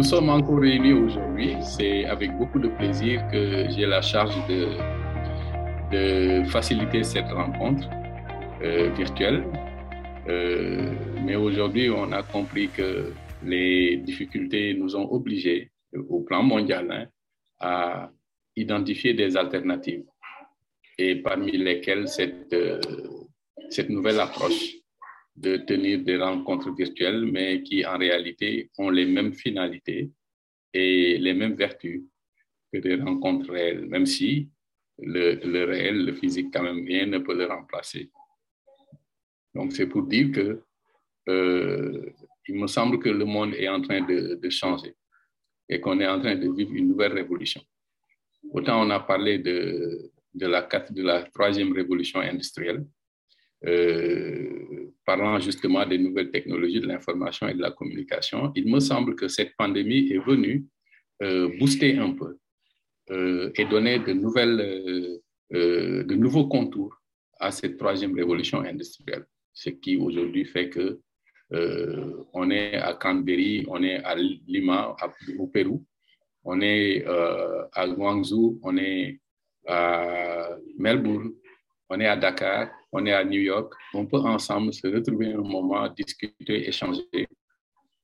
nous sommes encore réunis aujourd'hui. C'est avec beaucoup de plaisir que j'ai la charge de, faciliter cette rencontre euh, virtuelle. Euh, mais aujourd'hui, on a compris que les difficultés nous ont obligés, au plan mondial, hein, à identifier des alternatives. Et parmi lesquelles cette, euh, cette nouvelle approche de tenir des rencontres virtuelles, mais qui en réalité ont les mêmes finalités et les mêmes vertus que des rencontres réelles, même si le, le réel, le physique, quand même, rien ne peut le remplacer. Donc, c'est pour dire que euh, il me semble que le monde est en train de, de changer et qu'on est en train de vivre une nouvelle révolution. Autant on a parlé de, de, la, de la troisième révolution industrielle, euh, parlant justement des nouvelles technologies de l'information et de la communication, il me semble que cette pandémie est venue euh, booster un peu euh, et donner de, nouvelles, euh, de nouveaux contours à cette troisième révolution industrielle. Ce qui aujourd'hui fait que on est à Canberra, on est à Lima, au Pérou, on est à Guangzhou, on est à Melbourne, on est à Dakar, on est à New York, on peut ensemble se retrouver un moment, discuter, échanger,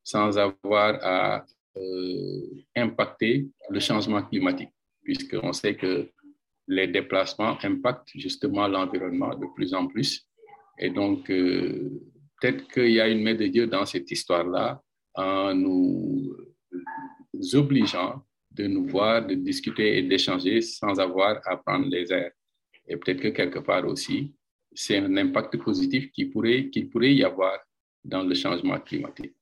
sans avoir à euh, impacter le changement climatique, puisqu'on sait que les déplacements impactent justement l'environnement de plus en plus. Et donc, euh, peut-être qu'il y a une main de Dieu dans cette histoire-là, en nous obligeant de nous voir, de discuter et d'échanger sans avoir à prendre les airs. Et peut-être que quelque part aussi, c'est un impact positif qu'il pourrait, qu'il pourrait y avoir dans le changement climatique.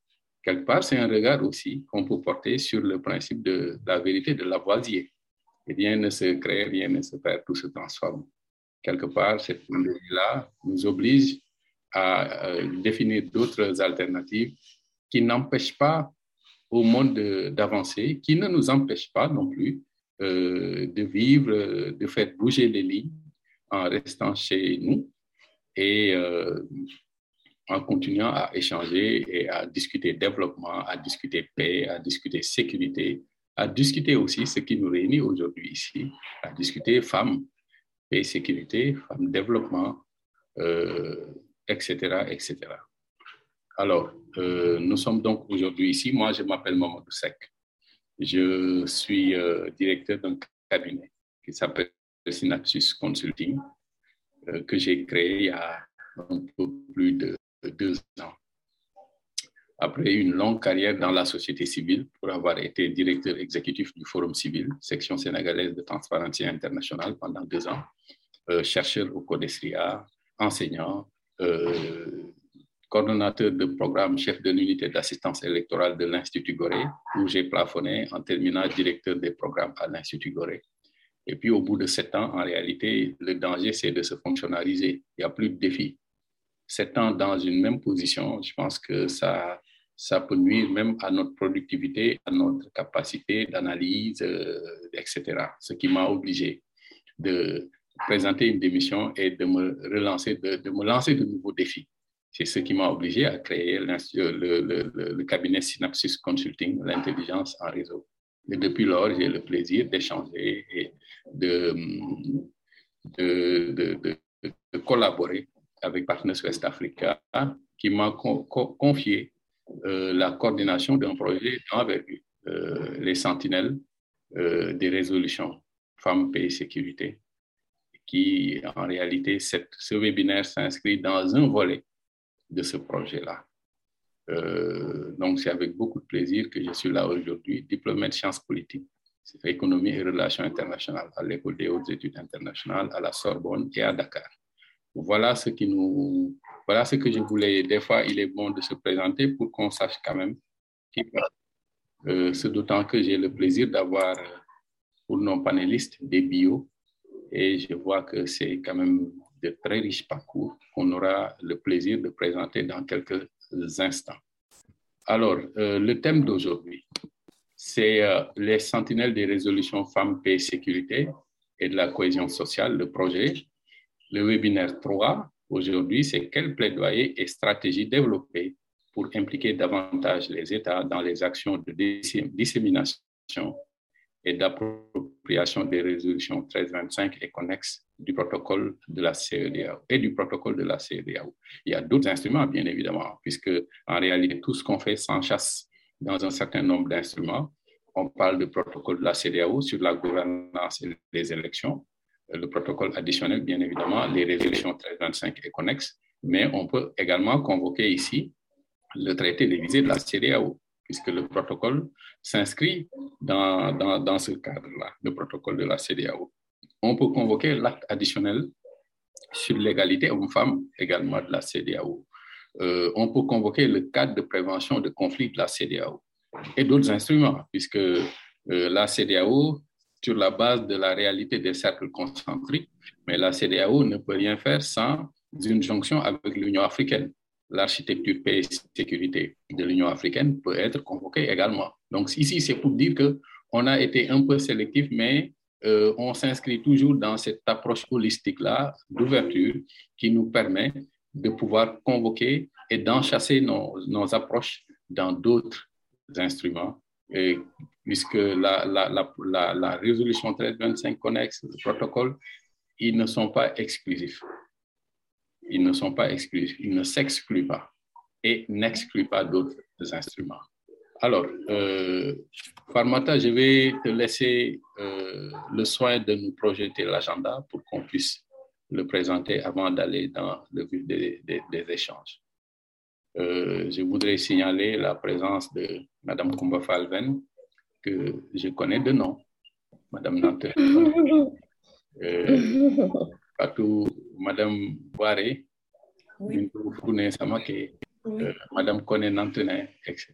Quelque part, c'est un regard aussi qu'on peut porter sur le principe de la vérité de Lavoisier. Rien ne se crée, rien ne se perd, tout se transforme. Quelque part, cette pandémie-là nous oblige à euh, définir d'autres alternatives qui n'empêchent pas au monde d'avancer, qui ne nous empêchent pas non plus euh, de vivre, de faire bouger les lignes en restant chez nous et euh, en continuant à échanger et à discuter développement, à discuter paix, à discuter sécurité, à discuter aussi ce qui nous réunit aujourd'hui ici, à discuter femmes, paix, sécurité, femmes, développement, euh, etc., etc. Alors, euh, nous sommes donc aujourd'hui ici. Moi, je m'appelle Mamadou Sek. Je suis directeur d'un cabinet qui s'appelle Synapsis Consulting, que j'ai créé il y a un peu plus de deux ans. Après une longue carrière dans la société civile, pour avoir été directeur exécutif du Forum civil, section sénégalaise de Transparency International pendant deux ans, euh, chercheur au CODESRIA, enseignant, euh, coordonnateur de programme, chef de l'unité d'assistance électorale de l'Institut Gorée, où j'ai plafonné en terminant directeur des programmes à l'Institut Gorée. Et puis, au bout de sept ans, en réalité, le danger, c'est de se fonctionnaliser. Il n'y a plus de défi. Sept ans dans une même position, je pense que ça, ça peut nuire même à notre productivité, à notre capacité d'analyse, euh, etc. Ce qui m'a obligé de présenter une démission et de me relancer, de, me lancer de nouveaux défis. C'est ce qui m'a obligé à créer le cabinet Synapsis Consulting, l'intelligence en réseau. Et depuis lors, j'ai le plaisir d'échanger et de, collaborer avec Partners West Africa qui m'a co confié euh, la coordination d'un projet d'envergure, euh, les sentinelles euh, des résolutions femmes, paix et sécurité, qui en réalité, ce webinaire s'inscrit dans un volet de ce projet-là. Donc, c'est avec beaucoup de plaisir que je suis là aujourd'hui, diplômé de sciences politiques, économie et relations internationales à l'École des hautes études internationales à la Sorbonne et à Dakar. Voilà ce qui nous, voilà ce que je voulais. Des fois, il est bon de se présenter pour qu'on sache quand même qui euh, C'est d'autant que j'ai le plaisir d'avoir euh, pour nos panélistes des bios et je vois que c'est quand même de très riches parcours qu'on aura le plaisir de présenter dans quelques instants. Alors, euh, le thème d'aujourd'hui, c'est euh, les sentinelles des résolutions femmes, paix, sécurité et de la cohésion sociale, le projet. Le webinaire 3, aujourd'hui, c'est quel plaidoyer et stratégie développer pour impliquer davantage les États dans les actions de dissémination et d'appropriation des résolutions 1325 et connexes du protocole de la CEDEAO et du protocole de la CEDEAO. Il y a d'autres instruments, bien évidemment, puisque en réalité, tout ce qu'on fait s'enchasse dans un certain nombre d'instruments. On parle du protocole de la CEDEAO sur la gouvernance et les élections, le protocole additionnel, bien évidemment, les résolutions 1325 et connexes, mais on peut également convoquer ici le traité de visée de la CEDEAO, puisque le protocole s'inscrit dans, dans, dans, ce cadre-là, le protocole de la CEDEAO. On peut convoquer l'acte additionnel sur l'égalité homme-femme également de la CEDEAO. Euh, on peut convoquer le cadre de prévention de conflits de la CEDEAO et d'autres instruments, puisque euh, la CEDEAO, sur la base de la réalité des cercles concentriques, mais la CEDEAO ne peut rien faire sans une jonction avec l'Union africaine l'architecture paix et sécurité de l'Union africaine peut être convoquée également. Donc ici, c'est pour dire qu'on a été un peu sélectif, mais euh, on s'inscrit toujours dans cette approche holistique-là d'ouverture qui nous permet de pouvoir convoquer et d'enchasser nos, approches dans d'autres instruments, puisque la, la, la, la, résolution 1325 connexe, le protocole, ils ne sont pas exclusifs. Ils ne sont pas exclus, ils ne s'excluent pas et n'excluent pas d'autres instruments. Alors, euh, Farmata, je vais te laisser euh, le soin de nous projeter l'agenda pour qu'on puisse le présenter avant d'aller dans le vif des, échanges. Euh, je voudrais signaler la présence de Madame Kumba Falven, que je connais de nom, Madame Nantes. Euh, Fatou, Madame Boiré, oui. Samake, oui. euh, Madame Kone Nantenin, etc.,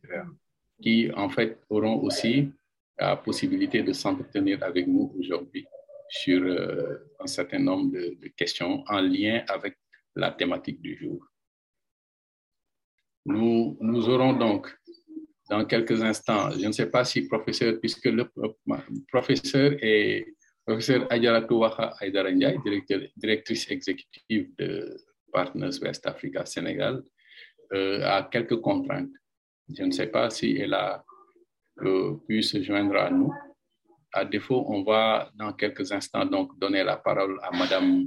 qui en fait auront aussi la possibilité de s'entretenir avec nous aujourd'hui sur euh, un certain nombre de, questions en lien avec la thématique du jour. Nous, nous aurons donc dans quelques instants, je ne sais pas si professeur, puisque le professeur est Professeur Ayaratou Waha Aydara directrice exécutive de Partners West Africa Sénégal, euh, a quelques contraintes. Je ne sais pas si elle a euh, pu se joindre à nous. À défaut, on va dans quelques instants donc donner la parole à Madame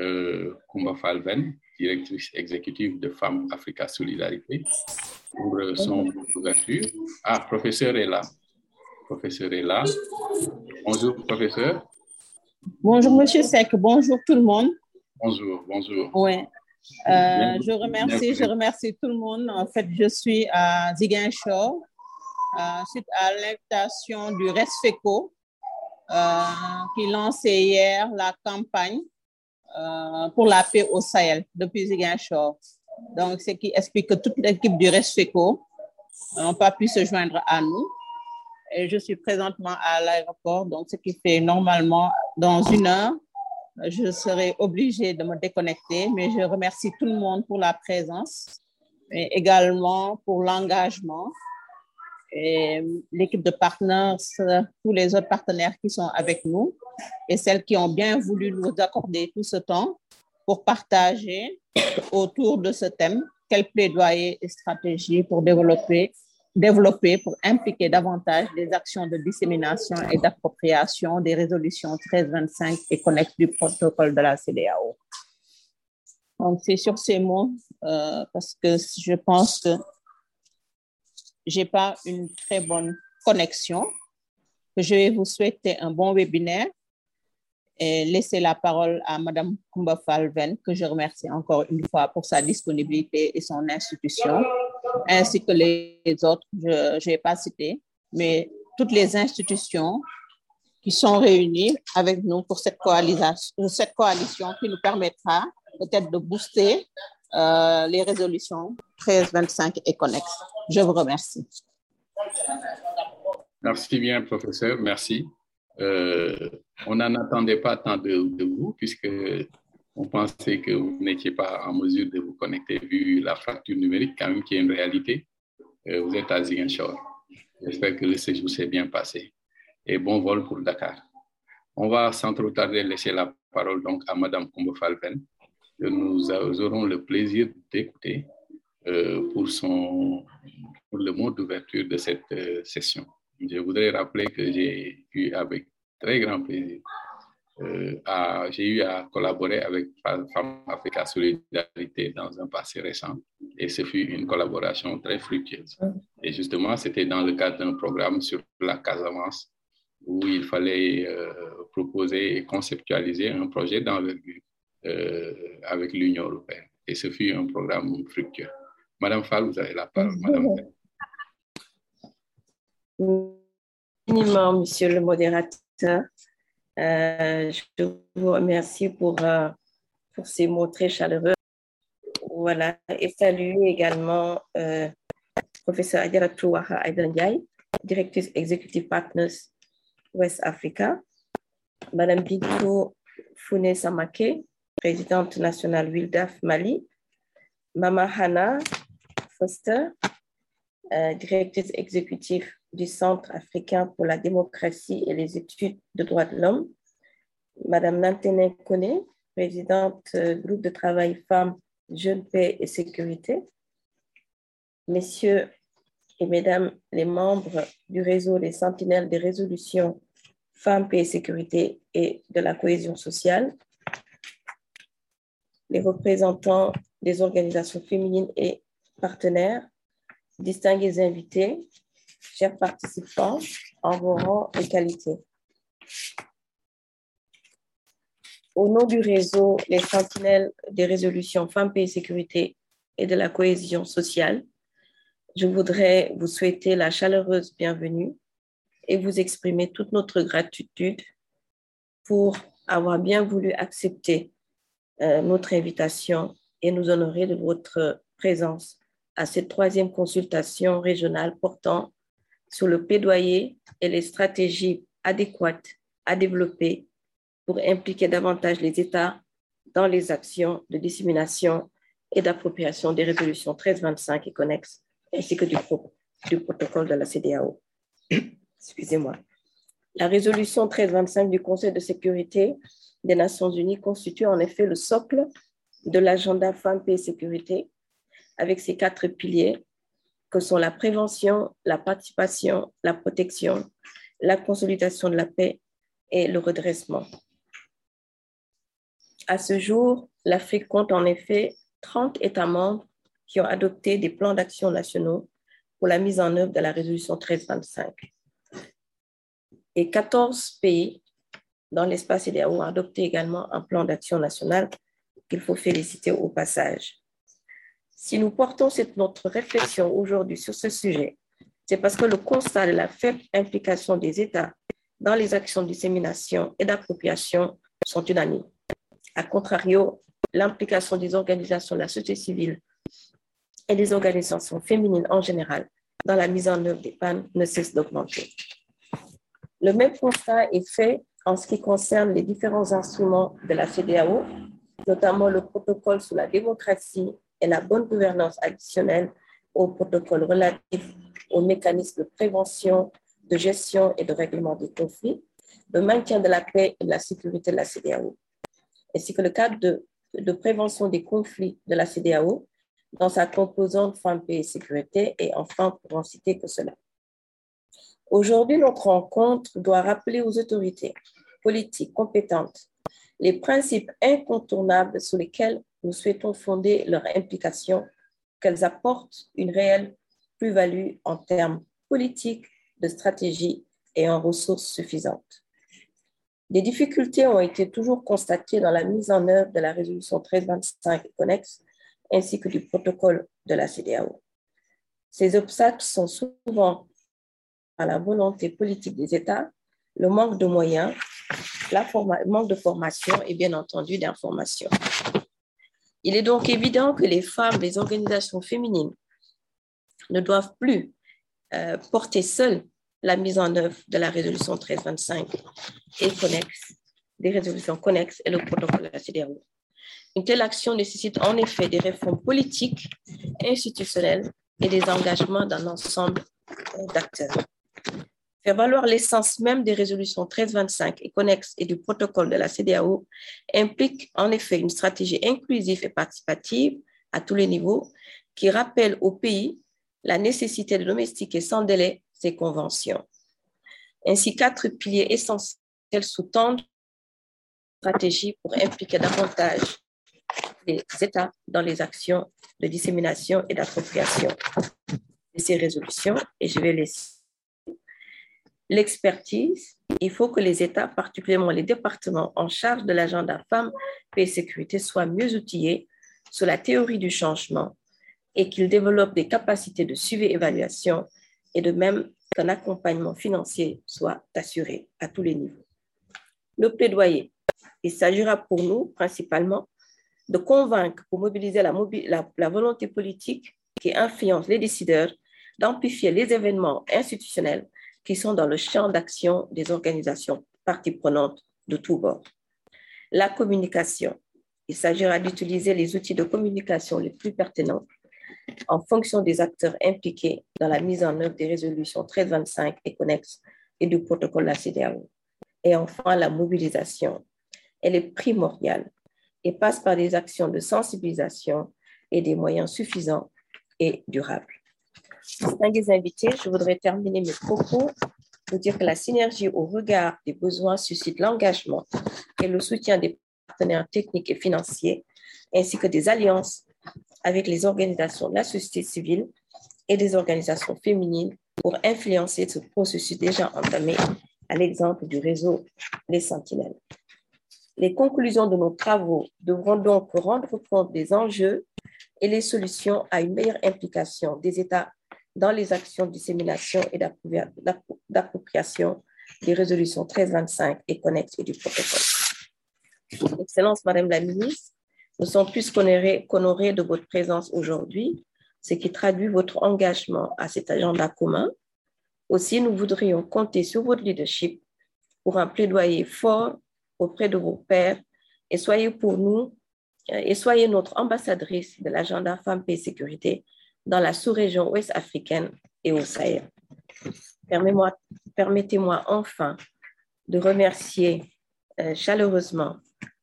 euh, Kumba Falven, directrice exécutive de Femmes Africa Solidarité, pour son ouverture. Ah, professeur est là. Professeur est là. Bonjour, professeur. Bonjour, Monsieur Sec. Bonjour tout le monde. Bonjour, bonjour. Oui. Euh, je remercie, je remercie tout le monde. En fait, je suis à Ziguinchor, euh, suite à l'invitation du RESFECO, euh, qui lançait hier la campagne euh, pour la paix au Sahel depuis Ziguinchor. Donc, ce qui explique que toute l'équipe du RESFECO n'a pas pu se joindre à nous. Et je suis présentement à l'aéroport, donc ce qui fait normalement dans une heure, je serai obligée de me déconnecter, mais je remercie tout le monde pour la présence et également pour l'engagement l'équipe de partenaires, tous les autres partenaires qui sont avec nous et celles qui ont bien voulu nous accorder tout ce temps pour partager autour de ce thème quel plaidoyer et stratégie pour développer développer pour impliquer davantage des actions de dissémination et d'appropriation des résolutions 1325 et connexes du protocole de la CDAO. Donc, c'est sur ces mots, euh, parce que je pense que j'ai pas une très bonne connexion, je vais vous souhaiter un bon webinaire et laisser la parole à Madame Kumba Falven, que je remercie encore une fois pour sa disponibilité et son institution ainsi que les autres, je n'ai pas cité, mais toutes les institutions qui sont réunies avec nous pour cette coalition qui nous permettra peut-être de booster euh, les résolutions 13, 25 et connexes. Je vous remercie. Merci bien, professeur. Merci. Euh, on n'en attendait pas tant de, vous, puisque on pensait que vous n'étiez pas en mesure de vous connecter vu la fracture numérique quand même qui est une réalité. Euh, vous êtes à Ziguinchor. J'espère que le séjour s'est bien passé. Et bon vol pour Dakar. On va sans trop tarder laisser la parole donc à Madame Combo Falven. Nous aurons le plaisir d'écouter pour, son, pour le mot d'ouverture de cette session. Je voudrais rappeler que j'ai eu avec très grand plaisir euh, j'ai eu à collaborer avec Femme Africa Solidarité dans un passé récent et ce fut une collaboration très fructueuse. Et justement, c'était dans le cadre d'un programme sur la Casamance où il fallait euh, proposer et conceptualiser un projet d'envergure euh, avec l'Union européenne. Et ce fut un programme fructueux. Madame Fall, vous avez la parole. Madame Merci, monsieur le modérateur. Euh, je vous remercie pour, euh, pour ces mots très chaleureux. Voilà, et saluer également euh, professeur Adjara Touaha directrice executive partners West Africa, Madame Bintou Fune Samake, présidente nationale Wildaf Mali, Mama Hana Foster, euh, directrice exécutive du Centre africain pour la démocratie et les études de droits de l'homme, Madame Nantene Kone, présidente du euh, groupe de travail Femmes, Jeunes, Paix et Sécurité, Messieurs et Mesdames les membres du réseau des sentinelles des résolutions Femmes, Paix et Sécurité et de la cohésion sociale, les représentants des organisations féminines et partenaires, distingués invités, chers participants, en vos rangs et qualités. Au nom du réseau Les Sentinelles des résolutions Femmes, Pays Sécurité et de la cohésion sociale, je voudrais vous souhaiter la chaleureuse bienvenue et vous exprimer toute notre gratitude pour avoir bien voulu accepter euh, notre invitation et nous honorer de votre présence à cette troisième consultation régionale portant sur le plaidoyer et les stratégies adéquates à développer pour impliquer davantage les États dans les actions de dissémination et d'appropriation des résolutions 1325 et connexes, ainsi que du, du protocole de la CDAO. Excusez-moi. La résolution 1325 du Conseil de sécurité des Nations Unies constitue en effet le socle de l'agenda Femmes, Paix et Sécurité, avec ses quatre piliers que sont la prévention, la participation, la protection, la consolidation de la paix et le redressement. À ce jour, l'Afrique compte en effet 30 États membres qui ont adopté des plans d'action nationaux pour la mise en œuvre de la résolution 1325. Et 14 pays dans l'espace IDEAO ont adopté également un plan d'action national qu'il faut féliciter au passage. Si nous portons cette, notre réflexion aujourd'hui sur ce sujet, c'est parce que le constat de la faible implication des États dans les actions de dissémination et d'appropriation sont unanimes. A contrario, l'implication des organisations de la société civile et des organisations féminines en général dans la mise en œuvre des pannes ne cesse d'augmenter. Le même constat est fait en ce qui concerne les différents instruments de la CDAO, notamment le protocole sur la démocratie et la bonne gouvernance additionnelle au protocole relatif aux mécanismes de prévention, de gestion et de règlement des conflits, le maintien de la paix et de la sécurité de la CDAO, ainsi que le cadre de, prévention des conflits de la CDAO dans sa composante femmes, paix et sécurité, et enfin, pour en citer que cela. Aujourd'hui, notre rencontre doit rappeler aux autorités politiques compétentes les principes incontournables sur lesquels nous souhaitons fonder leur implication, qu'elles apportent une réelle plus-value en termes politiques, de stratégie et en ressources suffisantes. Des difficultés ont été toujours constatées dans la mise en œuvre de la résolution 1325 et connexe, ainsi que du protocole de la CDAO. Ces obstacles sont souvent à la volonté politique des États, le manque de moyens, le manque de formation et bien entendu d'information. Il est donc évident que les femmes, les organisations féminines ne doivent plus euh, porter seules la mise en œuvre de la résolution 1325 et connexes, des résolutions connexes et le protocole de la CDAO. Une telle action nécessite en effet des réformes politiques, institutionnelles et des engagements d'un ensemble euh, d'acteurs. Faire valoir l'essence même des résolutions 1325 et connexes et du protocole de la CDAO implique en effet une stratégie inclusive et participative à tous les niveaux, qui rappelle au pays la nécessité de domestiquer sans délai ces conventions. Ainsi, quatre piliers essentiels sous-tendent stratégie pour impliquer davantage les États dans les actions de dissémination et d'appropriation de ces résolutions. Et je vais les L'expertise, il faut que les États, particulièrement les départements en charge de l'agenda femmes, paix et sécurité, soient mieux outillés sur la théorie du changement et qu'ils développent des capacités de suivi et évaluation et de même qu'un accompagnement financier soit assuré à tous les niveaux. Le plaidoyer, il s'agira pour nous principalement de convaincre pour mobiliser la, la volonté politique qui influence les décideurs d'amplifier les événements institutionnels qui sont dans le champ d'action des organisations parties prenantes de tous bords. La communication. Il s'agira d'utiliser les outils de communication les plus pertinents en fonction des acteurs impliqués dans la mise en œuvre des résolutions 1325 et connexes et du protocole de la CDAO. Et enfin, la mobilisation. Elle est primordiale et passe par des actions de sensibilisation et des moyens suffisants et durables. Distingués invités, je voudrais terminer mes propos pour dire que la synergie au regard des besoins suscite l'engagement et le soutien des partenaires techniques et financiers, ainsi que des alliances avec les organisations de la société civile et des organisations féminines pour influencer ce processus déjà entamé à l'exemple du réseau Les Sentinelles. Les conclusions de nos travaux devront donc rendre compte des enjeux et les solutions à une meilleure implication des États dans les actions de dissémination et d'appropriation des résolutions 1325 et connexes et du protocole. Excellence, Madame la Ministre, nous sommes plus qu'honorés de votre présence aujourd'hui, ce qui traduit votre engagement à cet agenda commun. Aussi, nous voudrions compter sur votre leadership pour un plaidoyer fort auprès de vos pairs et soyez pour nous et soyez notre ambassadrice de l'agenda Femmes, Paix et Sécurité dans la sous-région ouest africaine et au Sahel. Permettez-moi enfin de remercier euh, chaleureusement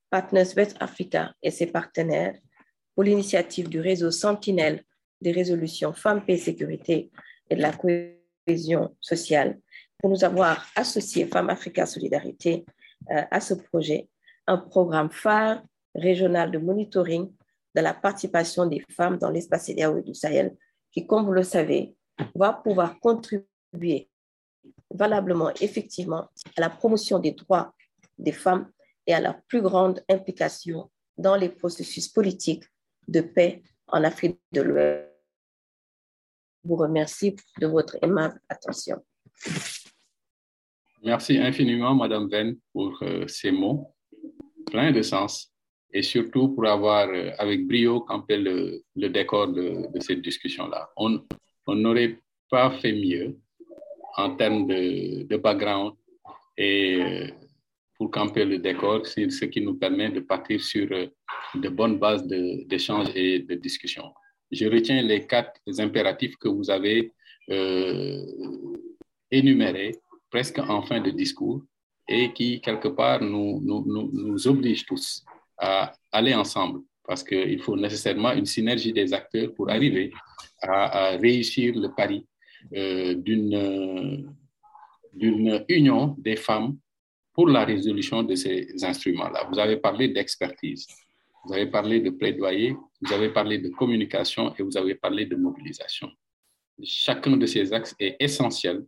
Partners West Africa et ses partenaires pour l'initiative du réseau Sentinelle des résolutions Femmes, Paix Sécurité et de la cohésion sociale pour nous avoir associés Femmes Africa Solidarité euh, à ce projet, un programme phare régional de monitoring de la participation des femmes dans l'espace CDAO du Sahel, qui, comme vous le savez, va pouvoir contribuer valablement, effectivement, à la promotion des droits des femmes et à la plus grande implication dans les processus politiques de paix en Afrique de l'Ouest. Je vous remercie de votre aimable attention. Merci infiniment, Madame Venn, pour euh, ces mots pleins de sens et surtout pour avoir euh, avec brio campé le, décor de, cette discussion-là. On n'aurait pas fait mieux en termes de, background et euh, pour camper le décor, c'est ce qui nous permet de partir sur euh, de bonnes bases d'échange et de discussion. Je retiens les quatre impératifs que vous avez énumérés presque en fin de discours et qui, quelque part, nous, nous, nous, nous obligent tous à aller ensemble parce qu'il faut nécessairement une synergie des acteurs pour arriver à, réussir le pari euh, d'une union des femmes pour la résolution de ces instruments-là. Vous avez parlé d'expertise, vous avez parlé de plaidoyer, vous avez parlé de communication et vous avez parlé de mobilisation. Chacun de ces axes est essentiel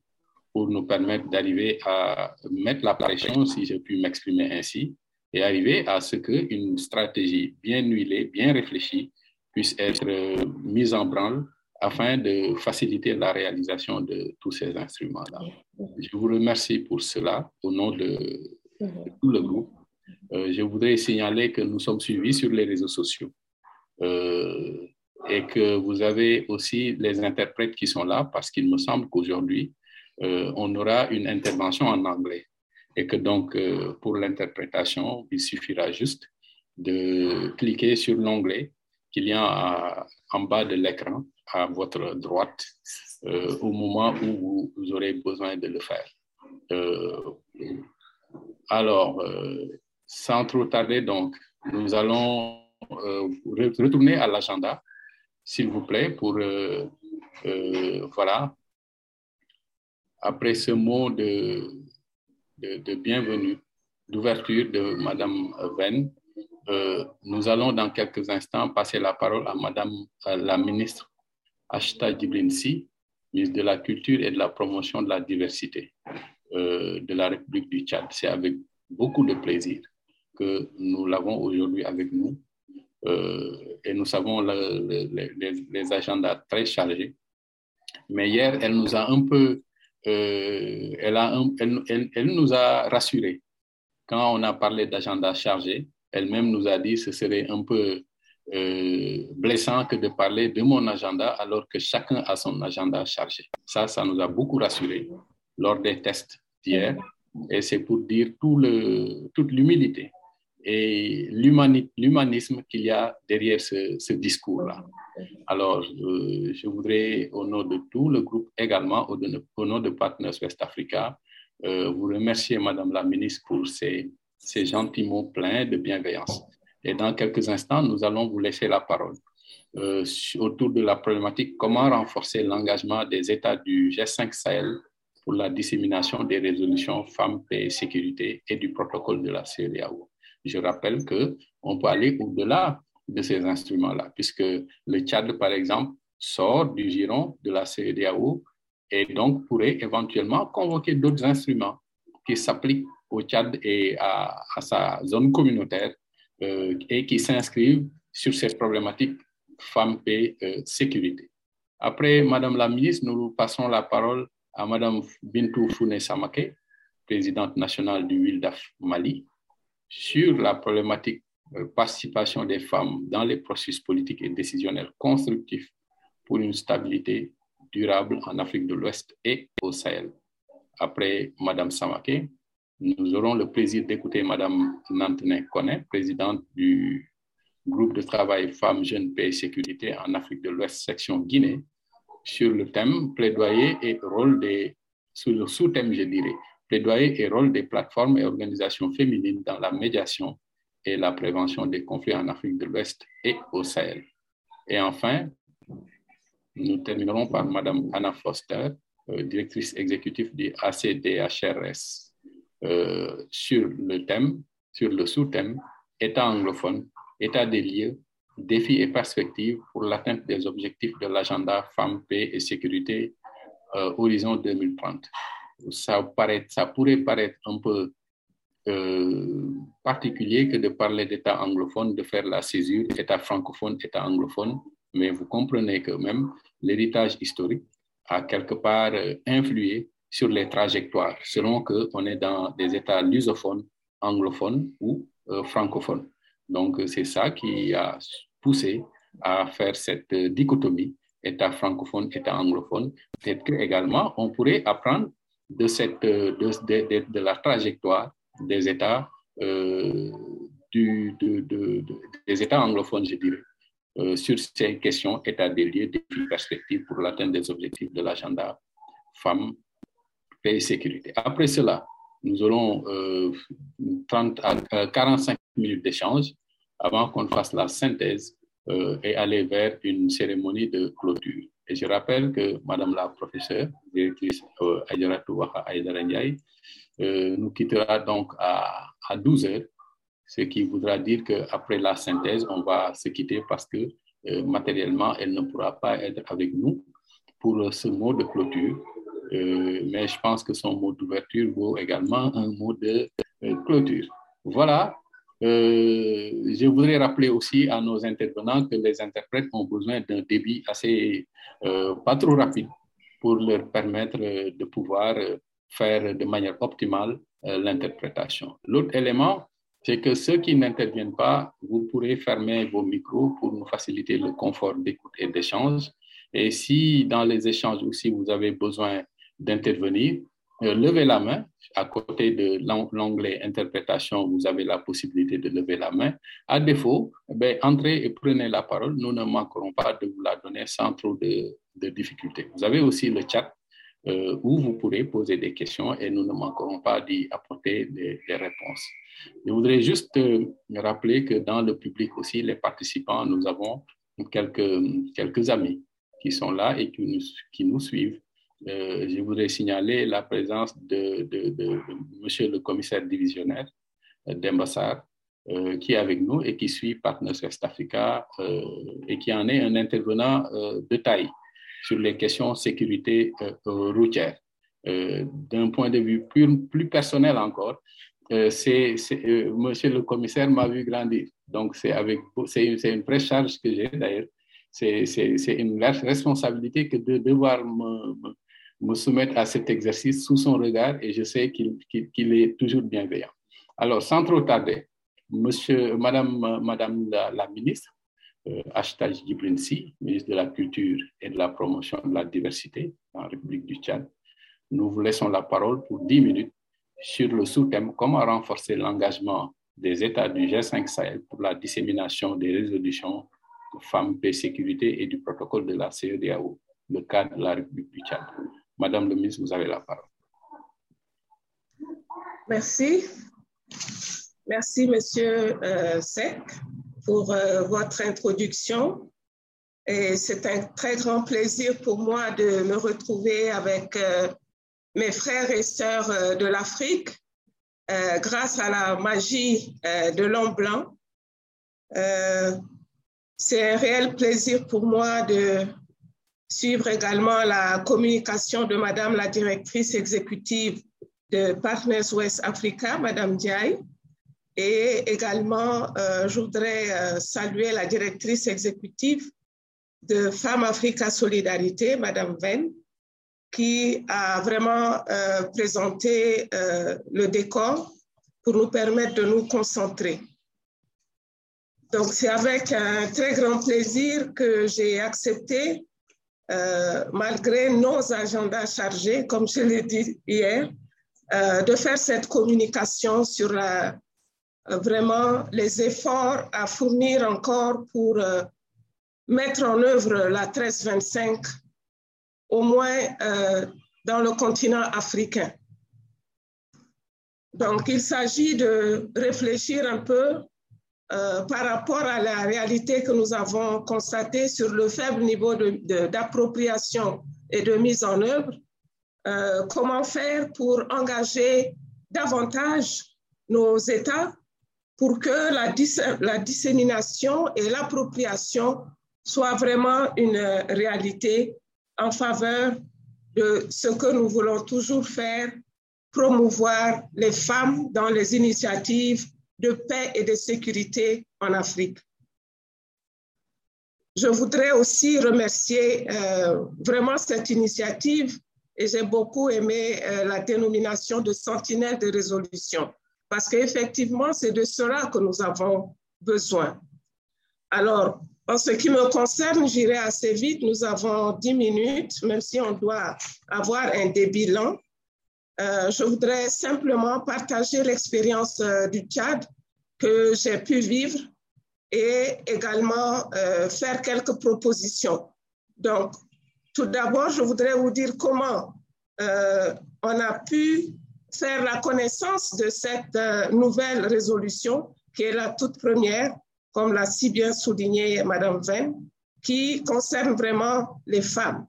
pour nous permettre d'arriver à mettre la pression, si je puis m'exprimer ainsi, et arriver à ce qu'une stratégie bien huilée, bien réfléchie, puisse être mise en branle afin de faciliter la réalisation de tous ces instruments-là. Je vous remercie pour cela au nom de, de tout le groupe. Euh, je voudrais signaler que nous sommes suivis sur les réseaux sociaux euh, et que vous avez aussi les interprètes qui sont là parce qu'il me semble qu'aujourd'hui, euh, on aura une intervention en anglais et que donc euh, pour l'interprétation, il suffira juste de cliquer sur l'onglet qu'il y a en bas de l'écran à votre droite euh, au moment où vous, aurez besoin de le faire. Euh, alors, sans trop tarder, donc, nous allons retourner à l'agenda. s'il vous plaît, pour, voilà, après ce mot de, de, bienvenue, d'ouverture de Madame Venn, nous allons dans quelques instants passer la parole à Madame la ministre Ashta Djibrinsi, ministre de la Culture et de la Promotion de la Diversité euh, de la République du Tchad. C'est avec beaucoup de plaisir que nous l'avons aujourd'hui avec nous. Euh, et nous savons les, agendas très chargés. Mais hier, elle nous a un peu, euh, elle, a elle, elle, nous a rassurés. Quand on a parlé d'agenda chargé, elle-même nous a dit que ce serait un peu euh, blessant que de parler de mon agenda alors que chacun a son agenda chargé. Ça, ça nous a beaucoup rassurés lors des tests d'hier. Et c'est pour dire tout le, toute l'humilité et l'humanisme qu'il y a derrière ce, discours-là. Alors, je voudrais, au nom de tout le groupe, également au, au nom de Partners West Africa, euh, vous remercier, Madame la ministre, pour ces, ces gentils mots pleins de bienveillance. Et dans quelques instants, nous allons vous laisser la parole euh, autour de la problématique comment renforcer l'engagement des États du G5 Sahel pour la dissémination des résolutions femmes, paix et sécurité et du protocole de la CEDEAO. Je rappelle qu'on peut aller au-delà de ces instruments-là, puisque le Tchad, par exemple, sort du giron de la CEDEAO et donc pourrait éventuellement convoquer d'autres instruments qui s'appliquent au Tchad et à, à sa zone communautaire euh, et qui s'inscrivent sur ces problématiques femmes, paix, euh, sécurité. Après, Madame la ministre, nous passons la parole à Madame Bintou Founé Samake, présidente nationale du WILDAF Mali, sur la problématique de participation des femmes dans les processus politiques et décisionnels constructifs pour une stabilité durable en Afrique de l'Ouest et au Sahel. Après Madame Samake, nous aurons le plaisir d'écouter Madame Nantene Kone, présidente du groupe de travail Femmes, Jeunes, Paix et Sécurité en Afrique de l'Ouest, section Guinée, sur le thème plaidoyer et rôle des, sous-thème, je dirais, plaidoyer et rôle des plateformes et organisations féminines dans la médiation et la prévention des conflits en Afrique de l'Ouest et au Sahel. Et enfin, nous terminerons par Madame Anna Foster, euh, directrice exécutive du ACDHRS, euh, sur le thème, sur le sous-thème État anglophone, état des lieux, défis et perspectives pour l'atteinte des objectifs de l'agenda Femmes, Paix et Sécurité euh, Horizon 2030. Ça, paraît, ça pourrait paraître un peu euh, particulier que de parler d'État anglophone, de faire la césure État francophone, État anglophone, mais vous comprenez que même l'héritage historique a quelque part influé sur les trajectoires, selon qu'on est dans des États lusophones, anglophones ou euh, francophones. Donc, c'est ça qui a poussé à faire cette dichotomie État francophone, État anglophone. Peut-être qu'également, on pourrait apprendre de, cette, de, de, de la trajectoire des États, euh, du, des États anglophones, je dirais, euh, sur ces questions État des lieux, des perspectives pour l'atteinte des objectifs de l'agenda femmes, paix et sécurité. Après cela, nous aurons 30 euh, à 45 minutes d'échange avant qu'on fasse la synthèse euh, et aller vers une cérémonie de clôture. Et je rappelle que Madame la professeure, directrice euh, euh, nous quittera donc à, à 12 heures, ce qui voudra dire qu'après la synthèse, on va se quitter parce que matériellement, elle ne pourra pas être avec nous pour ce mot de clôture. Euh, mais je pense que son mot d'ouverture vaut également un mot de euh, clôture. Voilà. Euh, je voudrais rappeler aussi à nos intervenants que les interprètes ont besoin d'un débit assez pas trop rapide pour leur permettre de pouvoir faire de manière optimale l'interprétation. L'autre élément, c'est que ceux qui n'interviennent pas, vous pourrez fermer vos micros pour nous faciliter le confort d'écoute et d'échange. Et si dans les échanges aussi vous avez besoin d'intervenir, euh, levez la main. À côté de l'onglet interprétation, vous avez la possibilité de lever la main. À défaut, ben, entrez et prenez la parole. Nous ne manquerons pas de vous la donner sans trop de, de difficultés. Vous avez aussi le chat euh, où vous pourrez poser des questions et nous ne manquerons pas d'y apporter des, des, réponses. Je voudrais juste euh, rappeler que dans le public aussi, les participants, nous avons quelques, quelques amis qui sont là et qui nous, qui nous suivent. Euh, je voudrais signaler la présence de, de, monsieur le commissaire divisionnaire euh, d'Embassar, euh, qui est avec nous et qui suit Partners West Africa et qui en est un intervenant de taille sur les questions sécurité routière. D'un point de vue plus, personnel encore, c'est, monsieur le commissaire m'a vu grandir. Donc, c'est, c'est, une vraie charge que j'ai d'ailleurs c'est une responsabilité que de devoir me, soumettre à cet exercice sous son regard et je sais qu'il est toujours bienveillant. Alors, sans trop tarder, monsieur, madame, madame la, ministre, euh, Ashtaj ministre de la Culture et de la Promotion de la Diversité en République du Tchad, nous vous laissons la parole pour 10 minutes sur le sous-thème Comment renforcer l'engagement des États du G5 Sahel pour la dissémination des résolutions femmes, paix, sécurité et du protocole de la CEDAO, le cadre de la République du Tchad. Madame le ministre, vous avez la parole. Merci. Merci, Monsieur euh, Sec, pour euh, votre introduction. Et c'est un très grand plaisir pour moi de me retrouver avec euh, mes frères et sœurs de l'Afrique grâce à la magie de l'homme blanc. C'est un réel plaisir pour moi de suivre également la communication de Madame la directrice exécutive de Partners West Africa, Madame Diaye. Et également, euh, je voudrais euh, saluer la directrice exécutive de Femmes Africa Solidarité, Madame Venn, qui a vraiment euh, présenté le décor pour nous permettre de nous concentrer. Donc, c'est avec un très grand plaisir que j'ai accepté, euh, malgré nos agendas chargés, comme je l'ai dit hier, euh, de faire cette communication sur euh, vraiment les efforts à fournir encore pour mettre en œuvre la 1325, au moins dans le continent africain. Donc, il s'agit de réfléchir un peu euh, par rapport à la réalité que nous avons constatée sur le faible niveau d'appropriation et de mise en œuvre, euh, comment faire pour engager davantage nos États pour que la, la dissémination et l'appropriation soient vraiment une réalité en faveur de ce que nous voulons toujours faire, promouvoir les femmes dans les initiatives de paix et de sécurité en Afrique. Je voudrais aussi remercier euh, vraiment cette initiative et j'ai beaucoup aimé euh, la dénomination de sentinelle de résolution parce qu'effectivement, c'est de cela que nous avons besoin. Alors, en ce qui me concerne, j'irai assez vite. Nous avons dix minutes, même si on doit avoir un débit lent. Euh, je voudrais simplement partager l'expérience euh, du Tchad que j'ai pu vivre et également euh, faire quelques propositions. Donc, tout d'abord, je voudrais vous dire comment on a pu faire la connaissance de cette nouvelle résolution, qui est la toute première, comme l'a si bien souligné Madame Venn, qui concerne vraiment les femmes.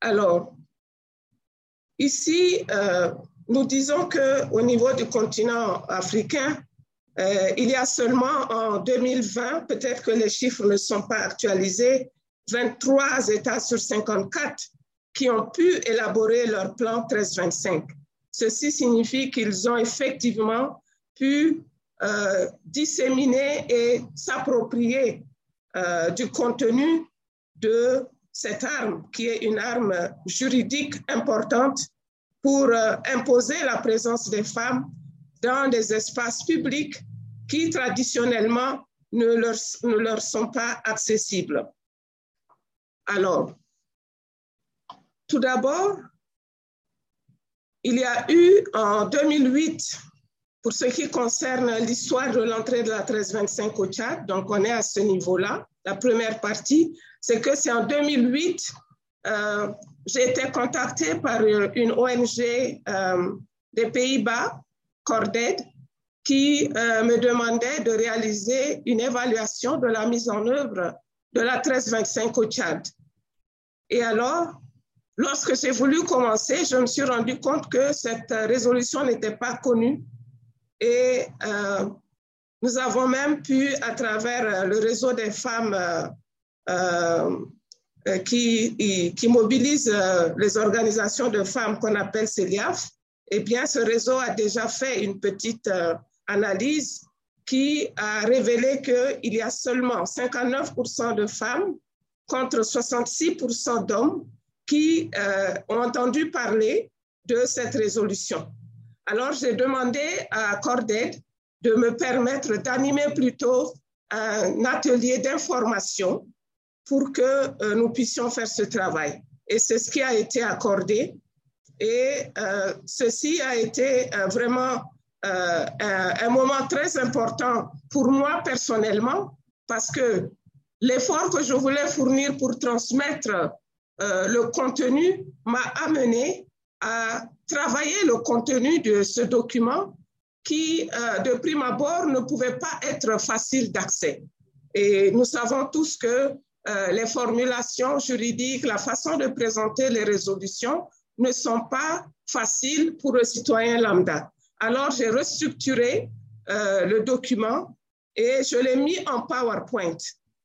Alors, Ici, euh, nous disons qu'au niveau du continent africain, euh, il y a seulement en 2020, peut-être que les chiffres ne sont pas actualisés, 23 États sur 54 qui ont pu élaborer leur plan 1325. Ceci signifie qu'ils ont effectivement pu euh, disséminer et s'approprier du contenu de cette arme, qui est une arme juridique importante pour euh, imposer la présence des femmes dans des espaces publics qui traditionnellement ne leur, ne leur sont pas accessibles. Alors, tout d'abord, il y a eu en 2008, pour ce qui concerne l'histoire de l'entrée de la 1325 au Tchad, donc on est à ce niveau-là, la première partie, c'est que c'est en 2008, euh, j'ai été contactée par une ONG euh, des Pays-Bas, Corded, qui me demandait de réaliser une évaluation de la mise en œuvre de la 1325 au Tchad. Et alors, lorsque j'ai voulu commencer, je me suis rendu compte que cette résolution n'était pas connue. Et euh, nous avons même pu, à travers le réseau des femmes euh, euh, qui, qui mobilise les organisations de femmes qu'on appelle CELIAF, eh bien, ce réseau a déjà fait une petite analyse qui a révélé qu'il y a seulement 59% de femmes contre 66% d'hommes qui euh, ont entendu parler de cette résolution. Alors, j'ai demandé à Corded de me permettre d'animer plutôt un atelier d'information pour que euh, nous puissions faire ce travail. Et c'est ce qui a été accordé. Et euh, ceci a été vraiment un, moment très important pour moi personnellement parce que l'effort que je voulais fournir pour transmettre euh, le contenu m'a amené à travailler le contenu de ce document qui, euh, de prime abord, ne pouvait pas être facile d'accès. Et nous savons tous que euh, les formulations juridiques, la façon de présenter les résolutions ne sont pas faciles pour le citoyen lambda. Alors, j'ai restructuré le document et je l'ai mis en PowerPoint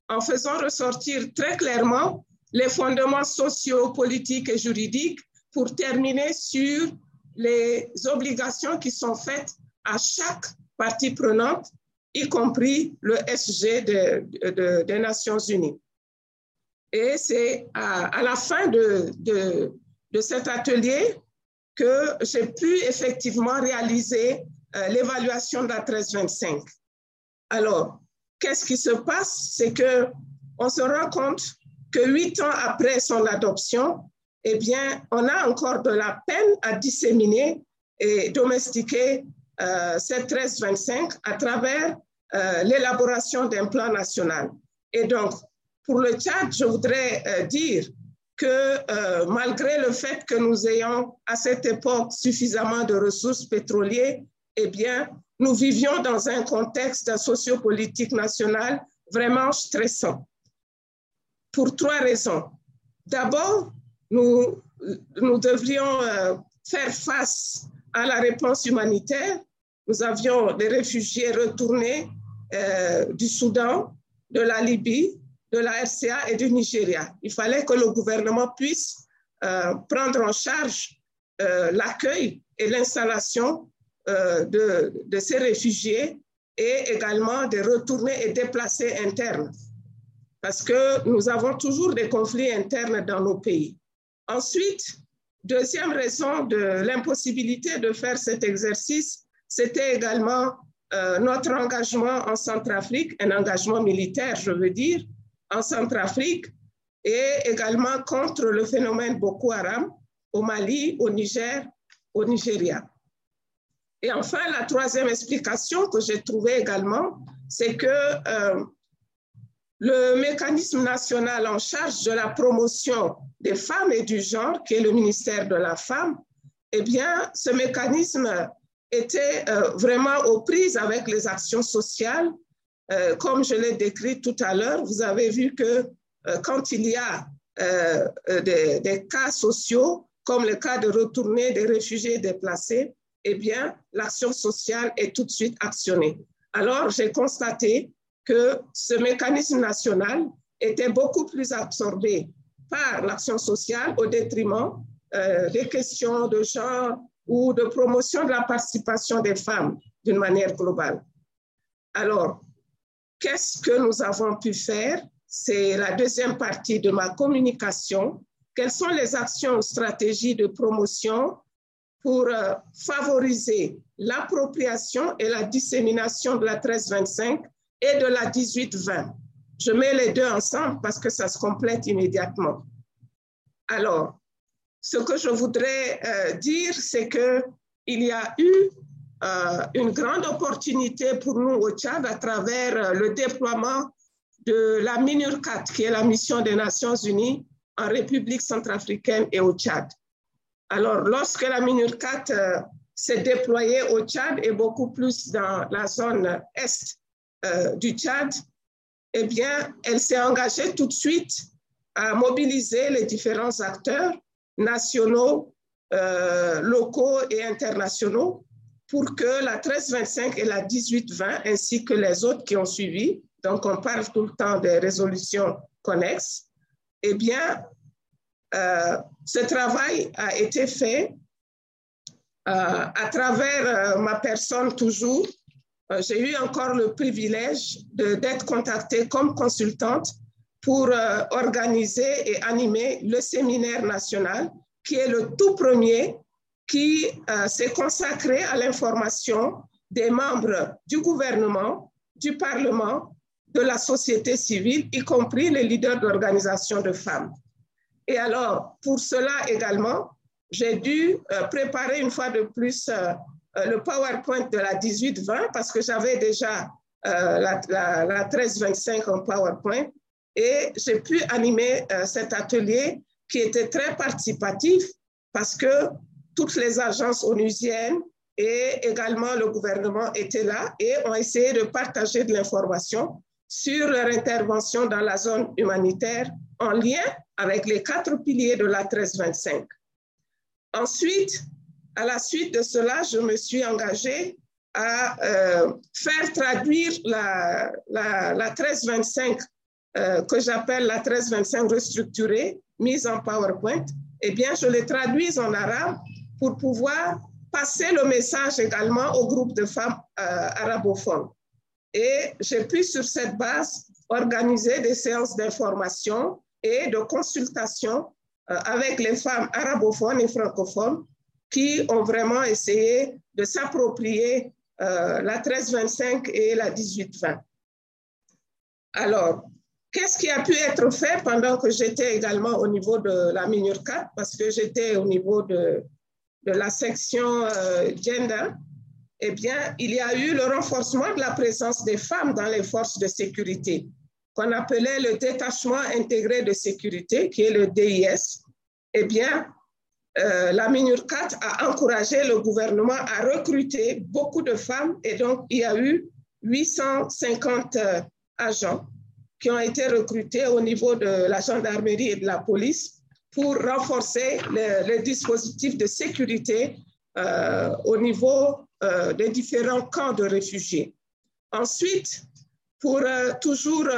en faisant ressortir très clairement les fondements sociaux, politiques et juridiques pour terminer sur les obligations qui sont faites à chaque partie prenante, y compris le SG des Nations Unies. Et c'est à, la fin de, de, cet atelier que j'ai pu effectivement réaliser euh, l'évaluation de la 1325. Alors, qu'est-ce qui se passe? C'est que on se rend compte que huit ans après son adoption, eh bien, on a encore de la peine à disséminer et domestiquer euh, cette 1325 à travers euh, l'élaboration d'un plan national. Et donc, pour le Tchad, je voudrais euh, dire que euh, malgré le fait que nous ayons à cette époque suffisamment de ressources pétrolières, eh bien, nous vivions dans un contexte sociopolitique national vraiment stressant. Pour trois raisons. D'abord, nous, nous devrions euh, faire face à la réponse humanitaire. Nous avions des réfugiés retournés euh, du Soudan, de la Libye, de la RCA et du Nigeria. Il fallait que le gouvernement puisse euh, prendre en charge l'accueil et l'installation euh, de, de, ces réfugiés et également de retourner et déplacer internes. Parce que nous avons toujours des conflits internes dans nos pays. Ensuite, deuxième raison de l'impossibilité de faire cet exercice, c'était également euh, notre engagement en Centrafrique, un engagement militaire, je veux dire, en Centrafrique, et également contre le phénomène Boko Haram au Mali, au Niger, au Nigeria. Et enfin, la troisième explication que j'ai trouvée également, c'est que euh, le mécanisme national en charge de la promotion des femmes et du genre, qui est le ministère de la Femme, eh bien, ce mécanisme était euh, vraiment aux prises avec les actions sociales. Euh, comme je l'ai décrit tout à l'heure, vous avez vu que quand il y a des, des, cas sociaux, comme le cas de retourner des réfugiés déplacés, eh bien, l'action sociale est tout de suite actionnée. Alors, j'ai constaté que ce mécanisme national était beaucoup plus absorbé par l'action sociale au détriment euh, des questions de genre ou de promotion de la participation des femmes d'une manière globale. Alors, qu'est-ce que nous avons pu faire C'est la deuxième partie de ma communication. Quelles sont les actions, stratégies de promotion pour euh, favoriser l'appropriation et la dissémination de la 1325 et de la 1820. Je mets les deux ensemble parce que ça se complète immédiatement. Alors, ce que je voudrais euh, dire, c'est qu'il y a eu une grande opportunité pour nous au Tchad à travers le déploiement de la MINURCAT, qui est la mission des Nations Unies en République centrafricaine et au Tchad. Alors, lorsque la MINURCAT euh, s'est déployée au Tchad et beaucoup plus dans la zone est euh, du Tchad, eh bien, elle s'est engagée tout de suite à mobiliser les différents acteurs nationaux, euh, locaux et internationaux pour que la 1325 et la 1820, ainsi que les autres qui ont suivi, donc on parle tout le temps des résolutions connexes, eh bien, euh, ce travail a été fait euh, à travers euh, ma personne toujours. J'ai eu encore le privilège d'être contactée comme consultante pour organiser et animer le séminaire national, qui est le tout premier qui s'est consacré à l'information des membres du gouvernement, du Parlement, de la société civile, y compris les leaders d'organisations de femmes. Et alors, pour cela également, j'ai dû euh, préparer une fois de plus euh, euh, le PowerPoint de la 18-20 parce que j'avais déjà la, la 13-25 en PowerPoint et j'ai pu animer cet atelier qui était très participatif parce que toutes les agences onusiennes et également le gouvernement étaient là et ont essayé de partager de l'information sur leur intervention dans la zone humanitaire en lien avec les quatre piliers de la 1325. Ensuite, à la suite de cela, je me suis engagée à euh, faire traduire la, la, la 1325 euh, que j'appelle la 1325 restructurée, mise en PowerPoint. Eh bien, je l'ai traduise en arabe pour pouvoir passer le message également au groupe de femmes euh, arabophones. Et j'ai pu, sur cette base, organiser des séances d'information et de consultation euh, avec les femmes arabophones et francophones qui ont vraiment essayé de s'approprier euh, la 1325 et la 1820. Alors, qu'est-ce qui a pu être fait pendant que j'étais également au niveau de la MINURCAT, parce que j'étais au niveau de, de la section euh, gender eh bien, il y a eu le renforcement de la présence des femmes dans les forces de sécurité, qu'on appelait le détachement intégré de sécurité, qui est le DIS. Eh bien, euh, la MINURCAT a encouragé le gouvernement à recruter beaucoup de femmes et donc il y a eu 850 euh, agents qui ont été recrutés au niveau de la gendarmerie et de la police pour renforcer le, dispositif de sécurité euh, au niveau euh, des différents camps de réfugiés. Ensuite, pour euh, toujours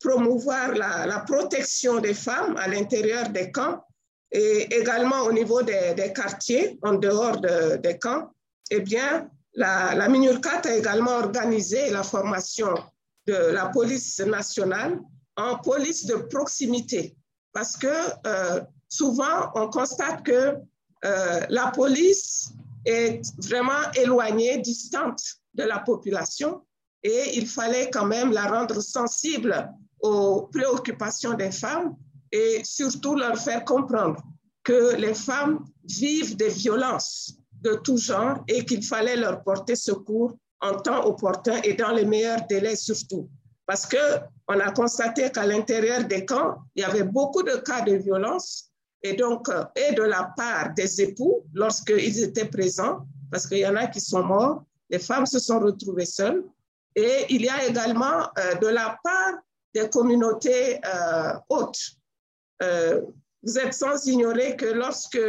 promouvoir la, protection des femmes à l'intérieur des camps et également au niveau des, quartiers en dehors des camps, eh bien, la MINURCAT a également organisé la formation de la police nationale en police de proximité parce que souvent on constate que la police est vraiment éloignée, distante de la population et il fallait quand même la rendre sensible aux préoccupations des femmes et surtout leur faire comprendre que les femmes vivent des violences de tout genre et qu'il fallait leur porter secours en temps opportun et dans les meilleurs délais surtout. Parce qu'on a constaté qu'à l'intérieur des camps, il y avait beaucoup de cas de violence et donc, euh, et de la part des époux, lorsqu'ils étaient présents, parce qu'il y en a qui sont morts, les femmes se sont retrouvées seules. Et il y a également euh, de la part des communautés euh, hautes. vous êtes sans ignorer que lorsque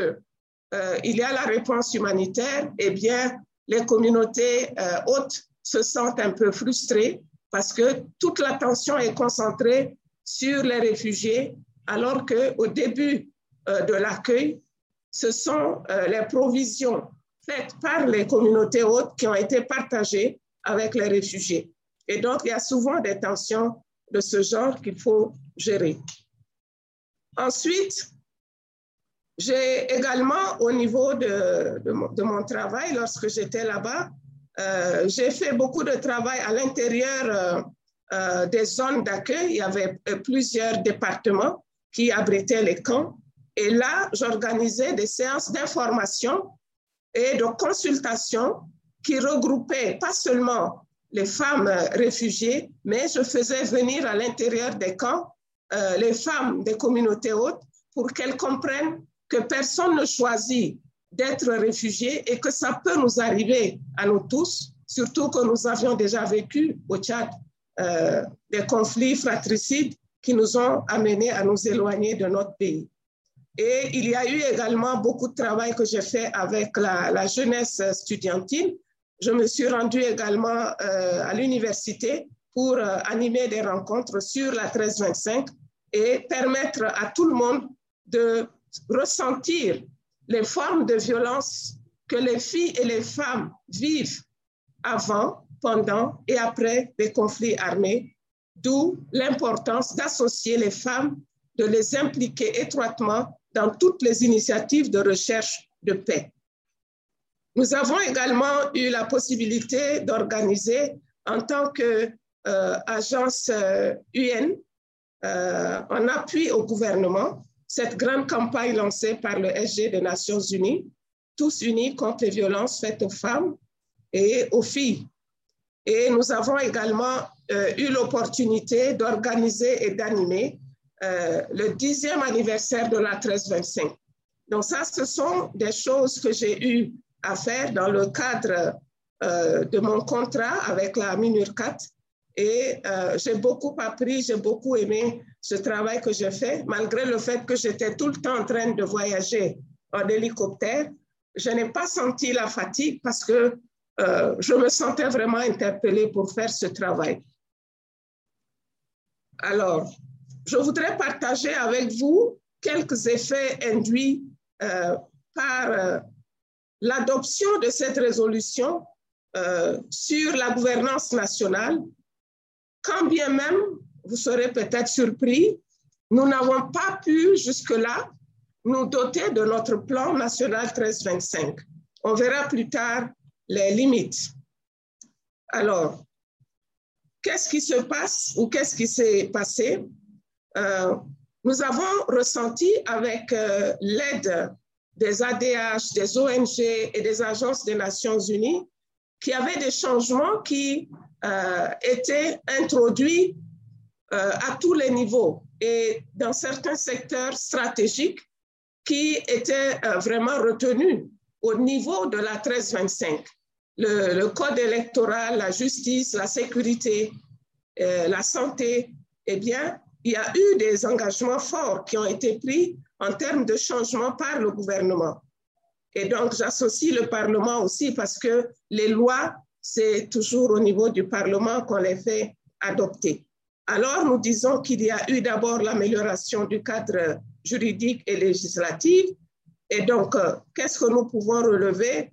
il y a la réponse humanitaire, eh bien, les communautés hautes se sentent un peu frustrées parce que toute l'attention est concentrée sur les réfugiés, alors qu'au début euh, de l'accueil, ce sont euh, les provisions faites par les communautés hautes qui ont été partagées avec les réfugiés. Et donc, il y a souvent des tensions de ce genre qu'il faut gérer. Ensuite, j'ai également, au niveau de, mon, travail, lorsque j'étais là-bas, j'ai fait beaucoup de travail à l'intérieur des zones d'accueil. Il y avait plusieurs départements qui abritaient les camps. Et là, j'organisais des séances d'information et de consultation qui regroupaient pas seulement les femmes réfugiées, mais je faisais venir à l'intérieur des camps euh, les femmes des communautés hautes pour qu'elles comprennent que personne ne choisit d'être réfugiés et que ça peut nous arriver à nous tous, surtout que nous avions déjà vécu au Tchad euh, des conflits fratricides qui nous ont amenés à nous éloigner de notre pays. Et il y a eu également beaucoup de travail que j'ai fait avec la, jeunesse studiantine. Je me suis rendue également euh, à l'université pour euh, animer des rencontres sur la 1325 et permettre à tout le monde de ressentir les formes de violence que les filles et les femmes vivent avant, pendant et après les conflits armés, d'où l'importance d'associer les femmes, de les impliquer étroitement dans toutes les initiatives de recherche de paix. Nous avons également eu la possibilité d'organiser en tant qu'agence euh, UN, euh, euh, en appui au gouvernement, cette grande campagne lancée par le SG des Nations Unies, tous unis contre les violences faites aux femmes et aux filles. Et nous avons également euh, eu l'opportunité d'organiser et d'animer euh, le dixième anniversaire de la 1325. Donc ça, ce sont des choses que j'ai eu à faire dans le cadre euh, de mon contrat avec la MINURCAT et euh, j'ai beaucoup appris, j'ai beaucoup aimé ce travail que j'ai fait, malgré le fait que j'étais tout le temps en train de voyager en hélicoptère. Je n'ai pas senti la fatigue parce que euh, je me sentais vraiment interpellée pour faire ce travail. Alors, je voudrais partager avec vous quelques effets induits euh, par euh, l'adoption de cette résolution sur la gouvernance nationale quand bien même, vous serez peut-être surpris, nous n'avons pas pu jusque-là nous doter de notre plan national 1325. On verra plus tard les limites. Alors, qu'est-ce qui se passe ou qu'est-ce qui s'est passé? Euh, nous avons ressenti avec euh, l'aide des ADH, des ONG et des agences des Nations Unies qu'il y avait des changements qui euh, été introduit euh, à tous les niveaux et dans certains secteurs stratégiques qui étaient euh, vraiment retenus au niveau de la 1325. Le, code électoral, la justice, la sécurité, euh, la santé, eh bien, il y a eu des engagements forts qui ont été pris en termes de changement par le gouvernement. Et donc, j'associe le Parlement aussi parce que les lois c'est toujours au niveau du Parlement qu'on les fait adopter. Alors, nous disons qu'il y a eu d'abord l'amélioration du cadre juridique et législatif. Et donc, euh, qu'est-ce que nous pouvons relever?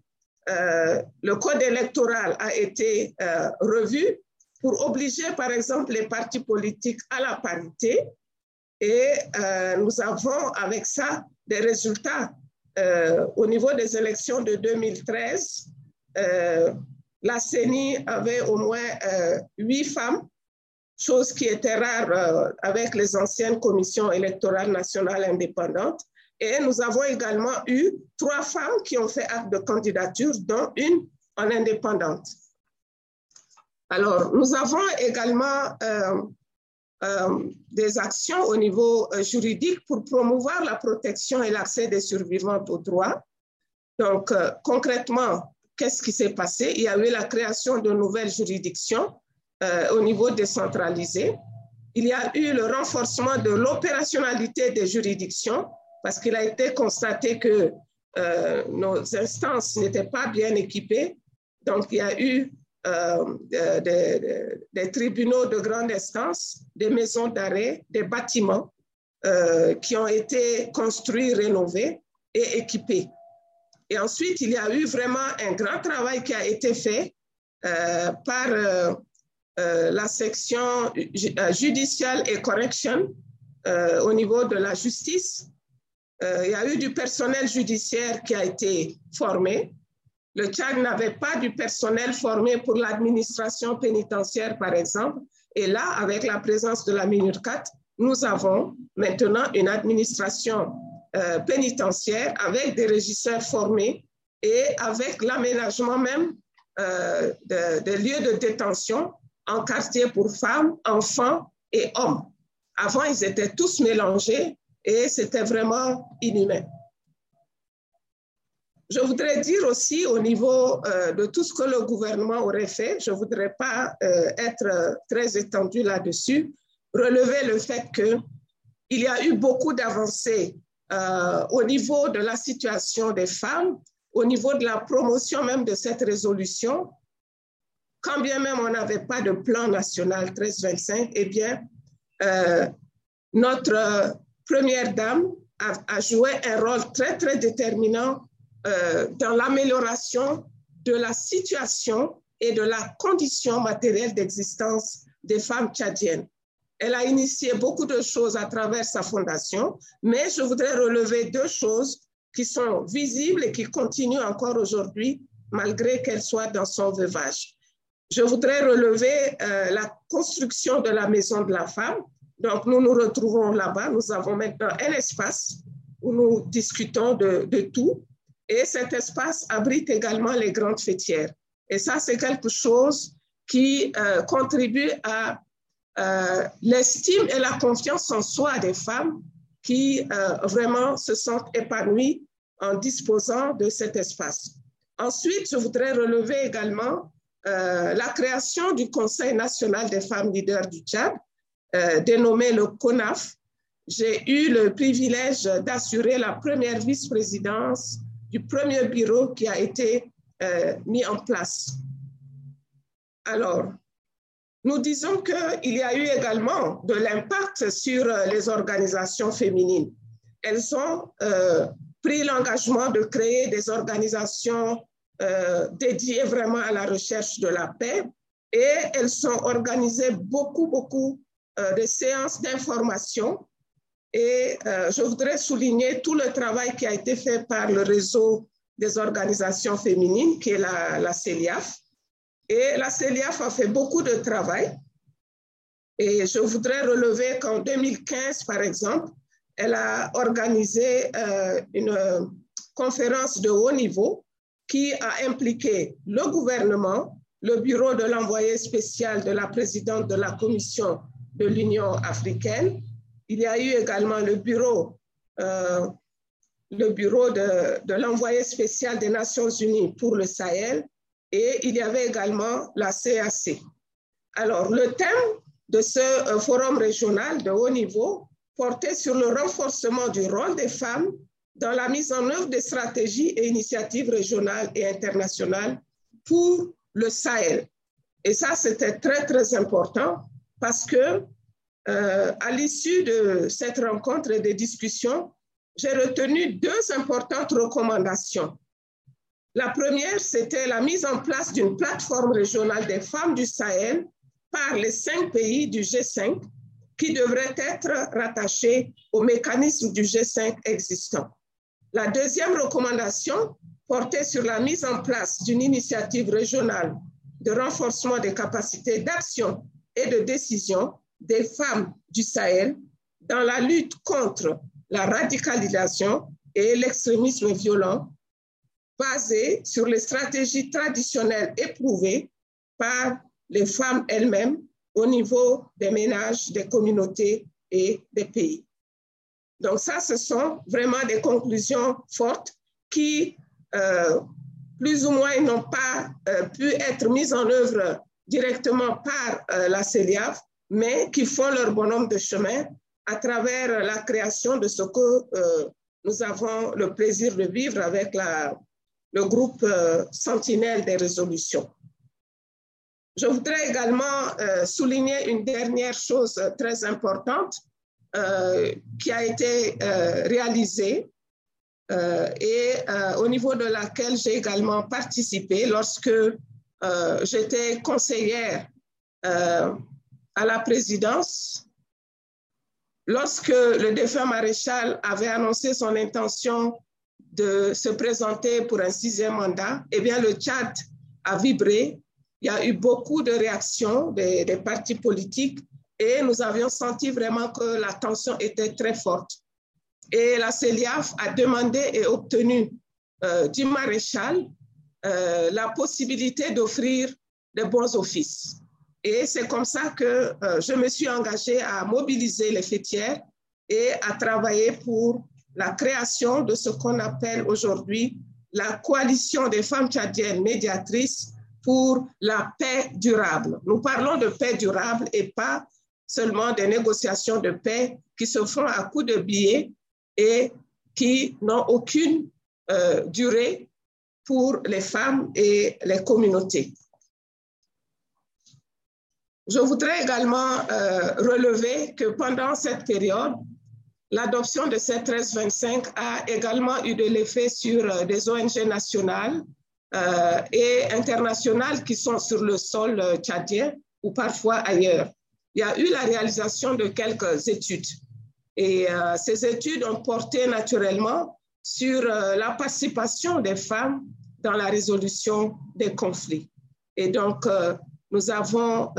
Euh, Le code électoral a été euh, revu pour obliger, par exemple, les partis politiques à la parité. Et nous avons avec ça des résultats au niveau des élections de 2013 la CENI avait au moins huit femmes, chose qui était rare euh, avec les anciennes commissions électorales nationales indépendantes. Et nous avons également eu trois femmes qui ont fait acte de candidature, dont une en indépendante. Alors, nous avons également euh, euh des actions au niveau juridique pour promouvoir la protection et l'accès des survivantes aux droits. Donc, concrètement, qu'est-ce qui s'est passé? Il y a eu la création de nouvelles juridictions euh, au niveau décentralisé. Il y a eu le renforcement de l'opérationnalité des juridictions parce qu'il a été constaté que euh, nos instances n'étaient pas bien équipées. Donc, il y a eu euh, des, tribunaux de grande instance, des maisons d'arrêt, des bâtiments qui ont été construits, rénovés et équipés. Et ensuite, il y a eu vraiment un grand travail qui a été fait par euh, la section euh, judiciale et correction euh, au niveau de la justice. il y a eu du personnel judiciaire qui a été formé. Le Tchad n'avait pas du personnel formé pour l'administration pénitentiaire, par exemple. Et là, avec la présence de la MINURCAT, nous avons maintenant une administration pénitentiaire avec des régisseurs formés et avec l'aménagement même des de lieux de détention en quartier pour femmes, enfants et hommes. Avant, ils étaient tous mélangés et c'était vraiment inhumain. Je voudrais dire aussi au niveau euh, de tout ce que le gouvernement aurait fait, je ne voudrais pas euh, être très étendu là-dessus, relever le fait qu'il y a eu beaucoup d'avancées euh, au niveau de la situation des femmes, au niveau de la promotion même de cette résolution. Quand bien même on n'avait pas de plan national 1325, eh bien, notre première dame a, joué un rôle très, très déterminant euh, dans l'amélioration de la situation et de la condition matérielle d'existence des femmes tchadiennes. Elle a initié beaucoup de choses à travers sa fondation, mais je voudrais relever deux choses qui sont visibles et qui continuent encore aujourd'hui, malgré qu'elles soient dans son veuvage. Je voudrais relever euh, la construction de la maison de la femme. Donc, nous nous retrouvons là-bas. Nous avons maintenant un espace où nous discutons de, tout. Et cet espace abrite également les grandes fêtières. Et ça, c'est quelque chose qui euh, contribue à euh, l'estime et la confiance en soi des femmes qui vraiment se sentent épanouies en disposant de cet espace. Ensuite, je voudrais relever également la création du Conseil national des femmes leaders du Tchad, dénommé le CONAF. J'ai eu le privilège d'assurer la première vice-présidence du premier bureau qui a été euh, mis en place. Alors, nous disons qu'il y a eu également de l'impact sur euh, les organisations féminines. Elles ont euh, pris l'engagement de créer des organisations dédiées vraiment à la recherche de la paix et elles sont organisées beaucoup, beaucoup de séances d'information et euh, je voudrais souligner tout le travail qui a été fait par le réseau des organisations féminines, qui est la, CELIAF. Et la CELIAF a fait beaucoup de travail. Et je voudrais relever qu'en 2015, par exemple, elle a organisé euh, une conférence de haut niveau qui a impliqué le gouvernement, le bureau de l'envoyé spécial de la présidente de la Commission de l'Union africaine, il y a eu également le bureau, euh, le bureau de, l'envoyé spécial des Nations Unies pour le Sahel et il y avait également la CAC. Alors, le thème de ce euh, forum régional de haut niveau portait sur le renforcement du rôle des femmes dans la mise en œuvre des stratégies et initiatives régionales et internationales pour le Sahel. Et ça, c'était très, très important parce que euh, à l'issue de cette rencontre et des discussions, j'ai retenu deux importantes recommandations. La première, c'était la mise en place d'une plateforme régionale des femmes du Sahel par les cinq pays du G5 qui devrait être rattachée au mécanisme du G5 existant. La deuxième recommandation portait sur la mise en place d'une initiative régionale de renforcement des capacités d'action et de décision des femmes du Sahel dans la lutte contre la radicalisation et l'extrémisme violent basée sur les stratégies traditionnelles éprouvées par les femmes elles-mêmes au niveau des ménages, des communautés et des pays. Donc ça, ce sont vraiment des conclusions fortes qui, euh, plus ou moins, n'ont pas euh, pu être mises en œuvre directement par euh, la CELIAF, mais qui font leur bonhomme de chemin à travers la création de ce que nous avons le plaisir de vivre avec le groupe Sentinelle des résolutions. Je voudrais également souligner une dernière chose très importante euh, qui a été euh, réalisée euh, et au niveau de laquelle j'ai également participé lorsque j'étais conseillère à la présidence, lorsque le défunt maréchal avait annoncé son intention de se présenter pour un sixième mandat, eh bien, le Tchad a vibré. Il y a eu beaucoup de réactions des, des partis politiques et nous avions senti vraiment que la tension était très forte. Et la CELIAF a demandé et obtenu euh, du maréchal euh, la possibilité d'offrir des bons offices. Et c'est comme ça que euh, je me suis engagée à mobiliser les fêtières et à travailler pour la création de ce qu'on appelle aujourd'hui la coalition des femmes tchadiennes médiatrices pour la paix durable. Nous parlons de paix durable et pas seulement des négociations de paix qui se font à coups de billets et qui n'ont aucune euh, durée pour les femmes et les communautés. Je voudrais également euh, relever que pendant cette période, l'adoption de cette 1325 a également eu de l'effet sur euh, des ONG nationales et internationales qui sont sur le sol tchadien ou parfois ailleurs. Il y a eu la réalisation de quelques études et euh, ces études ont porté naturellement sur euh, la participation des femmes dans la résolution des conflits. Et donc, euh, nous avons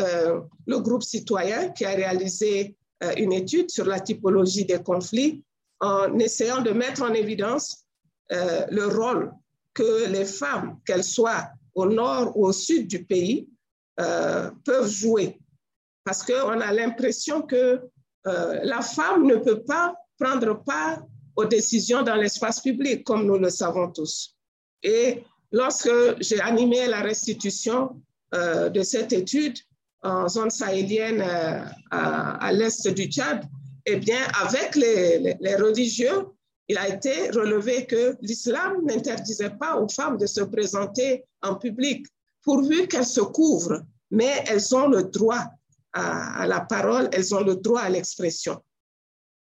le groupe citoyen qui a réalisé une étude sur la typologie des conflits en essayant de mettre en évidence le rôle que les femmes, qu'elles soient au nord ou au sud du pays, peuvent jouer. Parce qu'on a l'impression que euh, la femme ne peut pas prendre part aux décisions dans l'espace public, comme nous le savons tous. Et lorsque j'ai animé la restitution euh, de cette étude en zone sahélienne euh, à, l'est du Tchad, eh bien, avec les, religieux, il a été relevé que l'islam n'interdisait pas aux femmes de se présenter en public, pourvu qu'elles se couvrent, mais elles ont le droit à, la parole, elles ont le droit à l'expression.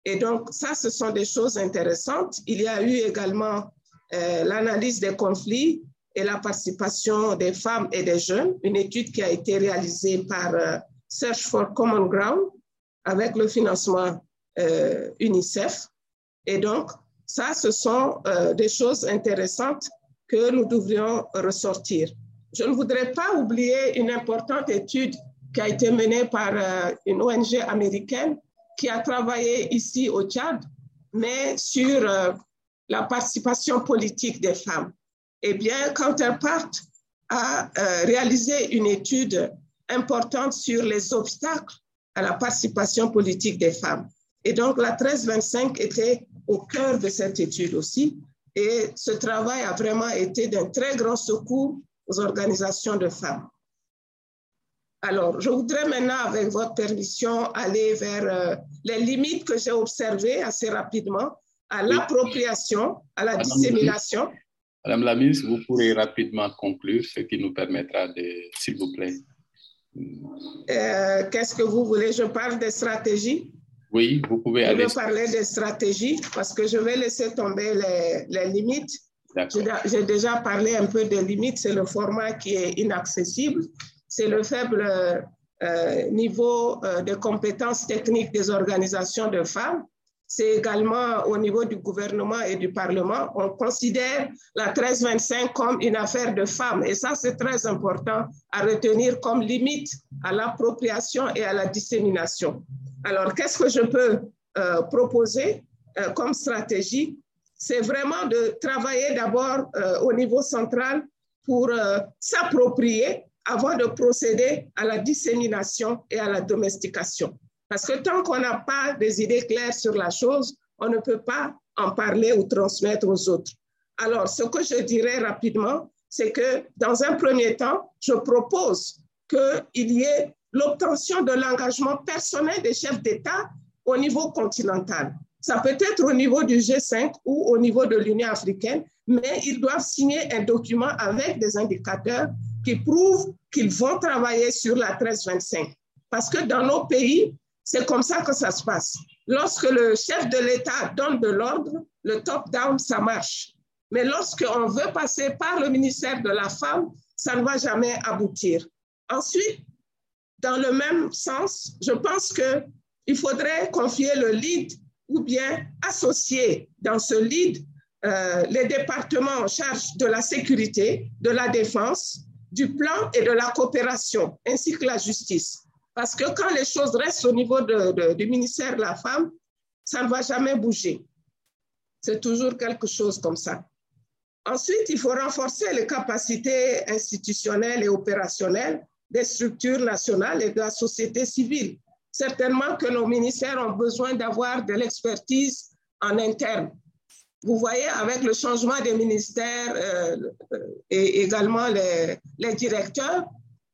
Et donc, ça, ce sont des choses intéressantes. Il y a eu également euh, l'analyse des conflits et la participation des femmes et des jeunes, une étude qui a été réalisée par euh, Search for Common Ground avec le financement euh, UNICEF. Et donc, ça, ce sont des choses intéressantes que nous devrions ressortir. Je ne voudrais pas oublier une importante étude qui a été menée par euh, une ONG américaine qui a travaillé ici au Tchad, mais sur euh, la participation politique des femmes. Eh bien, Counterpart a euh, réalisé une étude importante sur les obstacles à la participation politique des femmes. Et donc, la 1325 était au cœur de cette étude aussi. Et ce travail a vraiment été d'un très grand secours aux organisations de femmes. Alors, je voudrais maintenant, avec votre permission, aller vers euh, les limites que j'ai observées assez rapidement à l'appropriation, à la dissémination. Madame la ministre, vous pourrez rapidement conclure, ce qui nous permettra de, s'il vous plaît. Euh, Qu'est-ce que vous voulez? Je parle des stratégies Oui, vous pouvez Je aller. vais parler des stratégies parce que je vais laisser tomber les, les limites. J'ai déjà parlé un peu des limites, c'est le format qui est inaccessible, c'est le faible euh, niveau euh, de compétences techniques des organisations de femmes, c'est également au niveau du gouvernement et du Parlement. On considère la 1325 comme une affaire de femmes et ça c'est très important à retenir comme limite à l'appropriation et à la dissémination. Alors qu'est-ce que je peux euh, proposer comme stratégie? C'est vraiment de travailler d'abord au niveau central pour s'approprier avant de procéder à la dissémination et à la domestication. Parce que tant qu'on n'a pas des idées claires sur la chose, on ne peut pas en parler ou transmettre aux autres. Alors, ce que je dirais rapidement, c'est que dans un premier temps, je propose qu'il y ait l'obtention de l'engagement personnel des chefs d'État au niveau continental. Ça peut être au niveau du G5 ou au niveau de l'Union africaine, mais ils doivent signer un document avec des indicateurs qui prouvent qu'ils vont travailler sur la 1325. Parce que dans nos pays, c'est comme ça que ça se passe. Lorsque le chef de l'État donne de l'ordre, le top-down, ça marche. Mais lorsqu'on veut passer par le ministère de la Femme, ça ne va jamais aboutir. Ensuite, dans le même sens, je pense qu'il faudrait confier le lead ou bien associer dans ce lead euh, les départements en charge de la sécurité, de la défense, du plan et de la coopération, ainsi que la justice. Parce que quand les choses restent au niveau du ministère de la Femme, ça ne va jamais bouger. C'est toujours quelque chose comme ça. Ensuite, il faut renforcer les capacités institutionnelles et opérationnelles des structures nationales et de la société civile. Certainement que nos ministères ont besoin d'avoir de l'expertise en interne. Vous voyez, avec le changement des ministères euh, et également les, directeurs,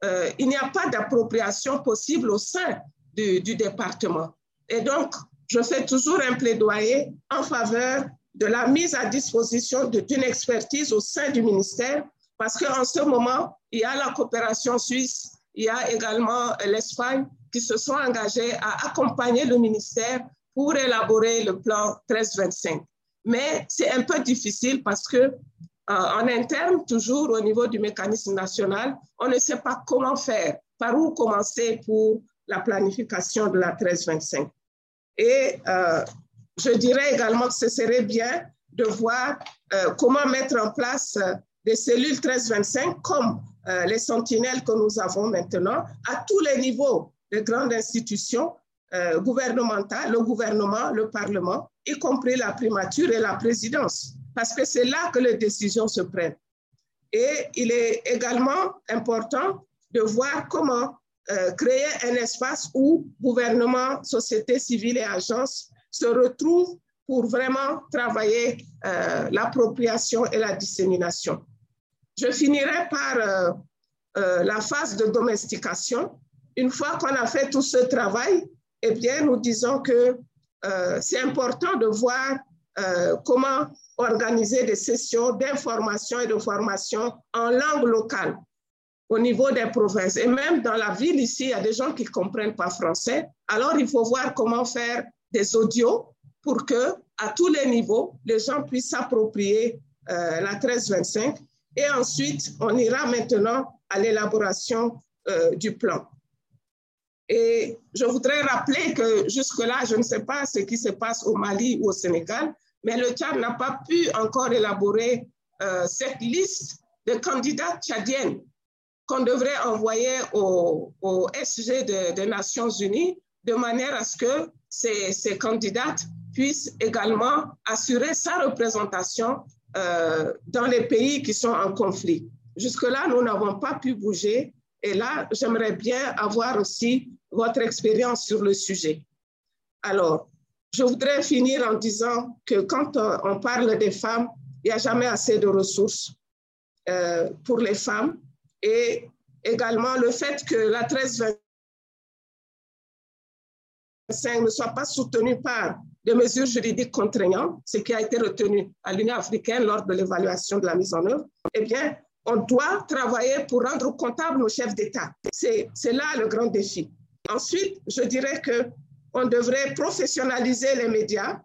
euh, il n'y a pas d'appropriation possible au sein du, du, département. Et donc, je fais toujours un plaidoyer en faveur de la mise à disposition d'une expertise au sein du ministère, parce qu'en ce moment, il y a la coopération suisse, il y a également l'Espagne qui se sont engagés à accompagner le ministère pour élaborer le plan 1325. Mais c'est un peu difficile parce que euh, en interne, toujours au niveau du mécanisme national, on ne sait pas comment faire, par où commencer pour la planification de la 1325. Et euh, je dirais également que ce serait bien de voir euh, comment mettre en place des cellules 1325 comme les sentinelles que nous avons maintenant à tous les niveaux de grandes institutions gouvernementales, le gouvernement, le Parlement, y compris la primature et la présidence, parce que c'est là que les décisions se prennent. Et il est également important de voir comment euh, créer un espace où gouvernement, société civile et agences se retrouvent pour vraiment travailler euh, l'appropriation et la dissémination. Je finirai par euh, la phase de domestication. Une fois qu'on a fait tout ce travail, eh bien, nous disons que euh, c'est important de voir euh, comment organiser des sessions d'information et de formation en langue locale au niveau des provinces. Et même dans la ville ici, il y a des gens qui ne comprennent pas français. Alors, il faut voir comment faire des audios pour que, à tous les niveaux, les gens puissent s'approprier euh, la 1325. Et ensuite, on ira maintenant à l'élaboration du plan. Et je voudrais rappeler que jusque-là, je ne sais pas ce qui se passe au Mali ou au Sénégal, mais le Tchad n'a pas pu encore élaborer euh, cette liste de candidats tchadiennes qu'on devrait envoyer au, SG des de Nations Unies de manière à ce que ces, ces candidates puissent également assurer sa représentation euh, dans les pays qui sont en conflit. Jusque-là, nous n'avons pas pu bouger et là, j'aimerais bien avoir aussi votre expérience sur le sujet. Alors, je voudrais finir en disant que quand on parle des femmes, il n'y a jamais assez de ressources euh, pour les femmes et également le fait que la 1325 ne soit pas soutenue par des mesures juridiques contraignantes, ce qui a été retenu à l'Union africaine lors de l'évaluation de la mise en œuvre, eh bien, on doit travailler pour rendre comptables nos chefs d'État. C'est là le grand défi. Ensuite, je dirais qu'on devrait professionnaliser les médias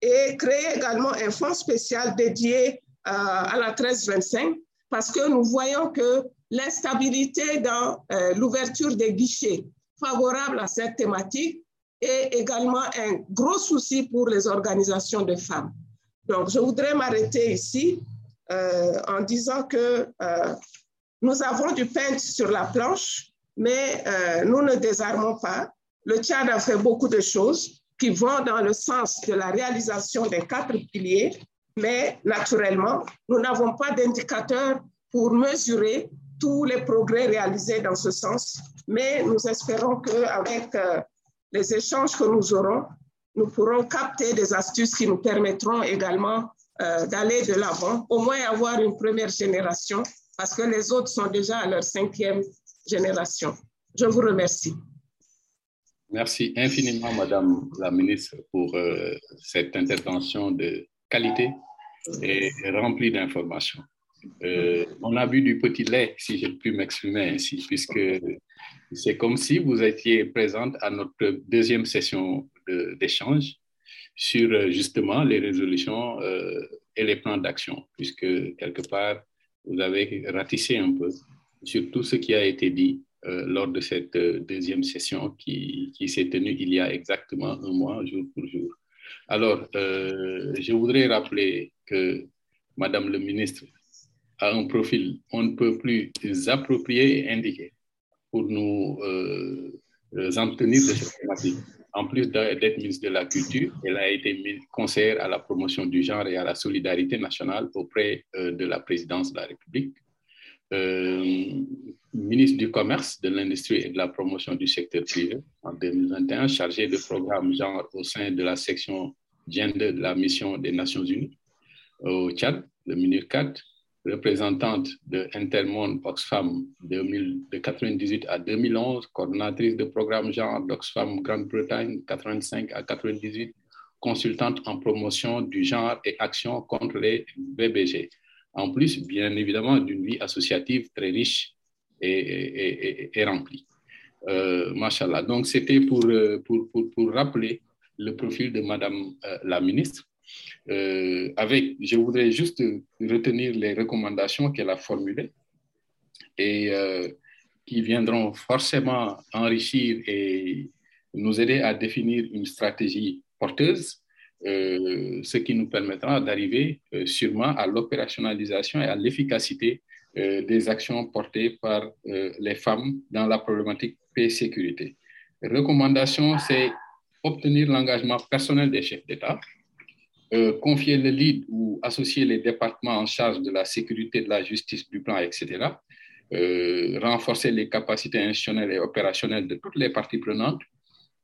et créer également un fonds spécial dédié euh, à la 1325 parce que nous voyons que l'instabilité dans euh, l'ouverture des guichets favorables à cette thématique est également un gros souci pour les organisations de femmes. Donc, je voudrais m'arrêter ici euh, en disant que nous avons du pain sur la planche, mais euh, nous ne désarmons pas. Le Tchad a fait beaucoup de choses qui vont dans le sens de la réalisation des quatre piliers, mais naturellement, nous n'avons pas d'indicateurs pour mesurer tous les progrès réalisés dans ce sens, mais nous espérons qu'avec euh, les échanges que nous aurons, nous pourrons capter des astuces qui nous permettront également euh, d'aller de l'avant, au moins avoir une première génération, parce que les autres sont déjà à leur cinquième génération. Je vous remercie. Merci infiniment, Madame la ministre, pour euh, cette intervention de qualité et remplie d'informations. Euh, on a bu du petit lait, si j'ai pu m'exprimer ainsi, puisque c'est comme si vous étiez présente à notre deuxième session d'échange sur euh, justement les résolutions et les plans d'action, puisque quelque part, vous avez ratissé un peu sur tout ce qui a été dit euh, lors de cette euh, deuxième session qui, s'est tenue il y a exactement un mois, jour pour jour. Alors, euh, je voudrais rappeler que Madame le ministre a un profil on ne peut plus approprier et indiquer pour nous en tenir de cette thématique en plus d'être ministre de la Culture, elle a été conseillère à la promotion du genre et à la solidarité nationale auprès de la présidence de la République, ministre du Commerce, de l'Industrie et de la promotion du secteur privé en 2021, chargée de programme genre au sein de la section gender de la mission des Nations Unies. au Tchad, le MINURCAT, représentante de Intermonde Oxfam de 1998 à 2011, coordonnatrice de programme genre d'Oxfam Grande-Bretagne 85 à 98, consultante en promotion du genre et action contre les BBG. En plus, bien évidemment, d'une vie associative très riche et, remplie. Euh, Machallah. Donc, c'était pour, euh, pour, rappeler le profil de Madame euh, la ministre. Euh, avec, je voudrais juste retenir les recommandations qu'elle a formulées et qui viendront forcément enrichir et nous aider à définir une stratégie porteuse, euh, ce qui nous permettra d'arriver euh, sûrement à l'opérationnalisation et à l'efficacité euh, des actions portées par les femmes dans la problématique paix et sécurité. Recommandation, c'est obtenir l'engagement personnel des chefs d'État, confier le lead ou associer les départements en charge de la sécurité, de la justice, du plan, etc. renforcer les capacités institutionnelles et opérationnelles de toutes les parties prenantes,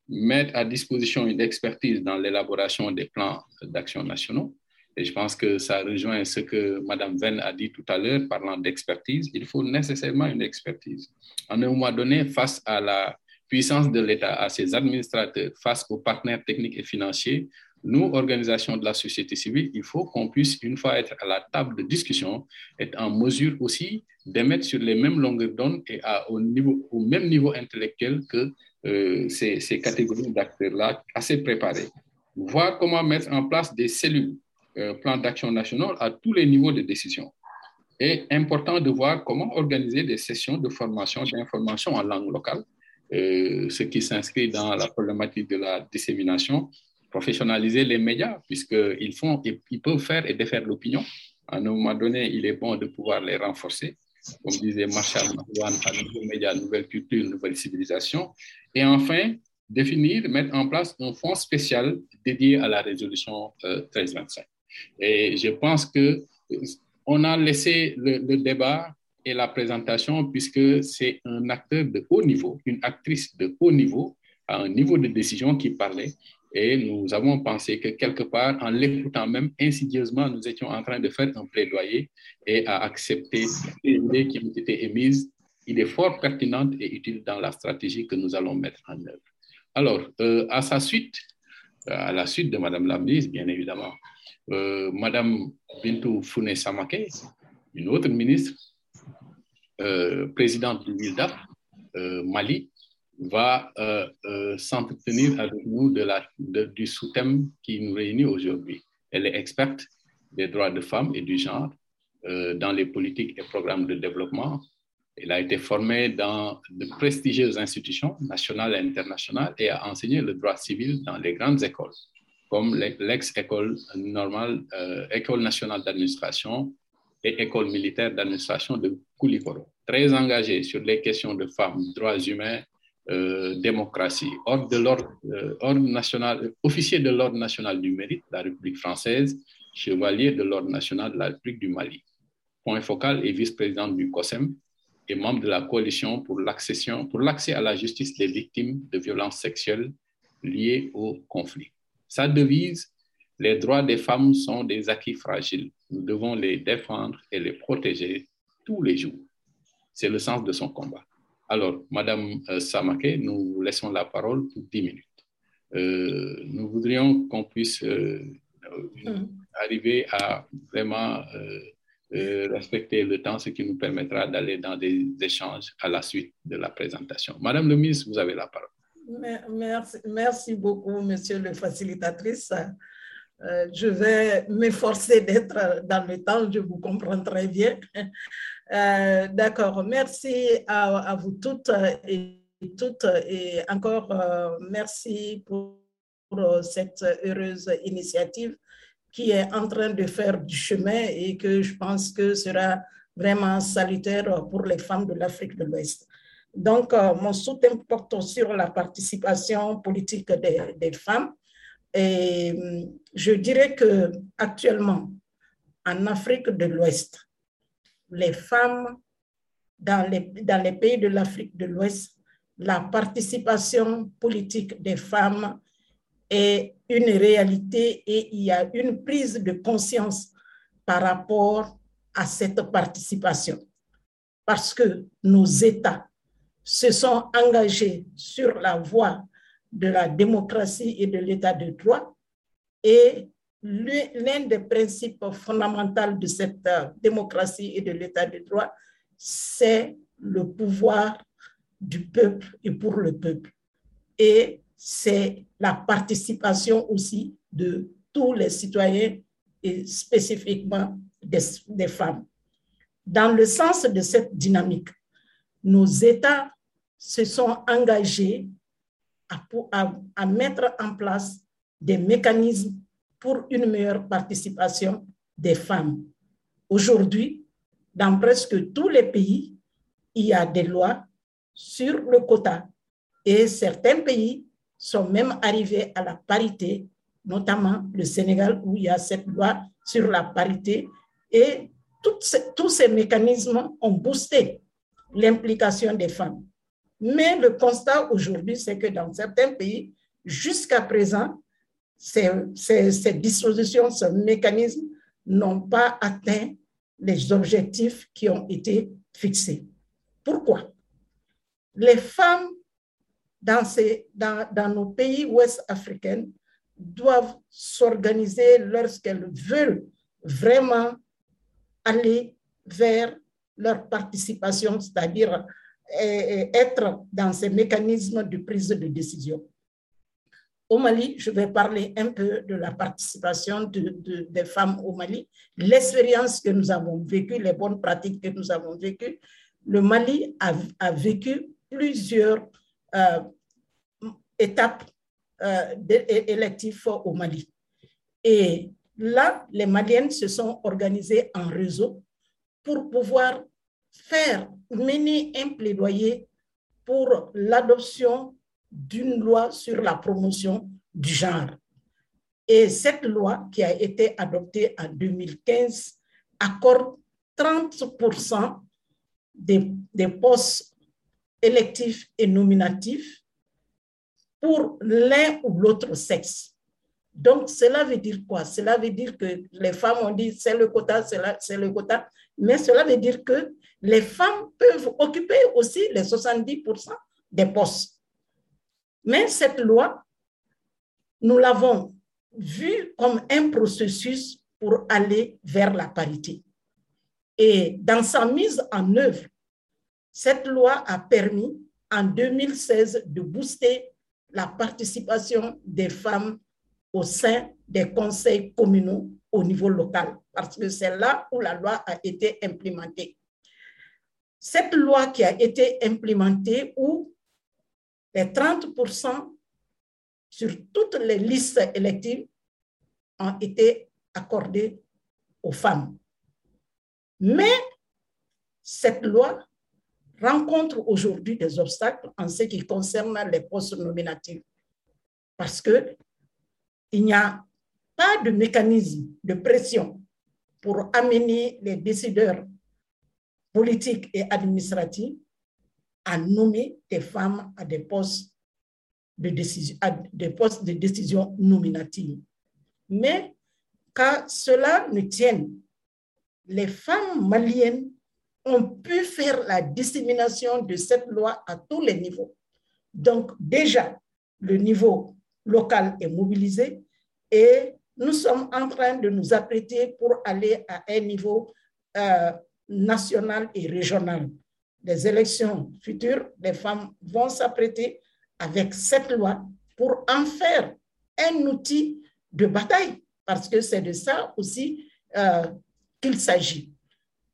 mettre à disposition une expertise dans l'élaboration des plans d'action nationaux. Et je pense que ça rejoint ce que Mme Venn a dit tout à l'heure, parlant d'expertise. Il faut nécessairement une expertise. À un moment donné, face à la puissance de l'État, à ses administrateurs, face aux partenaires techniques et financiers, nous, organisations de la société civile, il faut qu'on puisse, une fois être à la table de discussion, être en mesure aussi d'émettre sur les mêmes longueurs d'onde et à, au même niveau intellectuel que euh, ces, catégories d'acteurs-là assez préparés. Voir comment mettre en place des cellules, euh, plans d'action nationaux à tous les niveaux de décision. Et important de voir comment organiser des sessions de formation, d'information en langue locale, euh, ce qui s'inscrit dans la problématique de la dissémination, professionnaliser les médias, puisqu'ils ils peuvent faire et défaire l'opinion. À un moment donné, il est bon de pouvoir les renforcer comme disait Marshall McLuhan, à nouveaux médias, nouvelle culture, nouvelle civilisation. Et enfin, définir, mettre en place un fonds spécial dédié à la résolution 1325. Euh, et je pense que on a laissé le, débat et la présentation puisque c'est un acteur de haut niveau, une actrice de haut niveau, à un niveau de décision qui parlait et nous avons pensé que quelque part, en l'écoutant même insidieusement, nous étions en train de faire un plaidoyer et à accepter les idées qui ont été émises, idées fort pertinentes et utiles dans la stratégie que nous allons mettre en œuvre. Alors, euh, à sa suite, euh, à la suite de Madame la ministre, bien évidemment, euh, Madame Bintou Founé Samake, une autre ministre, euh, présidente du WILDAP, Mali, va euh, euh, s'entretenir avec nous de la, du sous-thème qui nous réunit aujourd'hui. Elle est experte des droits de femmes et du genre euh, dans les politiques et programmes de développement. Elle a été formée dans de prestigieuses institutions nationales et internationales et a enseigné le droit civil dans les grandes écoles, comme l'ex-école normale, École nationale d'administration et École militaire d'administration de Koulikoro. Très engagée sur les questions de femmes, droits humains euh, démocratie, ordre de l'ordre, euh, national, officier de l'ordre national du mérite, la République française, chevalier de l'ordre national de la République du Mali. Point focal et vice-présidente du COSEM et membre de la coalition pour l'accès à la justice des victimes de violences sexuelles liées au conflit. Sa devise, les droits des femmes sont des acquis fragiles. Nous devons les défendre et les protéger tous les jours. C'est le sens de son combat. Alors, Madame euh, Samake, nous laissons la parole pour 10 minutes. Euh, nous voudrions qu'on puisse euh, mm. arriver à vraiment respecter le temps, ce qui nous permettra d'aller dans des échanges à la suite de la présentation. Madame le ministre, vous avez la parole. Merci, merci beaucoup, monsieur le facilitatrice. je vais m'efforcer d'être dans le temps, je vous comprends très bien. Euh, d'accord. Merci à, vous toutes et toutes. Et encore, euh, merci pour, cette heureuse initiative qui est en train de faire du chemin et que je pense que sera vraiment salutaire pour les femmes de l'Afrique de l'Ouest. Donc, euh, mon soutien porte sur la participation politique des, des, femmes. Et je dirais que actuellement, en Afrique de l'Ouest, les femmes dans les, pays de l'Afrique de l'Ouest, la participation politique des femmes est une réalité et il y a une prise de conscience par rapport à cette participation. Parce que nos États se sont engagés sur la voie de la démocratie et de l'état de droit. Et l'un des principes fondamentaux de cette euh, démocratie et de l'état de droit, c'est le pouvoir du peuple et pour le peuple. Et c'est la participation aussi de tous les citoyens et spécifiquement des, femmes. Dans le sens de cette dynamique, nos États se sont engagés à, à, mettre en place des mécanismes pour une meilleure participation des femmes. Aujourd'hui, dans presque tous les pays, il y a des lois sur le quota et certains pays sont même arrivés à la parité, notamment le Sénégal où il y a cette loi sur la parité et tous ces mécanismes ont boosté l'implication des femmes. Mais le constat aujourd'hui, c'est que dans certains pays, jusqu'à présent, ces, ces, dispositions, ce mécanisme n'ont pas atteint les objectifs qui ont été fixés. Pourquoi? Les femmes dans, ces, nos pays ouest africains doivent s'organiser lorsqu'elles veulent vraiment aller vers leur participation, c'est-à-dire être dans ces mécanismes de prise de décision. Au Mali, je vais parler un peu de la participation de, des femmes au Mali, l'expérience que nous avons vécue, les bonnes pratiques que nous avons vécues. Le Mali a, a vécu plusieurs euh, étapes euh, électives au Mali. Et là, les Maliennes se sont organisées en réseau pour pouvoir faire, mener un plaidoyer pour l'adoption d'une loi sur la promotion du genre. Et cette loi qui a été adoptée en 2015 accorde 30% des, des postes électifs et nominatifs pour l'un ou l'autre sexe. Donc, cela veut dire quoi? Cela veut dire que les femmes ont dit c'est le quota, c'est le quota, mais cela veut dire que les femmes peuvent occuper aussi les 70% des postes. Mais cette loi, nous l'avons vue comme un processus pour aller vers la parité. Et dans sa mise en œuvre, cette loi a permis en 2016 de booster la participation des femmes au sein des conseils communaux au niveau local, parce que c'est là où la loi a été implémentée cette loi qui a été implémentée où les 30% sur toutes les listes électives ont été accordés aux femmes. Mais cette loi rencontre aujourd'hui des obstacles en ce qui concerne les postes nominatifs parce qu'il n'y a pas de mécanisme de pression pour amener les décideurs politique et administrative à nommer des femmes à des postes de décision, à des postes de décision nominative. Mais qu'à cela ne tienne, les femmes maliennes ont pu faire la dissémination de cette loi à tous les niveaux. Donc déjà, le niveau local est mobilisé et nous sommes en train de nous apprêter pour aller à un niveau euh, nationales et régionales. Les élections futures, les femmes vont s'apprêter avec cette loi pour en faire un outil de bataille, parce que c'est de ça aussi euh, qu'il s'agit.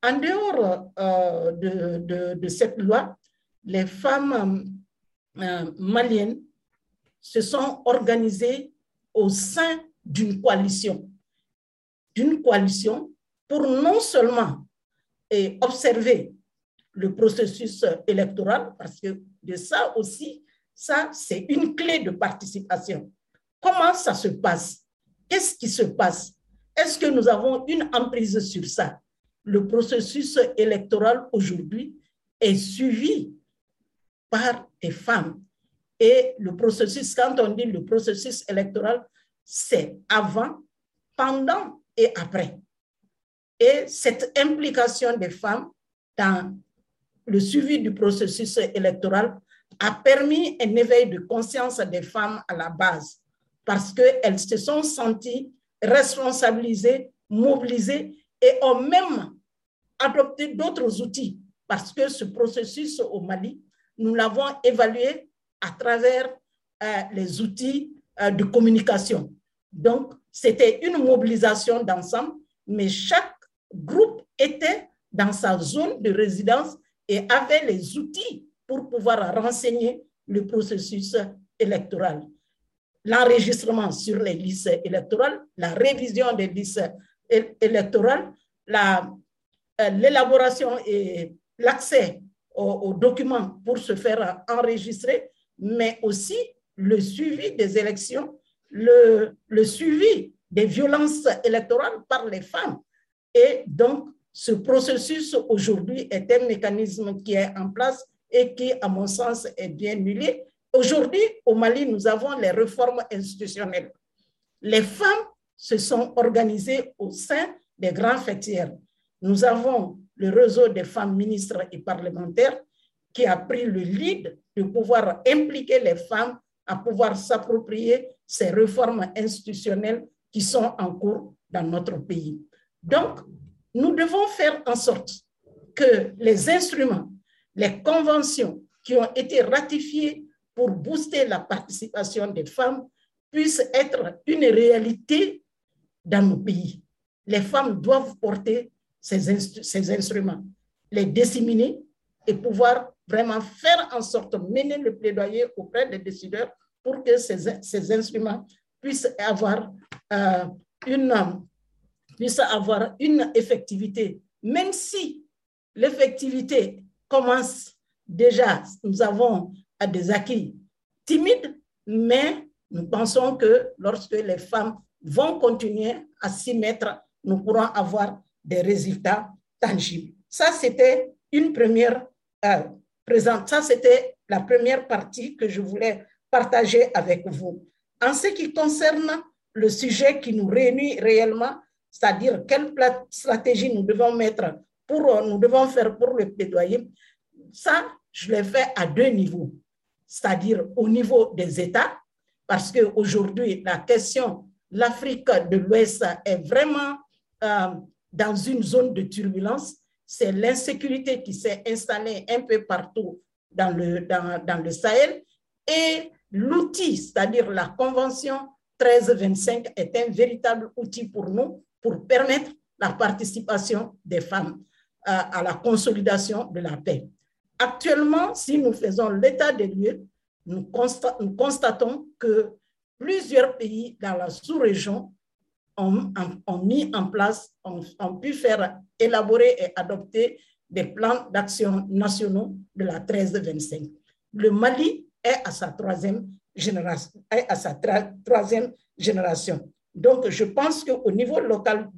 En dehors euh, de, de, cette loi, les femmes euh, maliennes se sont organisées au sein d'une coalition, d'une coalition pour non seulement observer le processus électoral, parce que de ça aussi, ça, c'est une clé de participation. Comment ça se passe? Qu'est-ce qui se passe? Est-ce que nous avons une emprise sur ça? Le processus électoral aujourd'hui est suivi par des femmes. Et le processus, quand on dit le processus électoral, c'est avant, pendant et après. Et cette implication des femmes dans le suivi du processus électoral a permis un éveil de conscience des femmes à la base parce qu'elles se sont senties responsabilisées, mobilisées et ont même adopté d'autres outils parce que ce processus au Mali, nous l'avons évalué à travers euh, les outils euh, de communication. Donc, c'était une mobilisation d'ensemble, mais chaque groupe était dans sa zone de résidence et avait les outils pour pouvoir renseigner le processus électoral. L'enregistrement sur les listes électorales, la révision des listes électorales, euh, l'élaboration et l'accès aux, documents pour se faire enregistrer, mais aussi le suivi des élections, le, le suivi des violences électorales par les femmes. Et donc, ce processus aujourd'hui est un mécanisme qui est en place et qui, à mon sens, est bien nulé. Aujourd'hui, au Mali, nous avons les réformes institutionnelles. Les femmes se sont organisées au sein des grands fêtières. Nous avons le réseau des femmes ministres et parlementaires qui a pris le lead de pouvoir impliquer les femmes à pouvoir s'approprier ces réformes institutionnelles qui sont en cours dans notre pays. Donc, nous devons faire en sorte que les instruments, les conventions qui ont été ratifiées pour booster la participation des femmes puissent être une réalité dans nos pays. Les femmes doivent porter ces, instruments, les disséminer et pouvoir vraiment faire en sorte mener le plaidoyer auprès des décideurs pour que ces, ces instruments puissent avoir, euh, une, puissent avoir une effectivité, même si l'effectivité commence déjà, nous avons des acquis timides, mais nous pensons que lorsque les femmes vont continuer à s'y mettre, nous pourrons avoir des résultats tangibles. Ça, c'était une première euh. Ça, c'était la première partie que je voulais partager avec vous. En ce qui concerne le sujet qui nous réunit réellement, c'est-à-dire quelle stratégie nous devons mettre pour, nous devons faire pour le plaidoyer, ça, je l'ai fait à deux niveaux, c'est-à-dire au niveau des États, parce qu'aujourd'hui, la question, l'Afrique de l'Ouest est vraiment euh, dans une zone de turbulence. C'est l'insécurité qui s'est installée un peu partout dans le, dans, dans le Sahel. Et l'outil, c'est-à-dire la Convention 1325, est un véritable outil pour nous pour permettre la participation des femmes à, euh, à la consolidation de la paix. Actuellement, si nous faisons l'état des lieux, nous, constatons que plusieurs pays dans la sous-région ont, mis en place, ont, pu faire élaborer et adopter des plans d'action nationaux de la 1325. Le Mali. Est à sa troisième génération. Donc, je pense qu'au niveau local,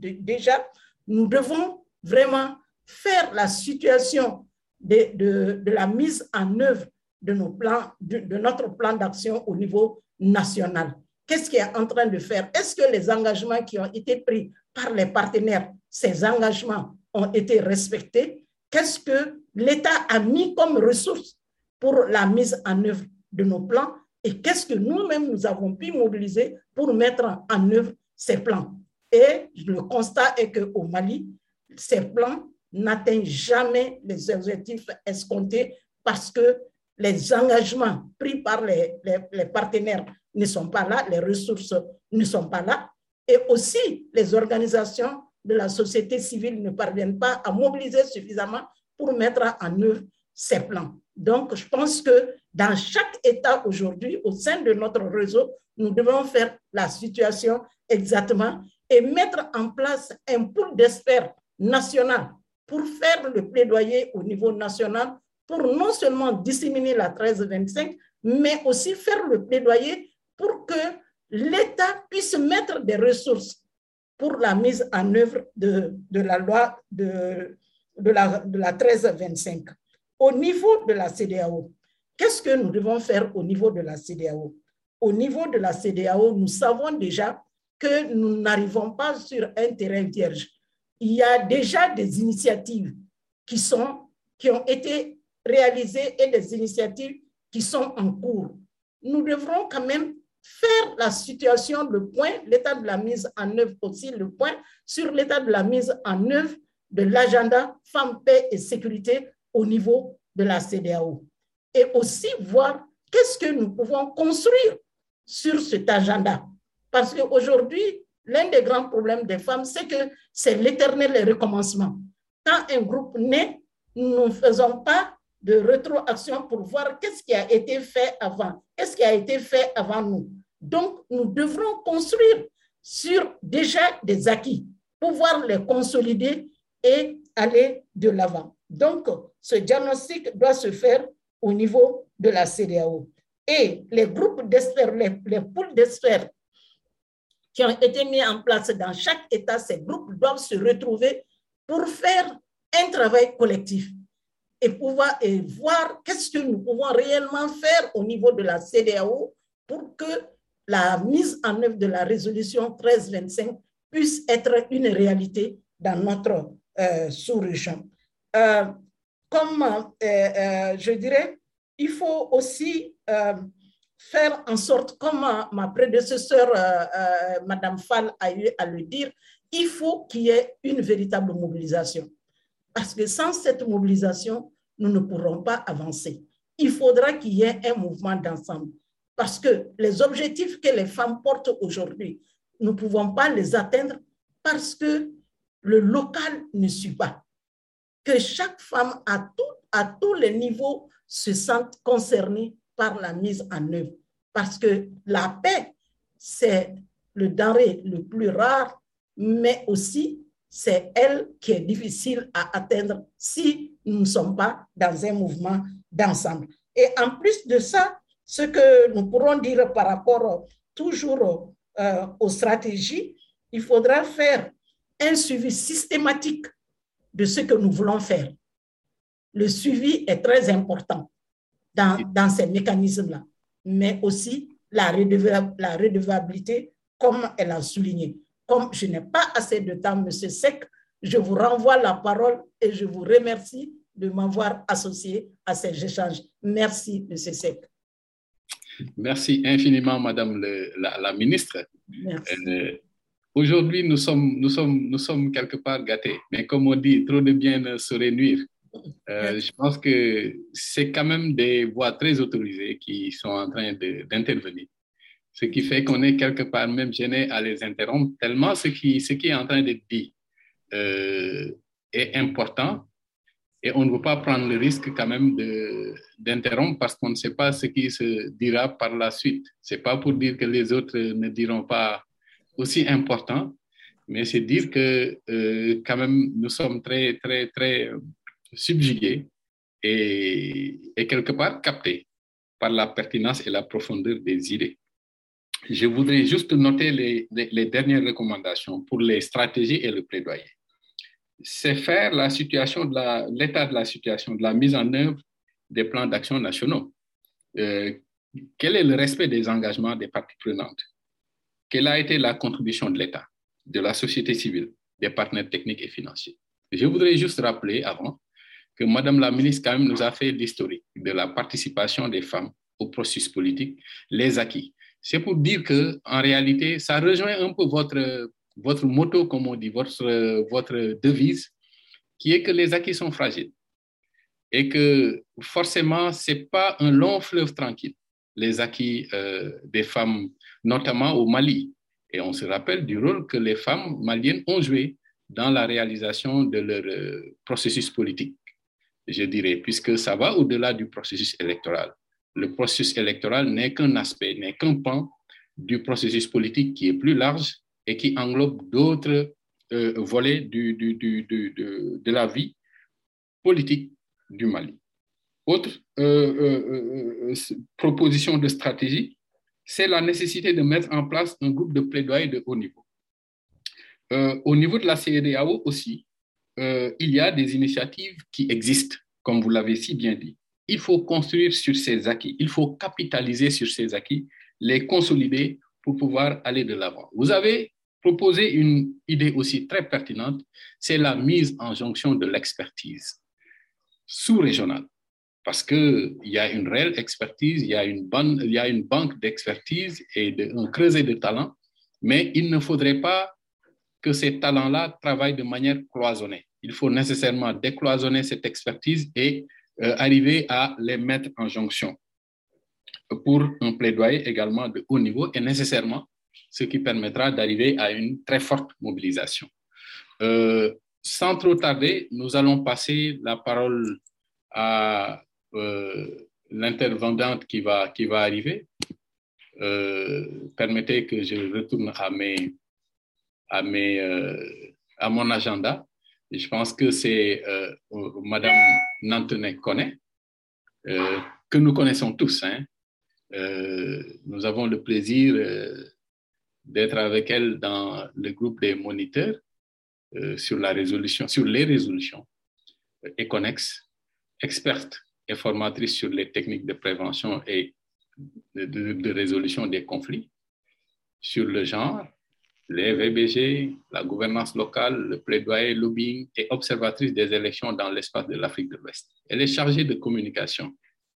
déjà, nous devons vraiment faire la situation de, de, la mise en œuvre de, nos plans, de, de notre plan d'action au niveau national. Qu'est-ce qui est en train de faire? Est-ce que les engagements qui ont été pris par les partenaires, ces engagements ont été respectés? Qu'est-ce que l'État a mis comme ressources pour la mise en œuvre de nos plans? Et qu'est-ce que nous-mêmes nous avons pu mobiliser pour mettre en œuvre ces plans. Et le constat est qu'au Mali, ces plans n'atteignent jamais les objectifs escomptés parce que les engagements pris par les, les, partenaires ne sont pas là, les ressources ne sont pas là, et aussi les organisations de la société civile ne parviennent pas à mobiliser suffisamment pour mettre en œuvre ces plans. Donc, je pense que dans chaque État aujourd'hui, au sein de notre réseau, nous devons faire la situation exactement et mettre en place un pool d'experts national pour faire le plaidoyer au niveau national pour non seulement disséminer la 1325, mais aussi faire le plaidoyer pour que l'État puisse mettre des ressources pour la mise en œuvre de, de la loi de, de, la, de la 1325. Au niveau de la CDAO, qu'est-ce que nous devons faire au niveau de la CDAO Au niveau de la CDAO, nous savons déjà que nous n'arrivons pas sur un terrain vierge. il y a déjà des initiatives qui, sont, qui ont été réalisées et des initiatives qui sont en cours. Nous devrons quand même faire la situation, le point, l'état de la mise en œuvre aussi, le point sur l'état de la mise en œuvre de l'agenda Femmes, Paix et Sécurité au niveau de la CDAO. Et aussi voir qu'est-ce que nous pouvons construire sur cet agenda. Parce qu'aujourd'hui, l'un des grands problèmes des femmes, c'est que c'est l'éternel recommencement. Quand un groupe naît, nous ne faisons pas de rétroaction pour voir qu'est-ce qui a été fait avant, qu'est-ce qui a été fait avant nous. Donc, nous devrons construire sur déjà des acquis, pouvoir les consolider et aller de l'avant. Donc, ce diagnostic doit se faire au niveau de la CDAO. Et les groupes d'experts, les, les poules d'experts qui ont été mis en place dans chaque État, ces groupes doivent se retrouver pour faire un travail collectif et pouvoir voir qu'est-ce que nous pouvons réellement faire au niveau de la CDAO pour que la mise en œuvre de la résolution 1325 puisse être une réalité dans notre euh, sous-région. Euh, comme euh, je dirais, il faut aussi faire en sorte, comme ma, prédécesseur, euh, euh, Madame Fall, a eu à le dire, il faut qu'il y ait une véritable mobilisation. Parce que sans cette mobilisation, nous ne pourrons pas avancer. Il faudra qu'il y ait un mouvement d'ensemble. Parce que les objectifs que les femmes portent aujourd'hui, nous ne pouvons pas les atteindre parce que le local ne suit pas. Que chaque femme à, tout, à tous les niveaux se sente concernée par la mise en œuvre. Parce que la paix, c'est le denrée le plus rare, mais aussi c'est elle qui est difficile à atteindre si nous ne sommes pas dans un mouvement d'ensemble. Et en plus de ça, ce que nous pourrons dire par rapport toujours euh, aux stratégies, il faudra faire un suivi systématique de ce que nous voulons faire. Le suivi est très important dans, ces mécanismes-là, mais aussi la, redevabilité, comme elle a souligné. Comme je n'ai pas assez de temps, Monsieur Sec, je vous renvoie la parole et je vous remercie de m'avoir associé à ces échanges. Merci, Monsieur Sec. Merci infiniment, Madame la, ministre. Euh, aujourd'hui, nous sommes, nous, sommes, nous sommes quelque part gâtés, mais comme on dit, trop de bien ne saurait nuire. Euh, je pense que c'est quand même des voix très autorisées qui sont en train d'intervenir. Ce qui fait qu'on est quelque part même gêné à les interrompre, tellement ce qui, ce qui est en train d'être dit euh, est important et on ne veut pas prendre le risque quand même d'interrompre parce qu'on ne sait pas ce qui se dira par la suite. Ce n'est pas pour dire que les autres ne diront pas aussi important, mais c'est dire que euh, quand même nous sommes très, très, très subjugué et, et, quelque part capté par la pertinence et la profondeur des idées. Je voudrais juste noter les, les, dernières recommandations pour les stratégies et le plaidoyer. C'est faire la situation de l'état de la situation, de la mise en œuvre des plans d'action nationaux. Euh, quel est le respect des engagements des parties prenantes? Quelle a été la contribution de l'État, de la société civile, des partenaires techniques et financiers? Je voudrais juste rappeler avant que Madame la ministre quand même nous a fait l'historique de la participation des femmes au processus politique, les acquis. C'est pour dire que en réalité, ça rejoint un peu votre votre motto, comme on dit, votre votre devise, qui est que les acquis sont fragiles et que forcément c'est pas un long fleuve tranquille. Les acquis euh, des femmes, notamment au Mali, et on se rappelle du rôle que les femmes maliennes ont joué dans la réalisation de leur euh, processus politique je dirais, puisque ça va au-delà du processus électoral. Le processus électoral n'est qu'un aspect, n'est qu'un pan du processus politique qui est plus large et qui englobe d'autres euh, volets de la vie politique du Mali. Autre euh, proposition de stratégie, c'est la nécessité de mettre en place un groupe de plaidoyer de haut niveau. au niveau de la CEDEAO aussi, euh, il y a des initiatives qui existent, comme vous l'avez si bien dit. Il faut construire sur ces acquis, il faut capitaliser sur ces acquis, les consolider pour pouvoir aller de l'avant. Vous avez proposer une idée aussi très pertinente, c'est la mise en jonction de l'expertise sous-régionale. Parce qu'il y a une réelle expertise, il y a une, banque d'expertise et un creuset de talents, mais il ne faudrait pas que ces talents-là travaillent de manière cloisonnée. Il faut nécessairement décloisonner cette expertise et euh, arriver à les mettre en jonction pour un plaidoyer également de haut niveau et nécessairement ce qui permettra d'arriver à une très forte mobilisation. Euh, sans trop tarder, nous allons passer la parole à euh, l'intervenante qui va, qui va arriver. Euh, permettez que je retourne à, mes, à, mes, euh, à mon agenda. Je pense que c'est euh, Madame Nantenay Connaît, que nous connaissons tous. Hein. nous avons le plaisir d'être avec elle dans le groupe des moniteurs sur la résolution, sur les résolutions et connexes, experte et formatrice sur les techniques de prévention et de, résolution des conflits, sur le genre, les VBG, la gouvernance locale, le plaidoyer, lobbying et observatrice des élections dans l'espace de l'Afrique de l'Ouest. Elle est chargée de communication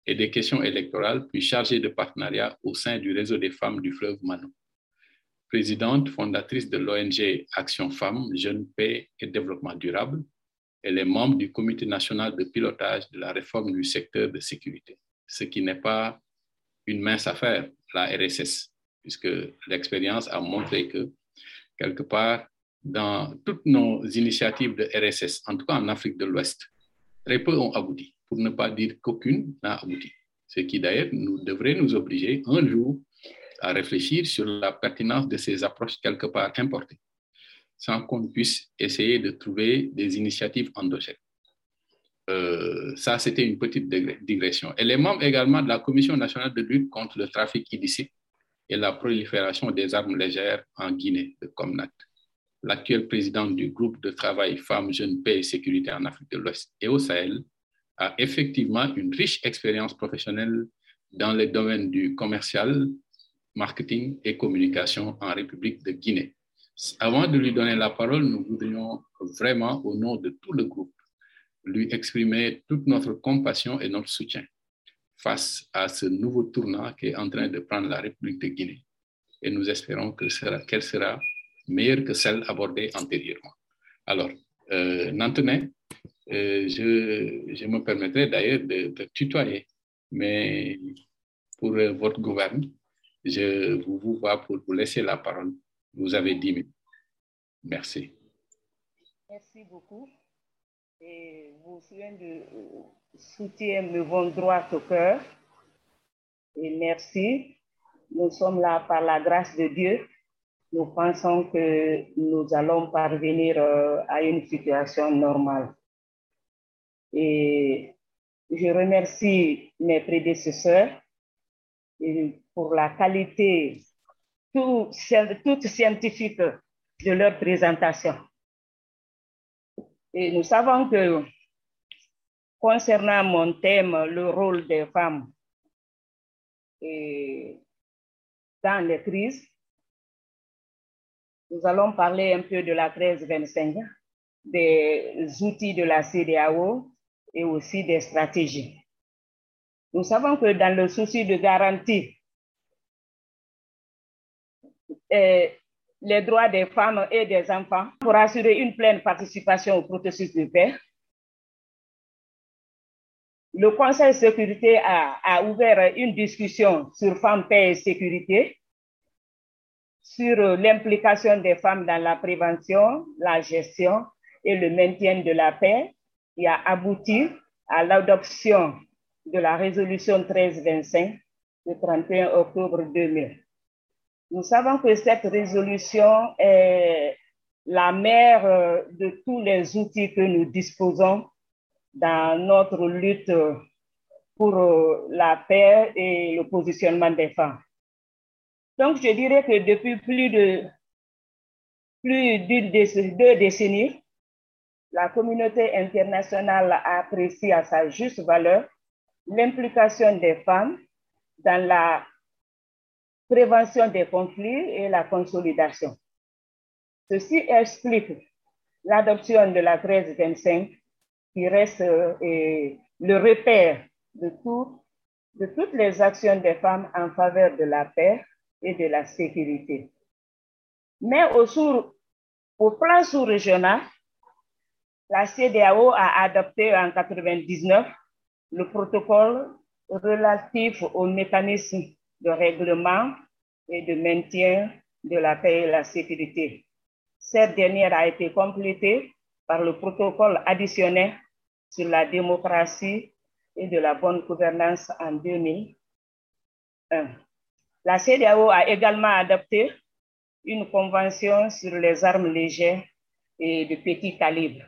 et des questions électorales, puis chargée de partenariat au sein du réseau des femmes du fleuve Mano. Présidente fondatrice de l'ONG Action Femmes, Jeunes, Paix et Développement Durable, elle est membre du comité national de pilotage de la réforme du secteur de sécurité, ce qui n'est pas une mince affaire, la RSS, puisque l'expérience a montré que, quelque part, dans toutes nos initiatives de RSS, en tout cas en Afrique de l'Ouest, très peu ont abouti, pour ne pas dire qu'aucune n'a abouti. Ce qui d'ailleurs nous devrait nous obliger un jour à réfléchir sur la pertinence de ces approches quelque part importées sans qu'on puisse essayer de trouver des initiatives endogènes. Euh, ça, c'était une petite digression. Elle est membre également de la Commission nationale de lutte contre le trafic illicite et la prolifération des armes légères en Guinée, de Comnat. L'actuelle présidente du groupe de travail Femmes, Jeunes, Paix et Sécurité en Afrique de l'Ouest et au Sahel a effectivement une riche expérience professionnelle dans les domaines du commercial, marketing et communication en République de Guinée. Avant de lui donner la parole, nous voudrions vraiment, au nom de tout le groupe, lui exprimer toute notre compassion et notre soutien face à ce nouveau tournant qui est en train de prendre la République de Guinée. Et nous espérons qu'elle sera, meilleure que celle abordée antérieurement. Alors, euh, Nantenay, euh, je, me permettrai d'ailleurs de, tutoyer, mais pour euh, votre gouverne, je vous vois pour vous laisser la parole vous avez 10 minutes. Merci. Merci beaucoup. Et vos soins de soutien me vont droit au cœur. Et merci. Nous sommes là par la grâce de Dieu. Nous pensons que nous allons parvenir euh, à une situation normale. Et je remercie mes prédécesseurs pour la qualité tout, toute scientifique de leur présentation. Et nous savons que concernant mon thème, le rôle des femmes dans les crises, nous allons parler un peu de la 1325, des outils de la CDAO et aussi des stratégies. Nous savons que dans le souci de garantie euh, les droits des femmes et des enfants pour assurer une pleine participation au processus de paix. Le Conseil de sécurité a, a ouvert une discussion sur femmes, paix et sécurité, sur l'implication des femmes dans la prévention, la gestion et le maintien de la paix et a abouti à l'adoption de la résolution 1325 du 31 octobre 2000. Nous savons que cette résolution est la mère euh, de tous les outils que nous disposons dans notre lutte pour euh, la paix et le positionnement des femmes. Donc, je dirais que depuis plus de plus d'une deux décennies, la communauté internationale apprécie à sa juste valeur l'implication des femmes dans la prévention des conflits et la consolidation. Ceci explique l'adoption de la 1325 qui reste euh, le repère de, tout, de toutes les actions des femmes en faveur de la paix et de la sécurité. Mais au, au plan sous-régional, la CDAO a adopté en 1999 le protocole relatif au mécanisme de règlement et de maintien de la paix et la sécurité. Cette dernière a été complétée par le protocole additionnel sur la démocratie et de la bonne gouvernance en 2001. La CDAO a également adopté une convention sur les armes légères et de petit calibre.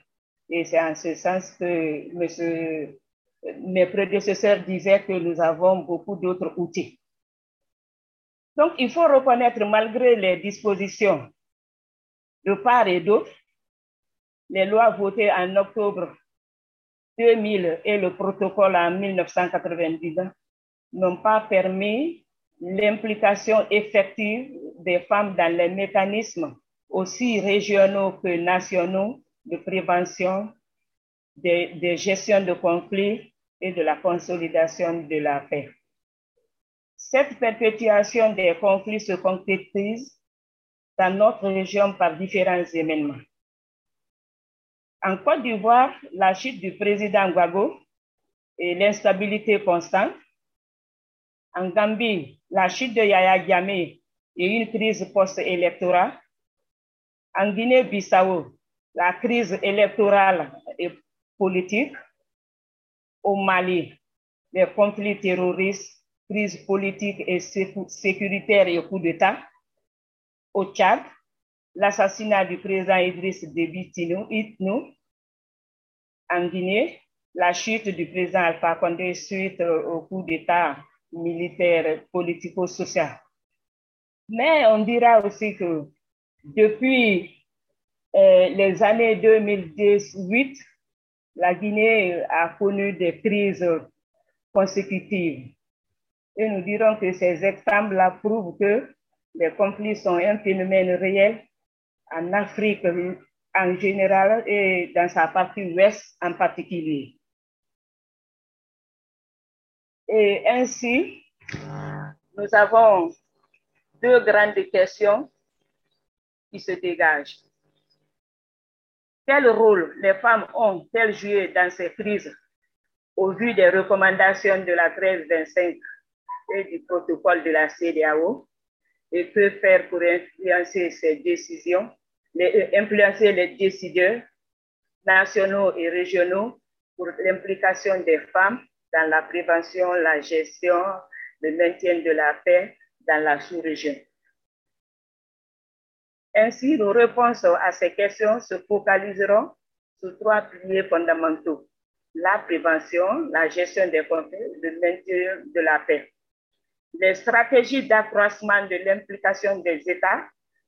Et c'est en ce sens que monsieur, mes prédécesseurs disaient que nous avons beaucoup d'autres outils. Donc, il faut reconnaître, malgré les dispositions de part et d'autre, les lois votées en octobre 2000 et le protocole en 1990 n'ont pas permis l'implication effective des femmes dans les mécanismes aussi régionaux que nationaux de prévention, de, de gestion de conflits et de la consolidation de la paix. Cette perpétuation des conflits se concrétise dans notre région par différents événements. En Côte d'Ivoire, la chute du président Guago et l'instabilité constante. En Gambie, la chute de Yaya Diamé et une crise post-électorale. En Guinée-Bissau, la crise électorale et politique. Au Mali, les conflits terroristes, crise politique et sécuritaire et coup d'État. Au Tchad, l'assassinat du président Idriss Déby Itnou en Guinée, la chute du président Alpha Condé suite au coup d'État militaire politico-social. Mais on dira aussi que depuis euh, les années 2018, la Guinée a connu des crises consécutives. Et nous dirons que ces exemples-là prouvent que les conflits sont un phénomène réel en Afrique en général et dans sa partie ouest en particulier. Et ainsi, nous avons deux grandes questions qui se dégagent. Quel rôle les femmes ont-elles joué dans ces crises au vu des recommandations de la 1325 et du protocole de la CDAO? Et que faire pour influencer ces décisions les, influencer les décideurs nationaux et régionaux pour l'implication des femmes dans la prévention, la gestion, le maintien de la paix dans la sous-région. Ainsi, nos réponses à ces questions se focaliseront sur trois piliers fondamentaux. La prévention, la gestion des conflits, le maintien de la paix. Les stratégies d'accroissement de l'implication des États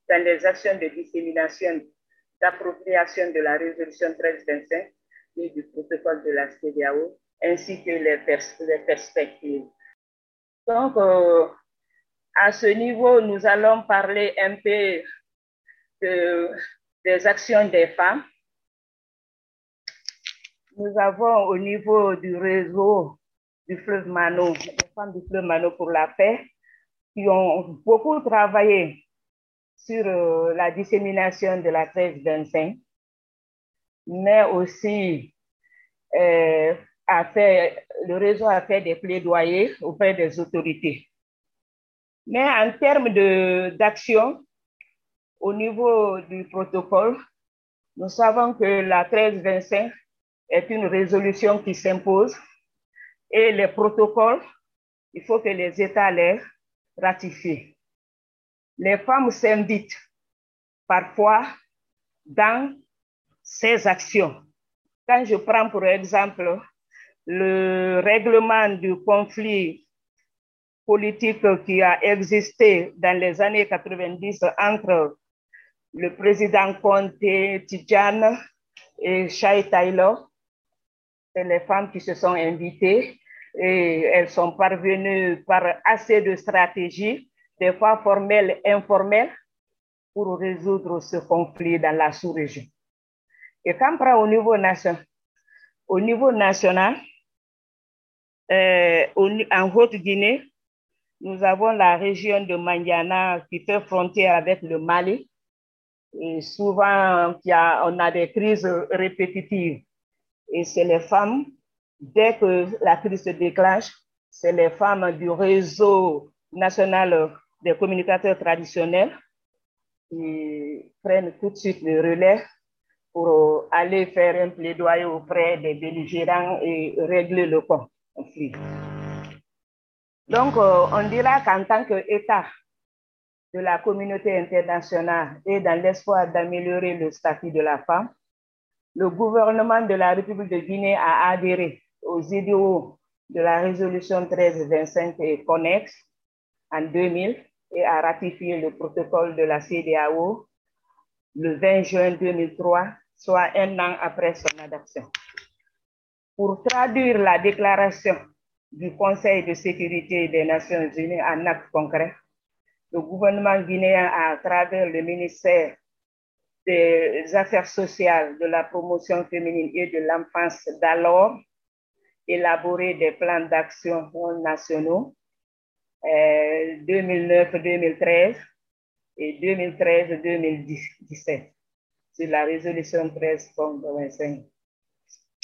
dans les actions de dissémination, d'appropriation de la résolution 1325 et du protocole de la CDAO, ainsi que les, perspectives. Donc, euh, à ce niveau, nous allons parler un peu des actions des femmes. Nous avons au niveau du réseau du fleuve Mano, les femmes du fleuve Mano pour la paix, qui ont beaucoup travaillé sur euh, la dissémination de la 1325, mais aussi euh, a fait, le réseau a fait des plaidoyers auprès des autorités. Mais en termes d'action, au niveau du protocole, nous savons que la 1325 est une résolution qui s'impose et les protocoles, il faut que les États les ratifient les femmes s'invitent parfois dans ces actions. Quand je prends pour exemple le règlement du conflit politique qui a existé dans les années 90 entre le président Conte Tidjane et Shai Taylor, c'est les femmes qui se sont invitées et elles sont parvenues par assez de stratégies des fois formelles, informelles, pour résoudre ce conflit dans la sous-région. Et quand on prend au niveau national, au niveau national, euh, en Haute-Guinée, nous avons la région de Mandiana qui fait frontière avec le Mali. Et souvent, on a des crises répétitives. Et c'est les femmes, dès que la crise se déclenche, c'est les femmes du réseau national des communicateurs traditionnels qui prennent tout de suite le relais pour aller faire un plaidoyer auprès des belligérants et régler le conflit. Donc, euh, on dira qu'en tant qu'État de la communauté internationale et dans l'espoir d'améliorer le statut de la femme, le gouvernement de la République de Guinée a adhéré aux idéaux de la résolution 1325 et connexe en 2000 et a ratifié le protocole de la CDAO le 20 juin 2003, soit un an après son adoption. Pour traduire la déclaration du Conseil de sécurité des Nations Unies en actes concrets, le gouvernement guinéen, à travers le ministère des Affaires sociales, de la promotion féminine et de l'enfance d'alors, élaboré des plans d'action nationaux 2009-2013 euh, et 2013-2017 sur la résolution 13.25.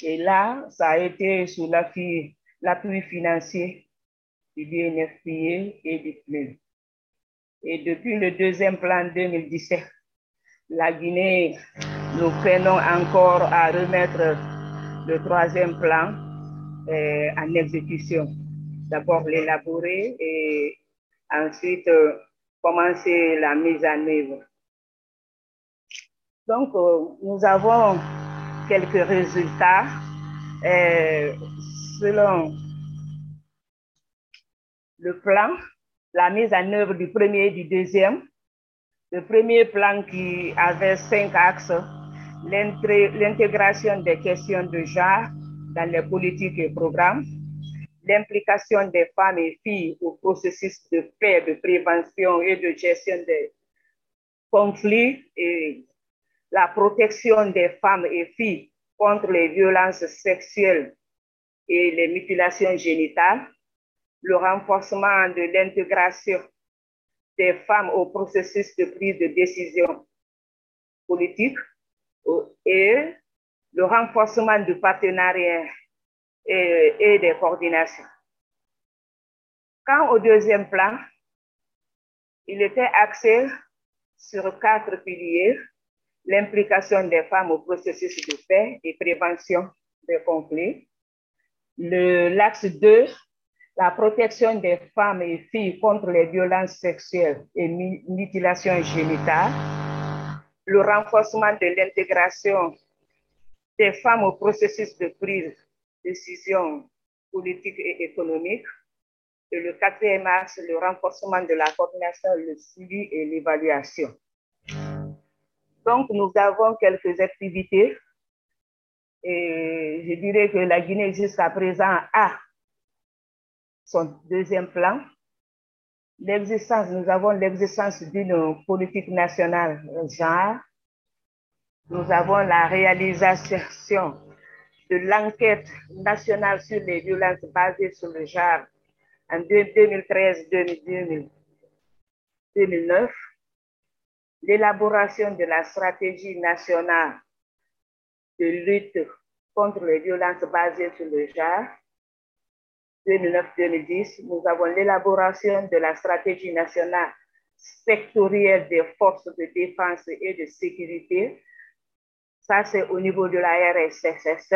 Et là, ça a été sous l'appui financier du BNFPA et du PNUD. Et depuis le deuxième plan 2017, la Guinée, nous prenons encore à remettre le troisième plan euh, en exécution d'abord l'élaborer et ensuite euh, commencer la mise en œuvre. Donc, euh, nous avons quelques résultats selon le plan, la mise en œuvre du premier et du deuxième. Le premier plan qui avait cinq axes, l'intégration des questions de genre dans les politiques et programmes, l'implication des femmes et filles au processus de paix, de prévention et de gestion des conflits et la protection des femmes et filles contre les violences sexuelles et les mutilations génitales, le renforcement de l'intégration des femmes au processus de prise de décision politique et le renforcement du partenariat et, des coordinations. Quand au deuxième plan, il était axé sur quatre piliers, l'implication des femmes au processus de paix et prévention des conflits. L'axe 2, la protection des femmes et filles contre les violences sexuelles et mutilations génitales. Le renforcement de l'intégration des femmes au processus de prise décisions politiques et économiques. Et le quatrième axe, le renforcement de la coordination, le suivi et l'évaluation. Donc, nous avons quelques activités. Et je dirais que la Guinée, jusqu'à présent, a son deuxième plan. L'existence, nous avons l'existence d'une politique nationale genre. Nous avons la réalisation de l'enquête nationale sur les violences basées sur le genre en 2013-2009, l'élaboration de la stratégie nationale de lutte contre les violences basées sur le genre 2009-2010, nous avons l'élaboration de la stratégie nationale sectorielle des forces de défense et de sécurité ça, c'est au niveau de la RSSS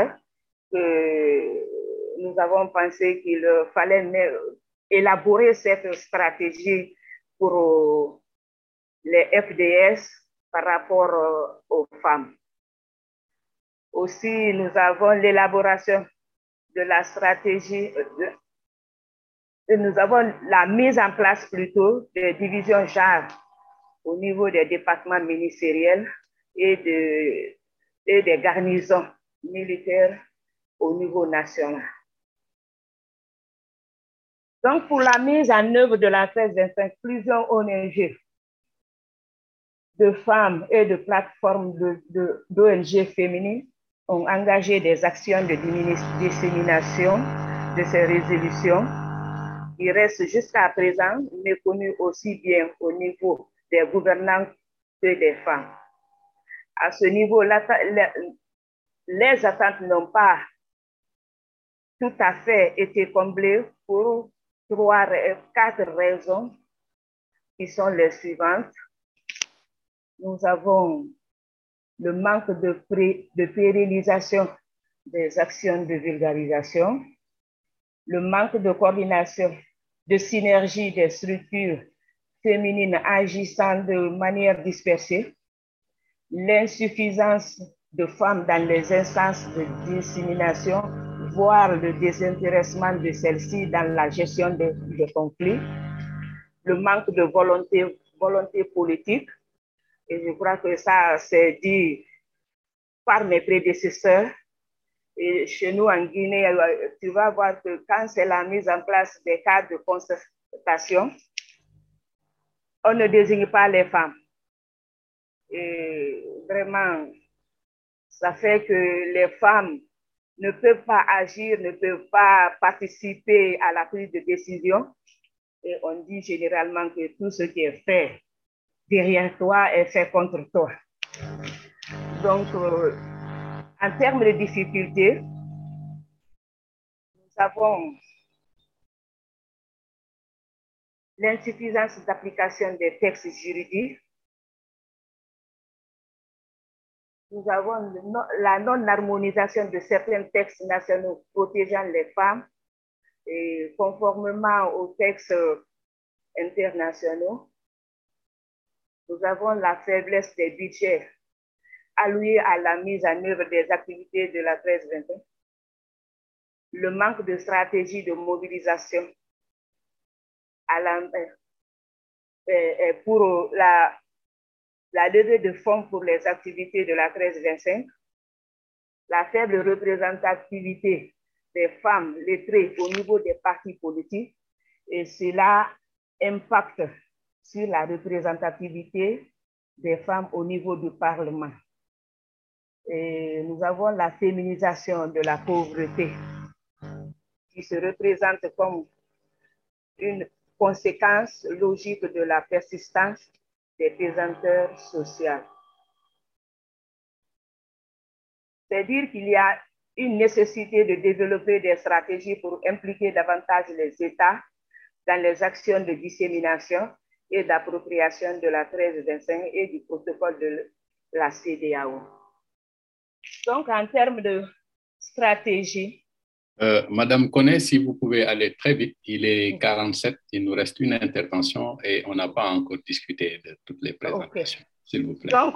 que nous avons pensé qu'il fallait élaborer cette stratégie pour les FDS par rapport aux femmes. Aussi, nous avons l'élaboration de la stratégie, nous avons la mise en place plutôt des divisions genre au niveau des départements ministériels et de et des garnisons militaires au niveau national. Donc, pour la mise en œuvre de la 1325, plusieurs ONG de femmes et de plateformes d'ONG féminines ont engagé des actions de dissémination de ces résolutions qui restent jusqu'à présent méconnues aussi bien au niveau des gouvernants que des femmes. À ce niveau, les attentes n'ont pas tout à fait été comblées pour trois, quatre raisons qui sont les suivantes. Nous avons le manque de, de pérennisation des actions de vulgarisation, le manque de coordination, de synergie des structures féminines agissant de manière dispersée, l'insuffisance de femmes dans les instances de dissémination, voire le désintéressement de celles-ci dans la gestion des, conflits, le manque de volonté, volonté politique, et je crois que ça s'est dit par mes prédécesseurs. Et chez nous en Guinée, tu vas voir que quand c'est la mise en place des cadres de concertation, on ne désigne pas les femmes. Et vraiment, ça fait que les femmes ne peuvent pas agir, ne peuvent pas participer à la prise de décision. Et on dit généralement que tout ce qui est fait derrière toi est fait contre toi. Donc, euh, en termes de difficultés, nous avons l'insuffisance d'application des textes juridiques nous avons la non-harmonisation de certains textes nationaux protégeant les femmes et conformément aux textes internationaux. Nous avons la faiblesse des budgets alloués à la mise en œuvre des activités de la 1321, le manque de stratégie de mobilisation la, euh, euh, pour la la levée de fonds pour les activités de la 1325, la faible représentativité des femmes lettrées au niveau des partis politiques, et cela impacte sur la représentativité des femmes au niveau du Parlement. Nous avons la féminisation de la pauvreté qui se représente comme une conséquence logique de la persistance des pesanteurs sociales. C'est dire qu'il y a une nécessité de développer des stratégies pour impliquer davantage les États dans les actions de dissémination et d'appropriation de la 1325 et du protocole de la CDAO. Donc, en termes de stratégie, euh, Madame Connet, si vous pouvez aller très vite, il est 47, il nous reste une intervention et on n'a pas encore discuté de toutes les présentations, s'il vous plaît. Donc,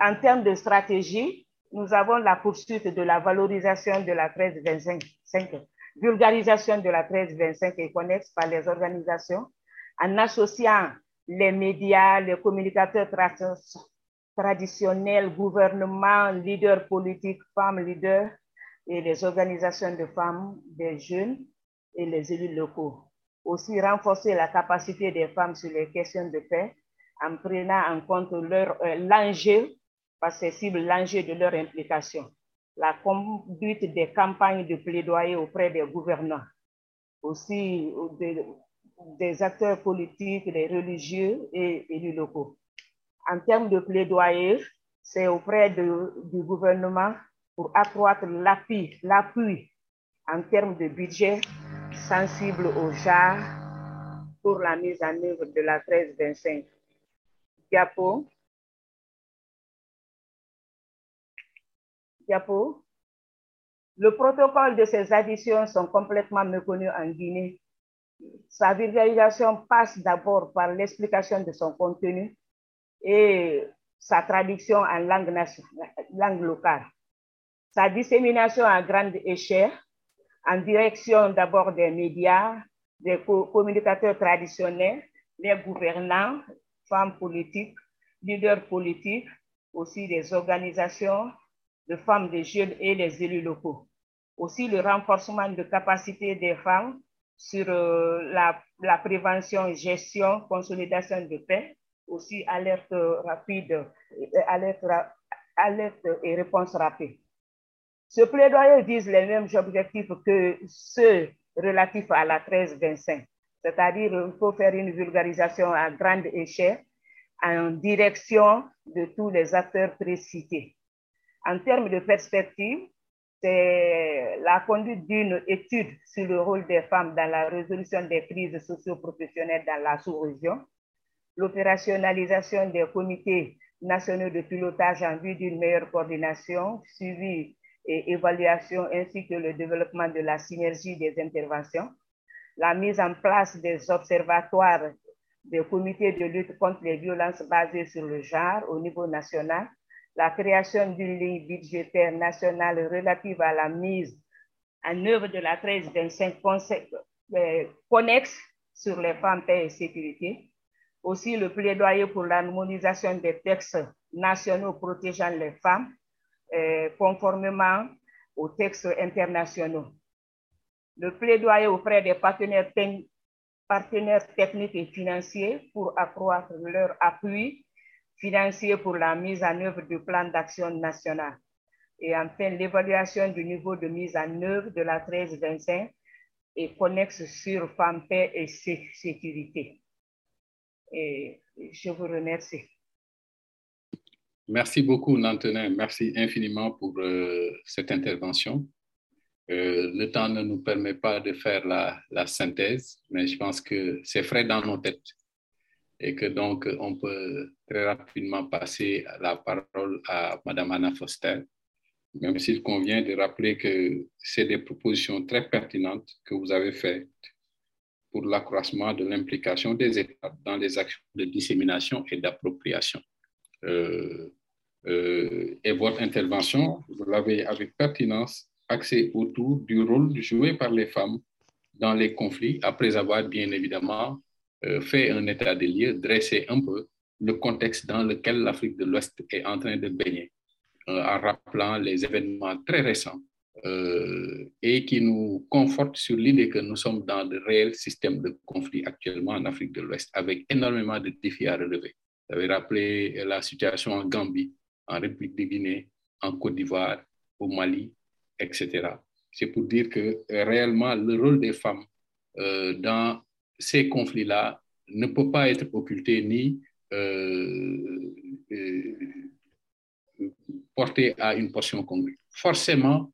en termes de stratégie, nous avons la poursuite de la valorisation de la 1325, vulgarisation de la 1325 et connexe par les organisations en associant les médias, les communicateurs traditionnels, gouvernements, leaders politiques, femmes leaders, et les organisations de femmes, des jeunes et les élus locaux. Aussi renforcer la capacité des femmes sur les questions de paix en prenant en compte euh, l'enjeu, parce que cible l'enjeu de leur implication. La conduite des campagnes de plaidoyer auprès des gouvernants, aussi des, des acteurs politiques, des religieux et élus locaux. En termes de plaidoyer, c'est auprès du gouvernement pour accroître l'appui, l'appui en termes de budget sensible au JAR pour la mise en œuvre de la 1325. Diapo. Diapo. Le protocole de ces additions sont complètement méconnus en Guinée. Sa vulgarisation passe d'abord par l'explication de son contenu et sa traduction en langue, langue locale. Sa dissémination à grande échelle, en direction d'abord des médias, des communicateurs traditionnels, les gouvernants, femmes politiques, leaders politiques, aussi des organisations de femmes, des jeunes et les élus locaux. Aussi le renforcement de capacité des femmes sur euh, la, la prévention, gestion, consolidation de paix aussi alerte rapide, alerte, alerte et réponse rapide. Ce plaidoyer vise les mêmes objectifs que ceux relatifs à la 1325, c'est-à-dire qu'il faut faire une vulgarisation à grande échelle en direction de tous les acteurs précités. En termes de perspective, c'est la conduite d'une étude sur le rôle des femmes dans la résolution des crises socio-professionnelles dans la sous-région, l'opérationnalisation des comités nationaux de pilotage en vue d'une meilleure coordination, suivi et évaluation, ainsi que le développement de la synergie des interventions, la mise en place des observatoires des comités de lutte contre les violences basées sur le genre au niveau national, la création d'une ligne budgétaire nationale relative à la mise en œuvre de la 1325 euh, connexe sur les femmes, paix et sécurité. Aussi, le plaidoyer pour l'harmonisation des textes nationaux protégeant les femmes, euh, conformément aux textes internationaux. Le plaidoyer auprès des partenaires, partenaires techniques et financiers pour accroître leur appui financier pour la mise en œuvre du plan d'action national. Et enfin, l'évaluation du niveau de mise en œuvre de la 1325 et connexe sur femmes, paix et sécurité. Et je vous remercie. Merci beaucoup, Nantenin. Merci infiniment pour euh, cette intervention. Euh, le temps ne nous permet pas de faire la, la synthèse, mais je pense que c'est frais dans nos têtes et que donc on peut très rapidement passer la parole à Madame Anna Foster, même s'il convient de rappeler que c'est des propositions très pertinentes que vous avez faites pour l'accroissement de l'implication des États dans les actions de dissémination et d'appropriation. Euh, euh, et votre intervention, vous l'avez avec pertinence axée autour du rôle joué par les femmes dans les conflits, après avoir bien évidemment euh, fait un état des lieux, dressé un peu le contexte dans lequel l'Afrique de l'Ouest est en train de baigner, en rappelant les événements très récents euh, et qui nous confortent sur l'idée que nous sommes dans de réels systèmes de conflit actuellement en Afrique de l'Ouest, avec énormément de défis à relever. Vous avez rappelé la situation en Gambie, en République de Guinée, en Côte d'Ivoire, au Mali, etc. C'est pour dire que réellement le rôle des femmes dans ces conflits-là ne peuvent pas être occultés ni euh, euh, portés à une portion congrue. Forcément,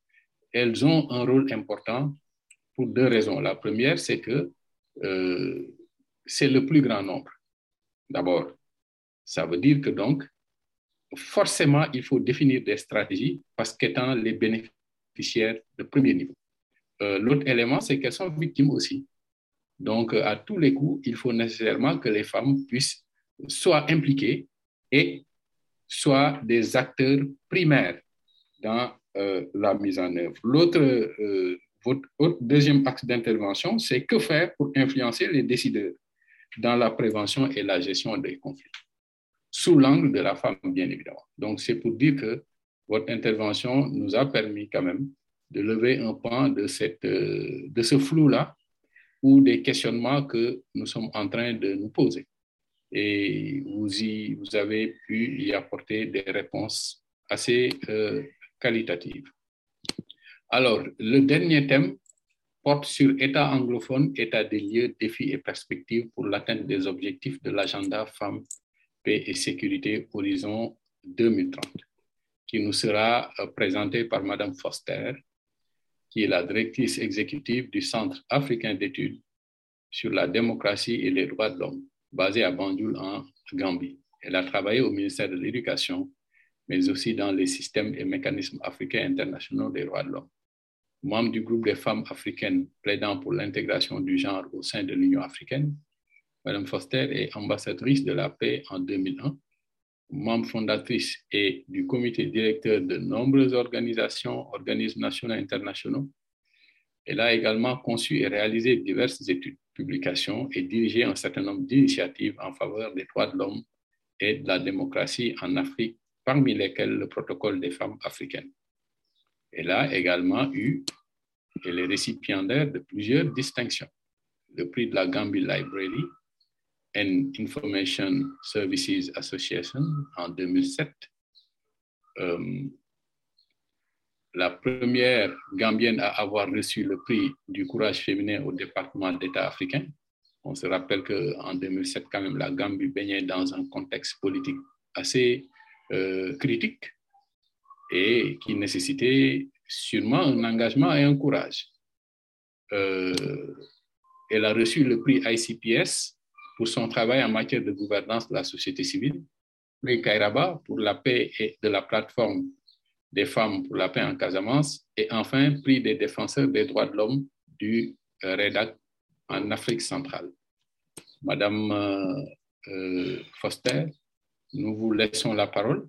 elles ont un rôle important pour deux raisons. La première, c'est que euh, c'est le plus grand nombre. D'abord, ça veut dire que donc, forcément, il faut définir des stratégies parce qu'étant les bénéficiaires de premier niveau. L'autre élément, c'est qu'elles sont victimes aussi. Donc, à tous les coups, il faut nécessairement que les femmes puissent soit impliquées et soit des acteurs primaires dans euh, la mise en œuvre. L'autre, euh, votre, deuxième axe d'intervention, c'est que faire pour influencer les décideurs dans la prévention et la gestion des conflits, sous l'angle de la femme, bien évidemment. Donc, c'est pour dire que votre intervention nous a permis quand même de lever un pan de, cette, euh, de ce flou-là ou des questionnements que nous sommes en train de nous poser. Et vous, y, vous avez pu y apporter des réponses assez qualitatives. Alors, le dernier thème porte sur État anglophone, état des lieux, défis et perspectives pour l'atteinte des objectifs de l'agenda Femmes, Paix et Sécurité Horizon 2030, qui nous sera euh, présenté par Madame Foster, qui est la directrice exécutive du Centre africain d'études sur la démocratie et les droits de l'homme, basé à Banjul en Gambie. Elle a travaillé au ministère de l'Éducation, mais aussi dans les systèmes et mécanismes africains internationaux des droits de l'homme. Membre du groupe des femmes africaines plaidant pour l'intégration du genre au sein de l'Union africaine, Madame Foster est ambassadrice de la paix en 2001 membre fondatrice et du comité directeur de nombreuses organisations, organismes nationaux et internationaux. Elle a également conçu et réalisé diverses études, publications et dirigé un certain nombre d'initiatives en faveur des droits de l'homme et de la démocratie en Afrique, parmi lesquelles le protocole des femmes africaines. Elle a également eu, elle est récipiendaire de plusieurs distinctions, le prix de la Gambie Library, and Information Services Association en 2007. Euh, la première Gambienne à avoir reçu le prix du courage féminin au département d'État africain. On se rappelle qu'en 2007, quand même, la Gambie baignait dans un contexte politique assez euh, critique et qui nécessitait sûrement un engagement et un courage. Euh, elle a reçu le prix ICPS pour son travail en matière de gouvernance de la société civile, prix Kairaba pour la paix et de la plateforme des femmes pour la paix en Casamance et enfin prix des défenseurs des droits de l'homme du euh, REDAC en Afrique centrale. Madame Foster, nous vous laissons la parole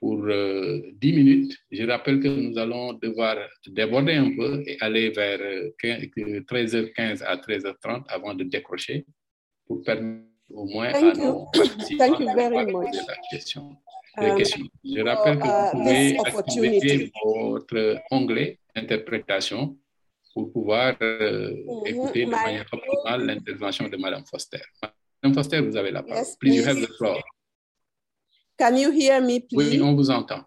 pour 10 minutes. Je rappelle que nous allons devoir déborder un peu et aller vers 13h15 à 13h30 avant de décrocher pour permettre au moins à nos Thank you very much. la question. Um, Je rappelle que vous pouvez activer votre onglet interprétation pour pouvoir euh, mm-hmm. écouter de manière optimale l'intervention de Madame Foster. Madame Foster, vous avez la parole. Yes, please, you have the floor. Can you hear me, please? Oui, on vous entend.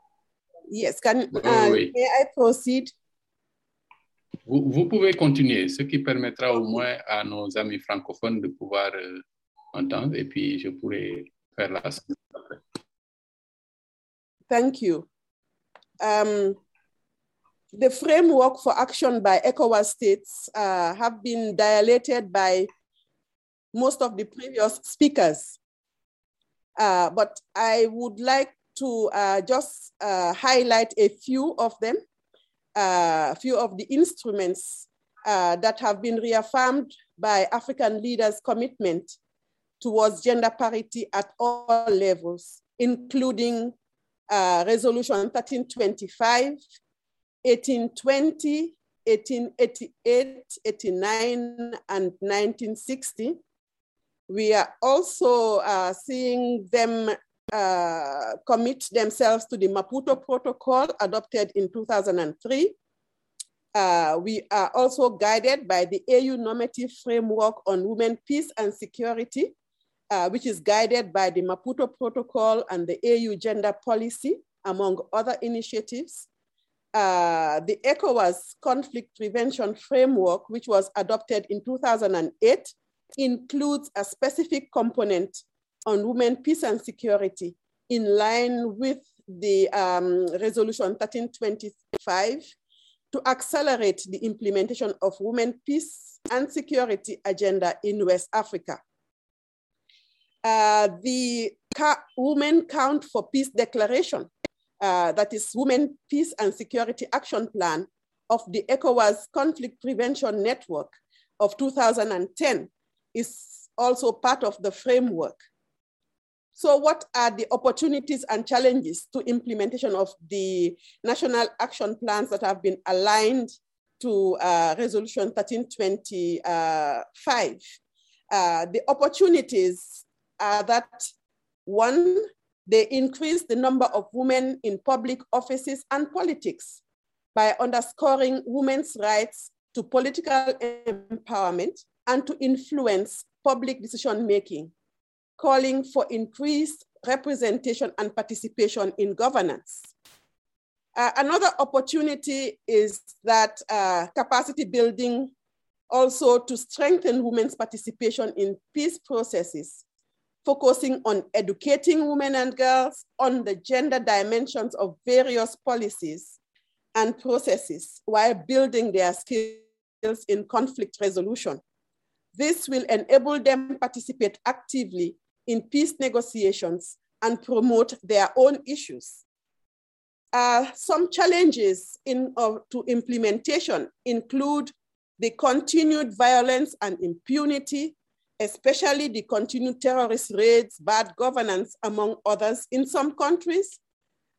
Yes, can, uh, oui. may I proceed? Vous, vous, pouvez continuer, ce qui permettra au moins à nos amis francophones de pouvoir euh, entendre et puis je pourrai faire la suite après. Thank you. Um, the framework for action by ECOWAS states uh, have been dilated by most of the previous speakers. Uh, but I would like to uh, just uh, highlight a few of them, a few of the instruments uh, that have been reaffirmed by African leaders' commitment towards gender parity at all levels, including uh, Resolution 1325, 1820, 1888, 89, and 1960. We are also uh, seeing them uh, commit themselves to the Maputo Protocol adopted in 2003. Uh, we are also guided by the AU normative framework on women, peace and security, uh, which is guided by the Maputo Protocol and the AU gender policy, among other initiatives. Uh, the ECOWAS conflict prevention framework, which was adopted in 2008, includes a specific component on women, peace and security in line with the um, resolution 1325 to accelerate the implementation of women, peace and security agenda in West Africa. Uh, the Women Count for Peace Declaration, uh, that is Women, Peace and Security Action Plan of the ECOWAS Conflict Prevention Network of 2010 is also part of the framework. So what are the opportunities and challenges to implementation of the national action plans that have been aligned to uh, resolution 1325? Uh, the opportunities are that one, they increase the number of women in public offices and politics by underscoring women's rights to political empowerment and to influence public decision making, calling for increased representation and participation in governance. Uh, another opportunity is that uh, capacity building also to strengthen women's participation in peace processes focusing on educating women and girls on the gender dimensions of various policies and processes while building their skills in conflict resolution. This will enable them to participate actively in peace negotiations and promote their own issues. Uh, some challenges in, uh, to implementation include the continued violence and impunity especially the continued terrorist raids, bad governance, among others in some countries.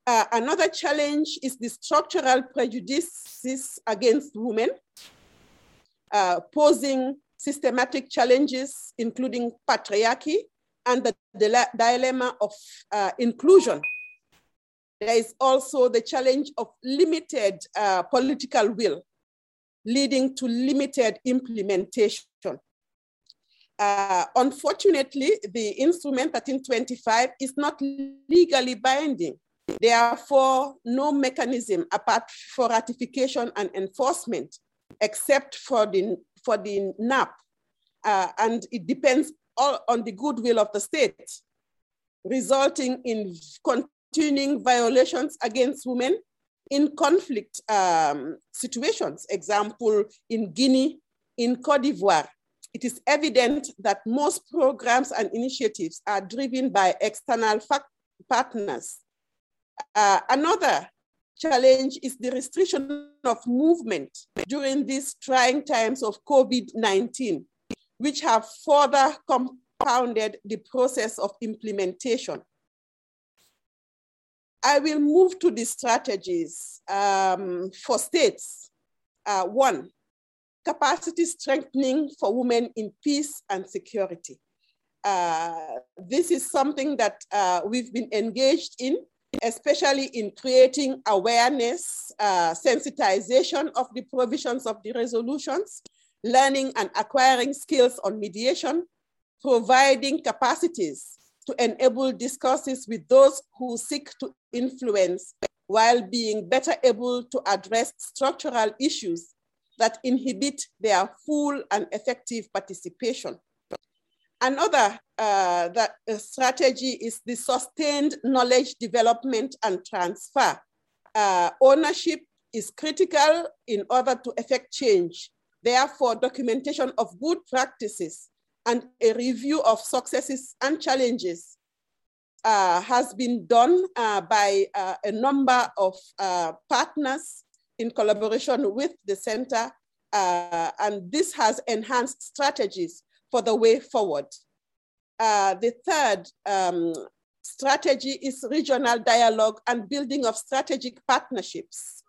Uh, another challenge is the structural prejudices against women, uh, posing systematic challenges, including patriarchy and the, dilemma of uh, inclusion. There is also the challenge of limited uh, political will, leading to limited implementation. Uh, unfortunately, the instrument 1325 is not legally binding. Therefore, no mechanism apart for ratification and enforcement, except for the, for the NAP. Uh, and it depends all on the goodwill of the state, resulting in continuing violations against women in conflict um, situations. Example, in Guinea, in Cote d'Ivoire, it is evident that most programs and initiatives are driven by external partners. Uh, another challenge is the restriction of movement during these trying times of COVID-19, which have further compounded the process of implementation. I will move to the strategies um, for states. Uh, one, capacity strengthening for women in peace and security. Uh, this is something that uh, we've been engaged in, especially in creating awareness, uh, sensitization of the provisions of the resolutions, learning and acquiring skills on mediation, providing capacities to enable discourses with those who seek to influence while being better able to address structural issues that inhibit their full and effective participation. Another uh, that, uh, strategy is the sustained knowledge development and transfer. Uh, ownership is critical in order to effect change. Therefore, documentation of good practices and a review of successes and challenges uh, has been done uh, by a number of partners in collaboration with the center, and this has enhanced strategies for the way forward. Uh, the third um, strategy is regional dialogue and building of strategic partnerships.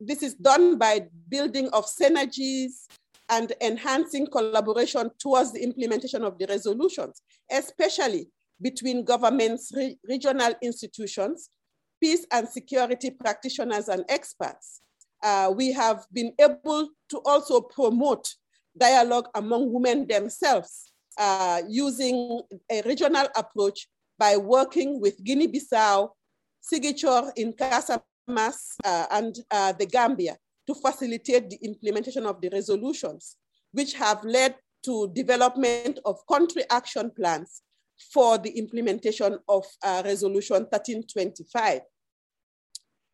this is done by building of synergies, and enhancing collaboration towards the implementation of the resolutions, especially between governments, re regional institutions, peace and security practitioners and experts. Uh, we have been able to also promote dialogue among women themselves uh, using a regional approach by working with Guinea-Bissau, Sigachor in Casamas, uh, and uh, the Gambia to facilitate the implementation of the resolutions, which have led to development of country action plans for the implementation of uh, Resolution 1325.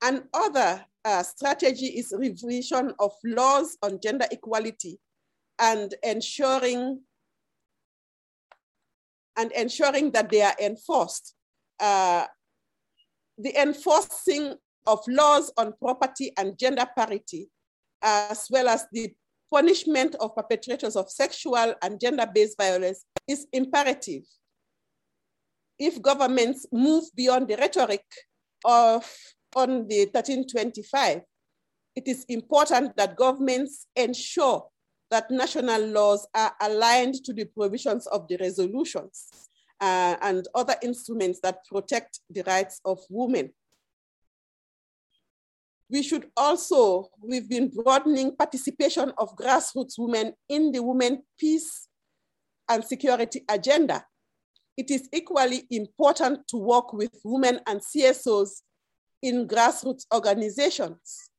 Another uh, strategy is revision of laws on gender equality and ensuring and ensuring that they are enforced. Uh, the enforcing of laws on property and gender parity, as well as the punishment of perpetrators of sexual and gender-based violence is imperative. If governments move beyond the rhetoric of on the 1325, it is important that governments ensure that national laws are aligned to the provisions of the resolutions uh, and other instruments that protect the rights of women. We should also, we've been broadening participation of grassroots women in the women peace and security agenda. It is equally important to work with women and CSOs in grassroots organizations.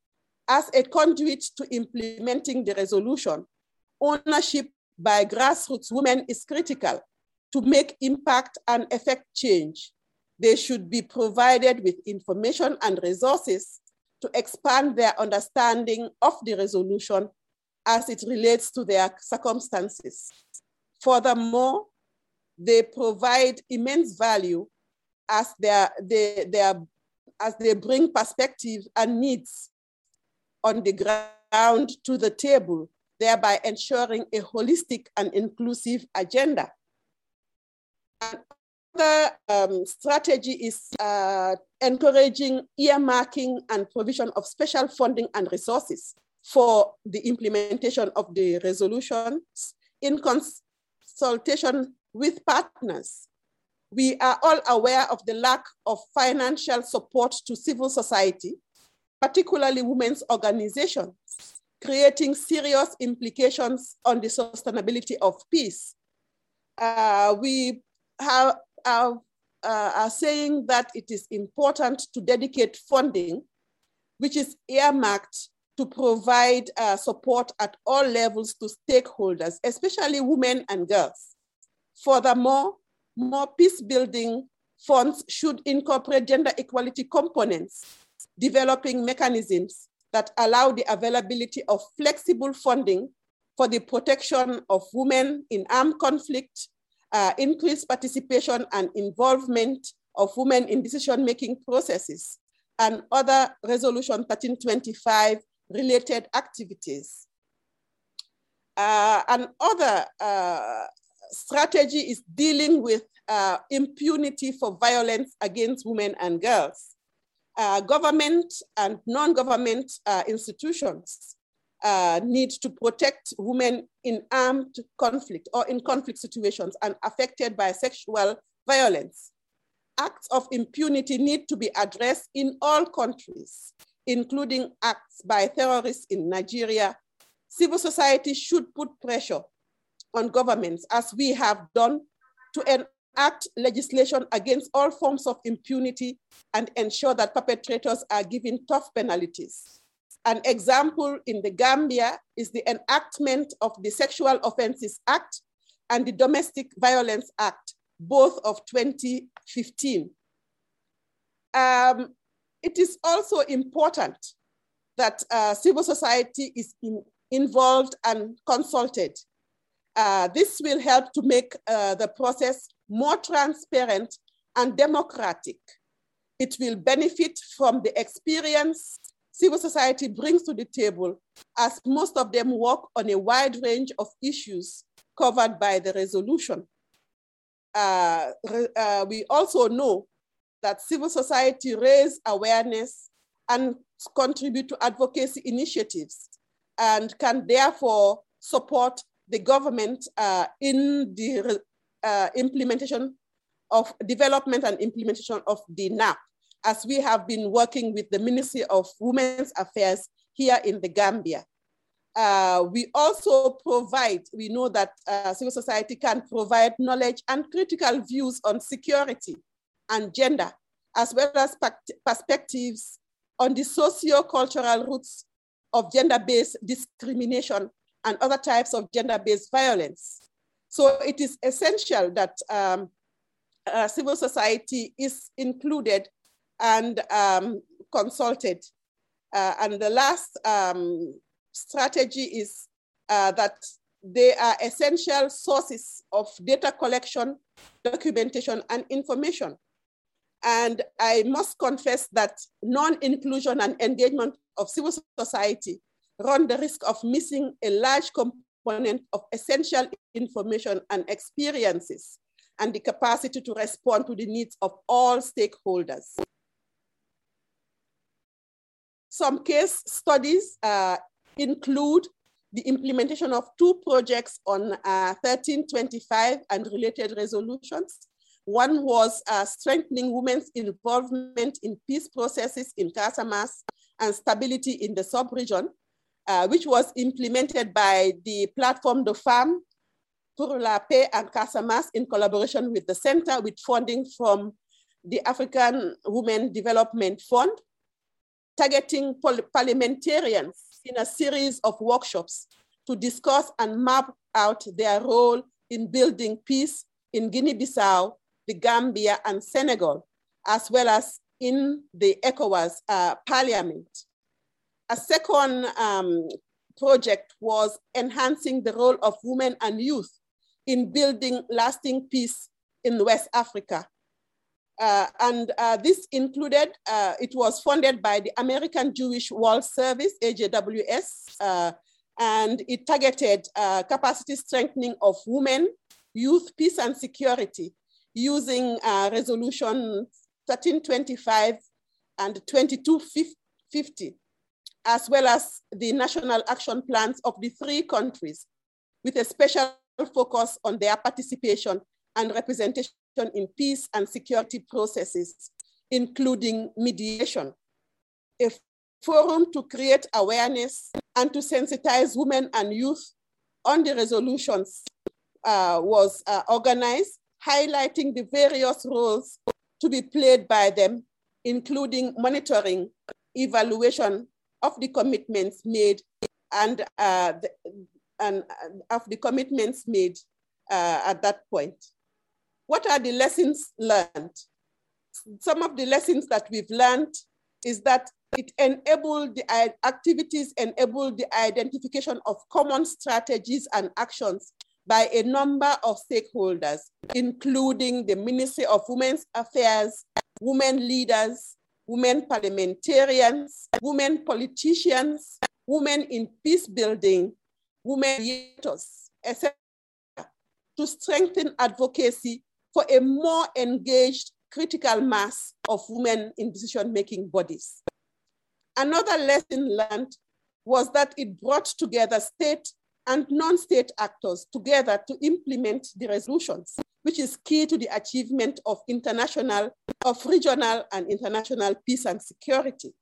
As a conduit to implementing the resolution, ownership by grassroots women is critical to make impact and effect change. They should be provided with information and resources to expand their understanding of the resolution as it relates to their circumstances. Furthermore, they provide immense value as, they, they, as they bring perspective and needs on the ground to the table, thereby ensuring a holistic and inclusive agenda. Another um, strategy is uh, encouraging earmarking and provision of special funding and resources for the implementation of the resolutions in consultation with partners. We are all aware of the lack of financial support to civil society, particularly women's organizations, creating serious implications on the sustainability of peace. Uh, we have, uh, are saying that it is important to dedicate funding, which is earmarked to provide uh, support at all levels to stakeholders, especially women and girls. Furthermore, more peace building funds should incorporate gender equality components, developing mechanisms that allow the availability of flexible funding for the protection of women in armed conflict, uh, increased participation and involvement of women in decision-making processes, and other Resolution 1325 related activities. Uh, another uh, strategy is dealing with uh, impunity for violence against women and girls. Uh, government and non-government uh, institutions uh, need to protect women in armed conflict or in conflict situations and affected by sexual violence. Acts of impunity need to be addressed in all countries, including acts by terrorists in Nigeria. Civil society should put pressure on governments, as we have done, to enact legislation against all forms of impunity and ensure that perpetrators are given tough penalties. An example in the Gambia is the enactment of the Sexual Offences Act and the Domestic Violence Act, both of 2015. Um, it is also important that uh, civil society is in, involved and consulted. Uh, this will help to make uh, the process more transparent and democratic. It will benefit from the experience civil society brings to the table, as most of them work on a wide range of issues covered by the resolution. Uh, uh, we also know that civil society raise awareness and contribute to advocacy initiatives and can therefore support the government uh, in the uh, implementation of development and implementation of the NAP as we have been working with the Ministry of Women's Affairs here in the Gambia. Uh, we also provide, we know that uh, civil society can provide knowledge and critical views on security and gender, as well as perspectives on the socio-cultural roots of gender-based discrimination and other types of gender-based violence. So it is essential that um, uh, civil society is included and um, consulted. Uh, and the last um, strategy is uh, that they are essential sources of data collection, documentation, and information. And I must confess that non-inclusion and engagement of civil society run the risk of missing a large component of essential information and experiences and the capacity to respond to the needs of all stakeholders. Some case studies uh, include the implementation of two projects on uh, 1325 and related resolutions. One was uh, strengthening women's involvement in peace processes in Casamas and stability in the sub-region, uh, which was implemented by the platform de Femmes pour la Paix and Casamas in collaboration with the center with funding from the African Women Development Fund targeting parliamentarians in a series of workshops to discuss and map out their role in building peace in Guinea-Bissau, the Gambia, and Senegal, as well as in the ECOWAS uh, parliament. A second um, project was enhancing the role of women and youth in building lasting peace in West Africa. Uh, and uh, this included, uh, it was funded by the American Jewish World Service, AJWS, uh, and it targeted uh, capacity strengthening of women, youth, peace and security using uh, resolution 1325 and 2250, as well as the national action plans of the three countries with a special focus on their participation and representation in peace and security processes, including mediation. A forum to create awareness and to sensitize women and youth on the resolutions uh, was uh, organized, highlighting the various roles to be played by them, including monitoring, evaluation of the commitments made and, uh, the, and of the commitments made uh, at that point. What are the lessons learned? Some of the lessons that we've learned is that it enabled the activities enabled the identification of common strategies and actions by a number of stakeholders, including the Ministry of Women's Affairs, women leaders, women parliamentarians, women politicians, women in peace building, women leaders, etc., to strengthen advocacy for a more engaged critical mass of women in decision-making bodies. Another lesson learned was that it brought together state and non-state actors together to implement the resolutions, which is key to the achievement of international, of regional and international peace and security.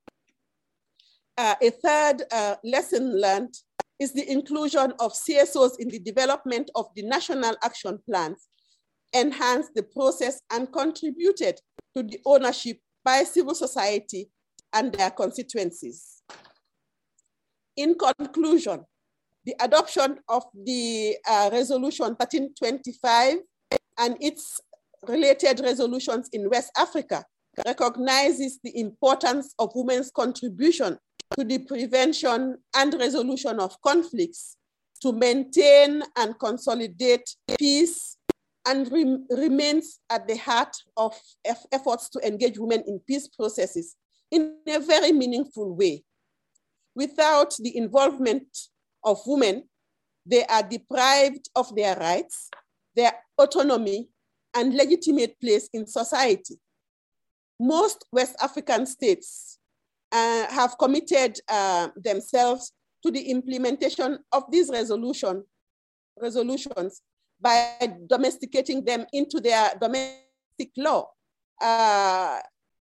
Uh, a third uh, lesson learned is the inclusion of CSOs in the development of the national action plans, enhanced the process and contributed to the ownership by civil society and their constituencies. In conclusion, the adoption of the uh, resolution 1325 and its related resolutions in West Africa recognizes the importance of women's contribution to the prevention and resolution of conflicts, to maintain and consolidate peace, and re remains at the heart of efforts to engage women in peace processes in a very meaningful way. Without the involvement of women, they are deprived of their rights, their autonomy, and legitimate place in society. Most West African states uh, have committed uh, themselves to the implementation of these resolution, resolutions by domesticating them into their domestic law. Uh,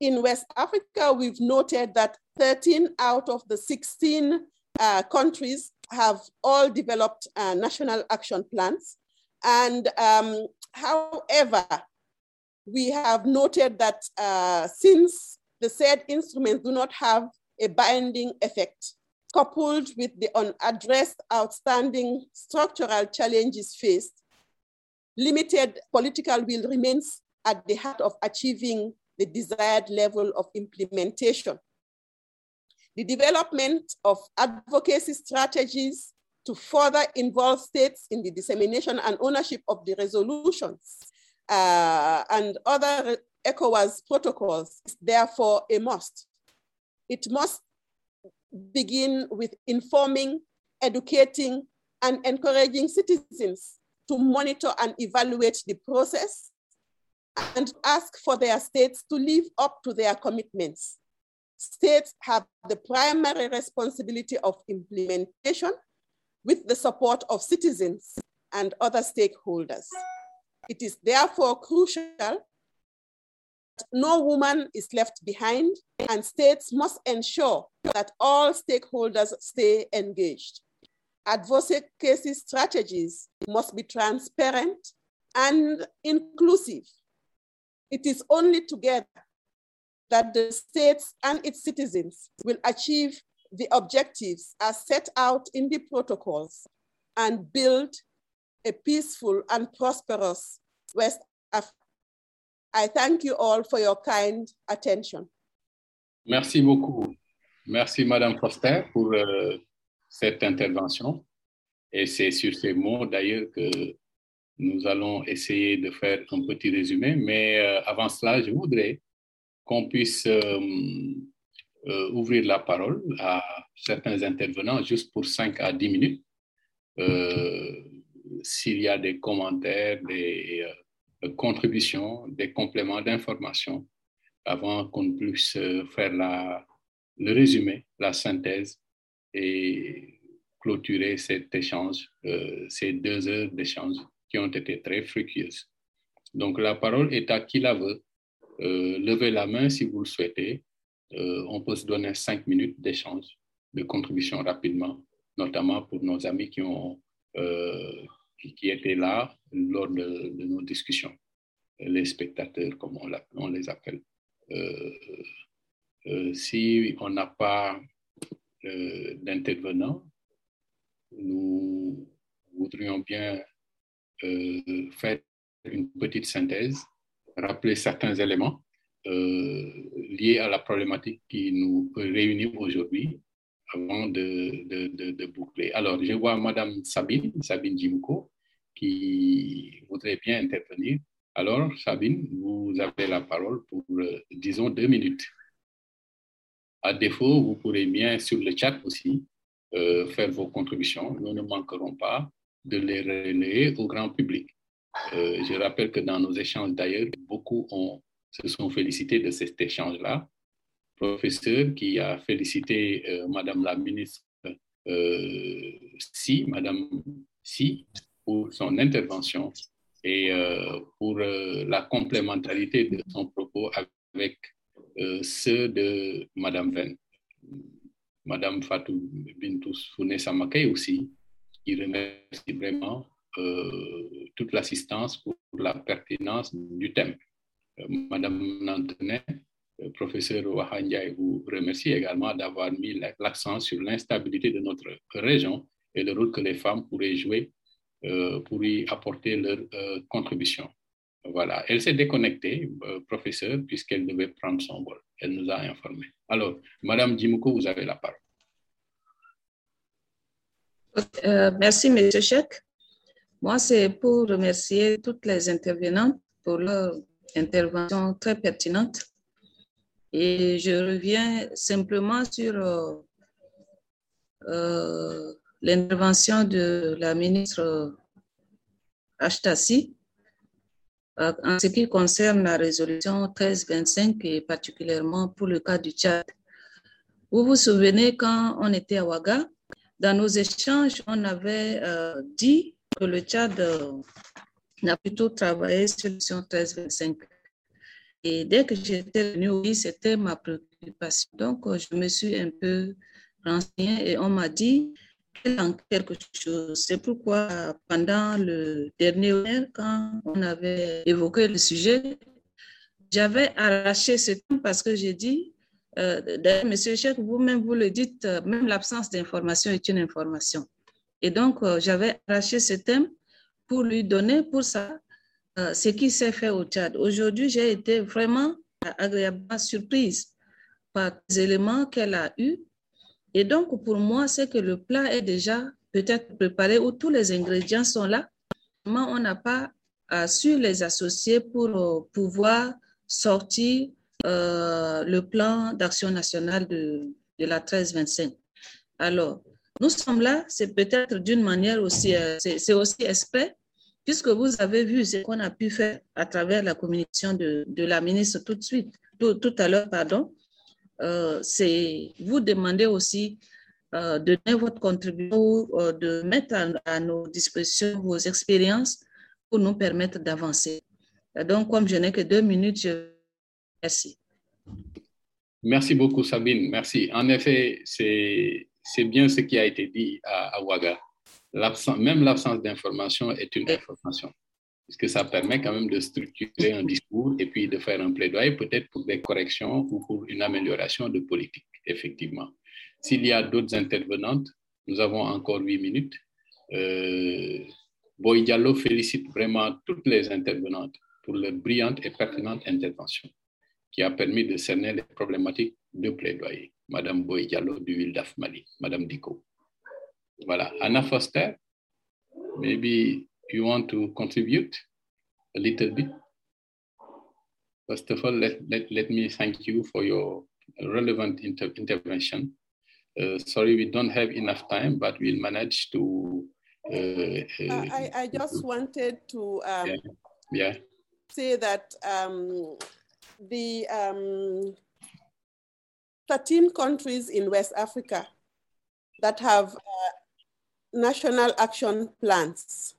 in West Africa, we've noted that 13 out of the 16 uh, countries have all developed uh, national action plans. And um, however, we have noted that uh, since the said instruments do not have a binding effect, coupled with the unaddressed outstanding structural challenges faced, limited political will remains at the heart of achieving the desired level of implementation. The development of advocacy strategies to further involve states in the dissemination and ownership of the resolutions uh, and other ECOWAS protocols is therefore a must. It must begin with informing, educating, and encouraging citizens to monitor and evaluate the process and ask for their states to live up to their commitments. States have the primary responsibility of implementation with the support of citizens and other stakeholders. It is therefore crucial that no woman is left behind and states must ensure that all stakeholders stay engaged. Advocacy strategies must be transparent and inclusive it is only together that the states and its citizens will achieve the objectives as set out in the protocols and build a peaceful and prosperous West Africa. I thank you all for your kind attention. Merci beaucoup. Merci, Madame Foster, pour euh, cette intervention. Et c'est sur ces mots, d'ailleurs, que nous allons essayer de faire un petit résumé, mais euh, avant cela, je voudrais qu'on puisse euh, euh, ouvrir la parole à certains intervenants juste pour 5 à 10 minutes. S'il y a des commentaires, des contributions, des compléments d'information, avant qu'on puisse faire la, le résumé, la synthèse et clôturer cet échange, ces deux heures d'échange qui ont été très fructueuses. Donc la parole est à qui la veut. Euh, levez la main si vous le souhaitez. Euh, on peut se donner cinq minutes d'échange, de contribution rapidement notamment pour nos amis qui, ont, qui, étaient là lors de, nos discussions, les spectateurs, comme on, on les appelle. si on n'a pas d'intervenants, nous voudrions bien faire une petite synthèse, rappeler certains éléments euh, liés à la problématique qui nous réunit aujourd'hui avant de, de, boucler. Alors, je vois Madame Sabine, Sabine Jimuko, qui voudrait bien intervenir. Alors, Sabine, vous avez la parole pour, euh, disons, deux minutes. À défaut, vous pourrez bien sur le chat aussi euh, faire vos contributions. Nous ne manquerons pas de les relayer au grand public. Je rappelle que dans nos échanges d'ailleurs, beaucoup ont, se sont félicités de cet échange-là. Professeur qui a félicité euh, Madame la ministre euh, Si, Madame Si, pour son intervention et pour la complémentarité de son propos avec ceux de Madame Venn. Madame Fatou Bintous Founé Samakay aussi, qui remercie vraiment euh, toute l'assistance pour la pertinence du thème. Euh, Madame Nantenet, euh, professeur Wahandia, vous remercie également d'avoir mis l'accent sur l'instabilité de notre région et le rôle que les femmes pourraient jouer pour y apporter leur contribution. Voilà, elle s'est déconnectée, professeur, puisqu'elle devait prendre son vol. Elle nous a informés. Alors, Madame Djimouko, vous avez la parole. merci, Monsieur Chek. Moi, c'est pour remercier toutes les intervenantes pour leur intervention très pertinente. Et je reviens simplement sur euh, euh, l'intervention de la ministre Ashtasi euh, en ce qui concerne la résolution 1325 et particulièrement pour le cas du Tchad. Vous vous souvenez quand on était à Ouaga, dans nos échanges, on avait dit que le Tchad euh, a plutôt travaillé sur l'élection 1325. Et dès que j'étais venue, oui, c'était ma préoccupation. Donc, euh, je me suis un peu renseignée et on m'a dit quelque chose. C'est pourquoi, pendant le dernier heure, quand on avait évoqué le sujet, j'avais arraché ce thème parce que j'ai dit, euh, d'ailleurs, monsieur Cheikh, vous-même, vous le dites, euh, même l'absence d'information est une information. Et donc, euh, j'avais arraché ce thème pour lui donner pour ça euh, ce qui s'est fait au Tchad. Aujourd'hui, j'ai été vraiment agréablement surprise par les éléments qu'elle a eus. Et donc, pour moi, c'est que le plat est déjà peut-être préparé où tous les ingrédients sont là. On n'a pas su les associer pour euh, pouvoir sortir le plan d'action nationale de, de la 1325. Alors, nous sommes là, c'est peut-être d'une manière aussi, euh, c'est aussi exprès, puisque vous avez vu ce qu'on a pu faire à travers la communication de, la ministre tout de suite, tout, tout à l'heure, pardon. Euh, c'est vous demander aussi euh, de donner votre contribution, euh, de mettre à, nos dispositions vos expériences pour nous permettre d'avancer. Donc, comme je n'ai que deux minutes, je merci. Merci beaucoup, Sabine. Merci. En effet, c'est bien ce qui a été dit à, Ouaga. Même l'absence d'information est une information, puisque ça permet quand même de structurer un discours et puis de faire un plaidoyer peut-être pour des corrections ou pour une amélioration de politique, effectivement. S'il y a d'autres intervenantes, nous avons encore huit minutes. Euh, Diallo félicite vraiment toutes les intervenantes pour leur brillante et pertinente intervention qui a permis de cerner les problématiques de plaidoyer. Madame Boy Diallo du Wildaf Mali, Madame Diko. Voilà. Anna Foster, maybe you want to contribute a little bit? First of all, let, let, let me thank you for your relevant inter intervention. Uh, sorry, we don't have enough time, but we'll manage to. Uh, uh, I, I just wanted to um, yeah. yeah. say that um, the um, 13 countries in West Africa that have uh, national action plans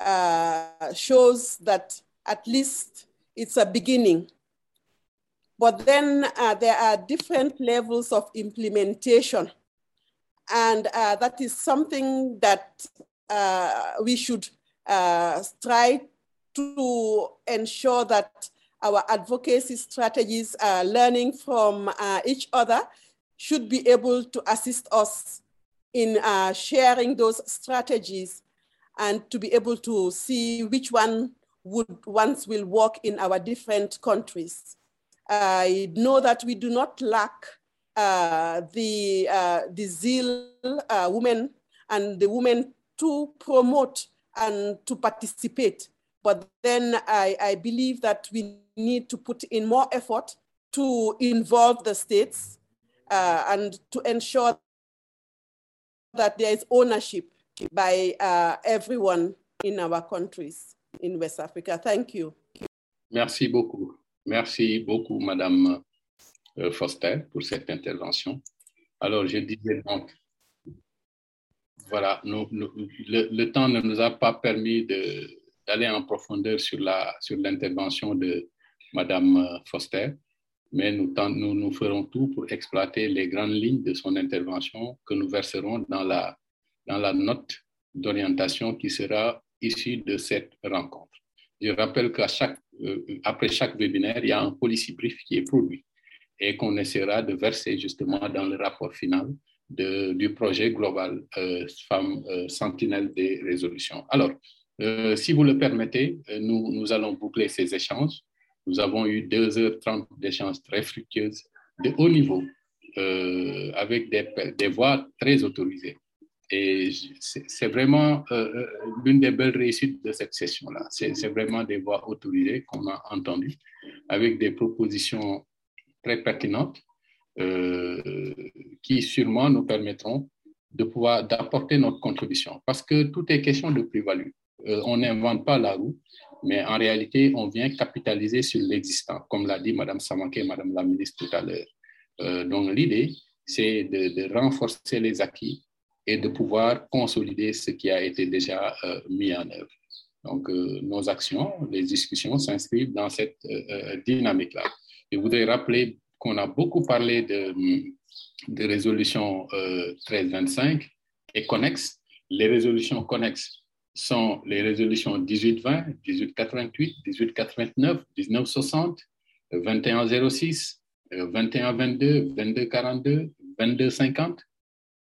uh, shows that at least it's a beginning. But then uh, there are different levels of implementation. And uh, that is something that uh, we should uh, try to ensure that our advocacy strategies, uh, learning from each other, should be able to assist us in uh, sharing those strategies and to be able to see which one would ones will work in our different countries. I know that we do not lack uh, the, uh, the zeal uh, women and the women to promote and to participate. But then I, I believe that we need to put in more effort to involve the states uh, and to ensure that there is ownership by uh, everyone in our countries in West Africa. Thank you. Merci beaucoup. Merci beaucoup, Madame euh, Foster, pour cette intervention. Alors, je disais donc, voilà, le, temps ne nous a pas permis d'aller en profondeur sur l'intervention sur de Madame euh, Foster, mais nous, ferons tout pour exploiter les grandes lignes de son intervention que nous verserons dans la, note d'orientation qui sera issue de cette rencontre. Je rappelle qu'après chaque, euh, chaque webinaire, il y a un policy brief qui est produit et qu'on essaiera de verser justement dans le rapport final du projet global euh, Femmes euh, des résolutions. Alors, euh, si vous le permettez, nous allons boucler ces échanges. Nous avons eu 2h30 d'échanges très fructueuses de haut niveau euh, avec des, voix très autorisées. Et c'est vraiment euh, l'une des belles réussites de cette session-là. C'est vraiment des voix autorisées qu'on a entendues avec des propositions très pertinentes euh, qui sûrement nous permettront de pouvoir d'apporter notre contribution. Parce que tout est question de plus-value. Euh, on n'invente pas la roue, mais en réalité, on vient capitaliser sur l'existant, comme l'a dit Mme Samanké, Mme la ministre tout à l'heure. Euh, donc l'idée, c'est de, renforcer les acquis et de pouvoir consolider ce qui a été déjà euh, mis en œuvre. Donc, euh, nos actions, les discussions s'inscrivent dans cette dynamique-là. Je voudrais rappeler qu'on a beaucoup parlé de, de résolutions 1325 et connexes. Les résolutions connexes sont les résolutions 1820, 1888, 1889, 1960, 2106, 2122, 2242, 2250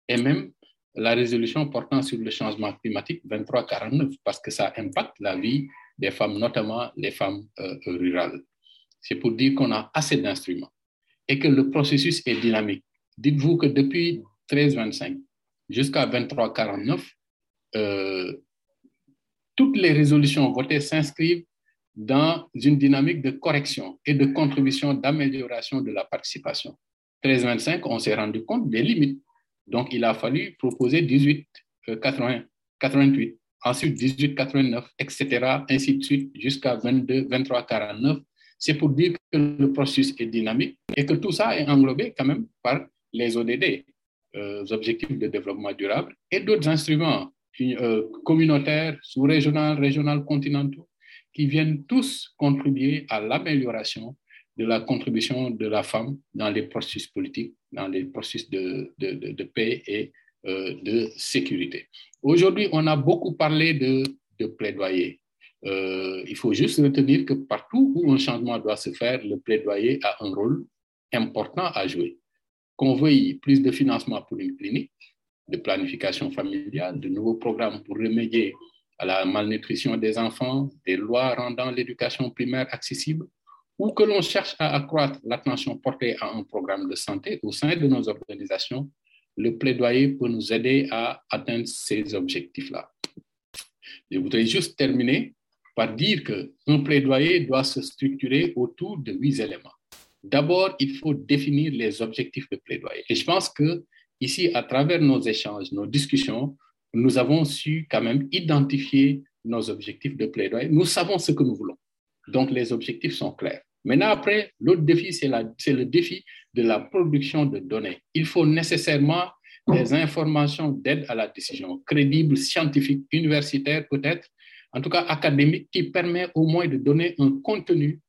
et même la résolution portant sur le changement climatique 2349 parce que ça impacte la vie des femmes, notamment les femmes euh, rurales. C'est pour dire qu'on a assez d'instruments et que le processus est dynamique. Dites-vous que depuis 1325 jusqu'à 2349, euh, toutes les résolutions votées s'inscrivent dans une dynamique de correction et de contribution d'amélioration de la participation. 1325, on s'est rendu compte des limites donc, il a fallu proposer 18, 80, 88, ensuite 18, 89, etc., ainsi de suite, jusqu'à 22, 23, 49. C'est pour dire que le processus est dynamique et que tout ça est englobé quand même par les ODD, euh, Objectifs de développement durable, et d'autres instruments euh, communautaires, sous-régionaux, régionaux, continentaux, qui viennent tous contribuer à l'amélioration de la contribution de la femme dans les processus politiques, dans les processus de, paix et euh, de sécurité. Aujourd'hui, on a beaucoup parlé de, de plaidoyer. Euh, il faut juste retenir que partout où un changement doit se faire, le plaidoyer a un rôle important à jouer. Qu'on veuille plus de financement pour une clinique, de planification familiale, de nouveaux programmes pour remédier à la malnutrition des enfants, des lois rendant l'éducation primaire accessible, ou que l'on cherche à accroître l'attention portée à un programme de santé au sein de nos organisations, le plaidoyer peut nous aider à atteindre ces objectifs-là. Je voudrais juste terminer par dire qu'un plaidoyer doit se structurer autour de huit éléments. D'abord, il faut définir les objectifs de plaidoyer. Et je pense que ici, à travers nos échanges, nos discussions, nous avons su quand même identifier nos objectifs de plaidoyer. Nous savons ce que nous voulons. Donc, les objectifs sont clairs. Maintenant, après, l'autre défi, c'est le défi de la production de données. Il faut nécessairement des informations d'aide à la décision, crédibles, scientifiques, universitaires peut-être, en tout cas académiques, qui permet au moins de donner un contenu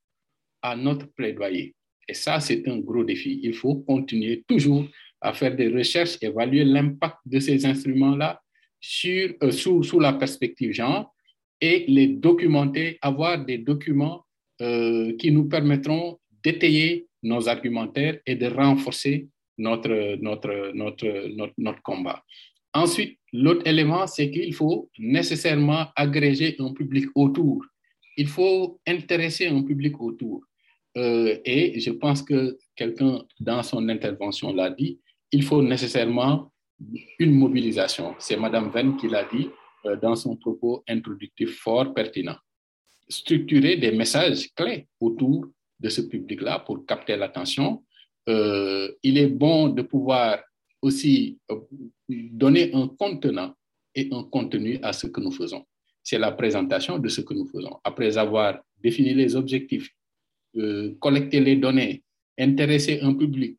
à notre plaidoyer. Et ça, c'est un gros défi. Il faut continuer toujours à faire des recherches, évaluer l'impact de ces instruments-là sur, sous, sous, la perspective genre et les documenter, avoir des documents qui nous permettront d'étayer nos argumentaires et de renforcer notre, notre, notre, notre, notre combat. Ensuite, l'autre élément, c'est qu'il faut nécessairement agréger un public autour. Il faut intéresser un public autour. Euh, et je pense que quelqu'un dans son intervention l'a dit, il faut nécessairement une mobilisation. C'est Madame Venn qui l'a dit euh, dans son propos introductif fort pertinent. Structurer des messages clés autour de ce public-là pour capter l'attention. Euh, il est bon de pouvoir aussi euh, donner un contenant et un contenu à ce que nous faisons. C'est la présentation de ce que nous faisons. Après avoir défini les objectifs, euh, collecté les données, intéressé un public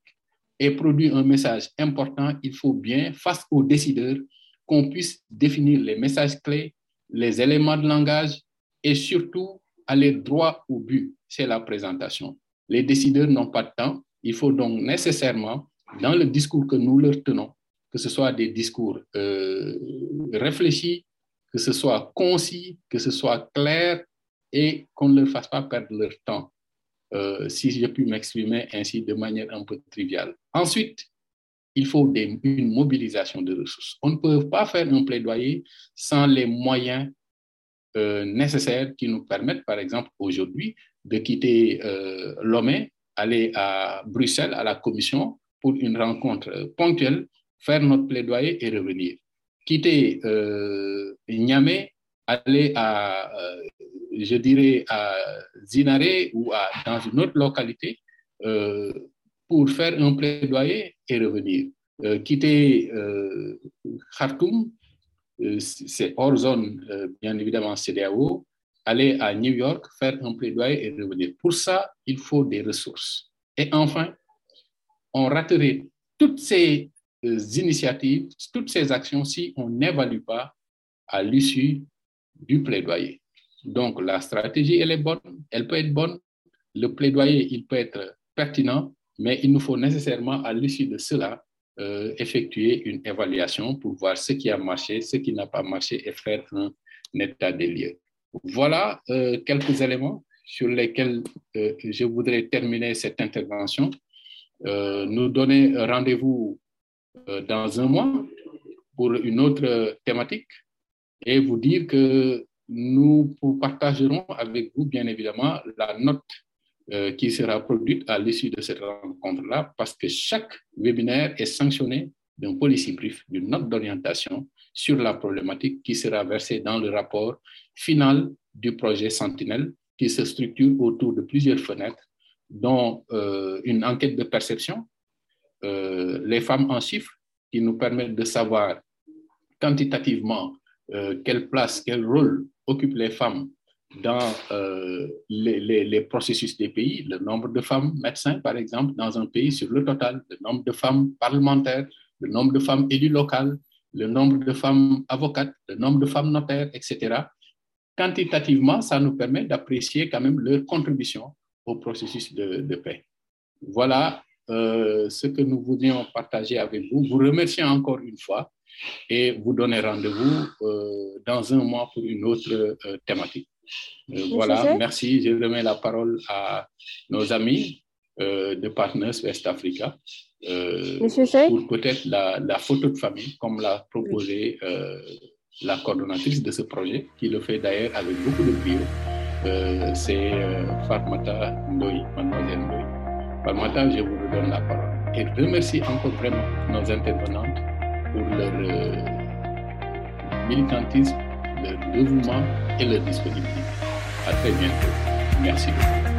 et produit un message important, il faut bien, face aux décideurs, qu'on puisse définir les messages clés, les éléments de langage et surtout aller droit au but, c'est la présentation. Les décideurs n'ont pas de temps, il faut donc nécessairement dans le discours que nous leur tenons, que ce soit des discours euh, réfléchis, que ce soit concis, que ce soit clair et qu'on ne leur fasse pas perdre leur temps, euh, si j'ai pu m'exprimer ainsi de manière un peu triviale. Ensuite, il faut une mobilisation de ressources. On ne peut pas faire un plaidoyer sans les moyens euh, nécessaires qui nous permettent, par exemple, aujourd'hui, de quitter euh, Lomé, aller à Bruxelles, à la Commission, pour une rencontre ponctuelle, faire notre plaidoyer et revenir. Quitter euh, Niamey, aller à, euh, je dirais, à Zinare ou à, dans une autre localité euh, pour faire un plaidoyer et revenir. Euh, quitter euh, Khartoum, c'est hors zone, bien évidemment, CDAO, aller à New York, faire un plaidoyer et revenir. Pour ça, il faut des ressources. Et enfin, on raterait toutes ces initiatives, toutes ces actions si on n'évalue pas à l'issue du plaidoyer. Donc, la stratégie, elle est bonne, elle peut être bonne, le plaidoyer, il peut être pertinent, mais il nous faut nécessairement, à l'issue de cela, euh, effectuer une évaluation pour voir ce qui a marché, ce qui n'a pas marché et faire un, état des lieux. Voilà euh, quelques éléments sur lesquels euh, je voudrais terminer cette intervention. Nous donner rendez-vous dans un mois pour une autre thématique et vous dire que nous partagerons avec vous, bien évidemment, la note euh, qui sera produite à l'issue de cette rencontre-là, parce que chaque webinaire est sanctionné d'un policy brief, d'une note d'orientation sur la problématique qui sera versée dans le rapport final du projet Sentinelle, qui se structure autour de plusieurs fenêtres dont euh, une enquête de perception, euh, les femmes en chiffres, qui nous permettent de savoir quantitativement euh, quelle place, quel rôle occupent les femmes dans euh, les, processus des pays, le nombre de femmes médecins, par exemple, dans un pays sur le total, le nombre de femmes parlementaires, le nombre de femmes élues locales, le nombre de femmes avocates, le nombre de femmes notaires, etc. Quantitativement, ça nous permet d'apprécier quand même leur contribution au processus de, paix. Voilà euh, ce que nous voulions partager avec vous. Vous remercie encore une fois et vous donner rendez-vous euh, dans un mois pour une autre euh, thématique. voilà, merci. Je remets la parole à nos amis de Partners West Africa pour peut-être la, la, photo de famille, comme l'a proposé la coordonnatrice de ce projet, qui le fait d'ailleurs avec beaucoup de brio. Euh, c'est euh, Fatmata Ndoye, mademoiselle Ndoye. Fatmata, je vous redonne la parole. Et remercie encore vraiment nos intervenantes pour leur euh, militantisme, leur dévouement et leur disponibilité. À très bientôt. Merci beaucoup.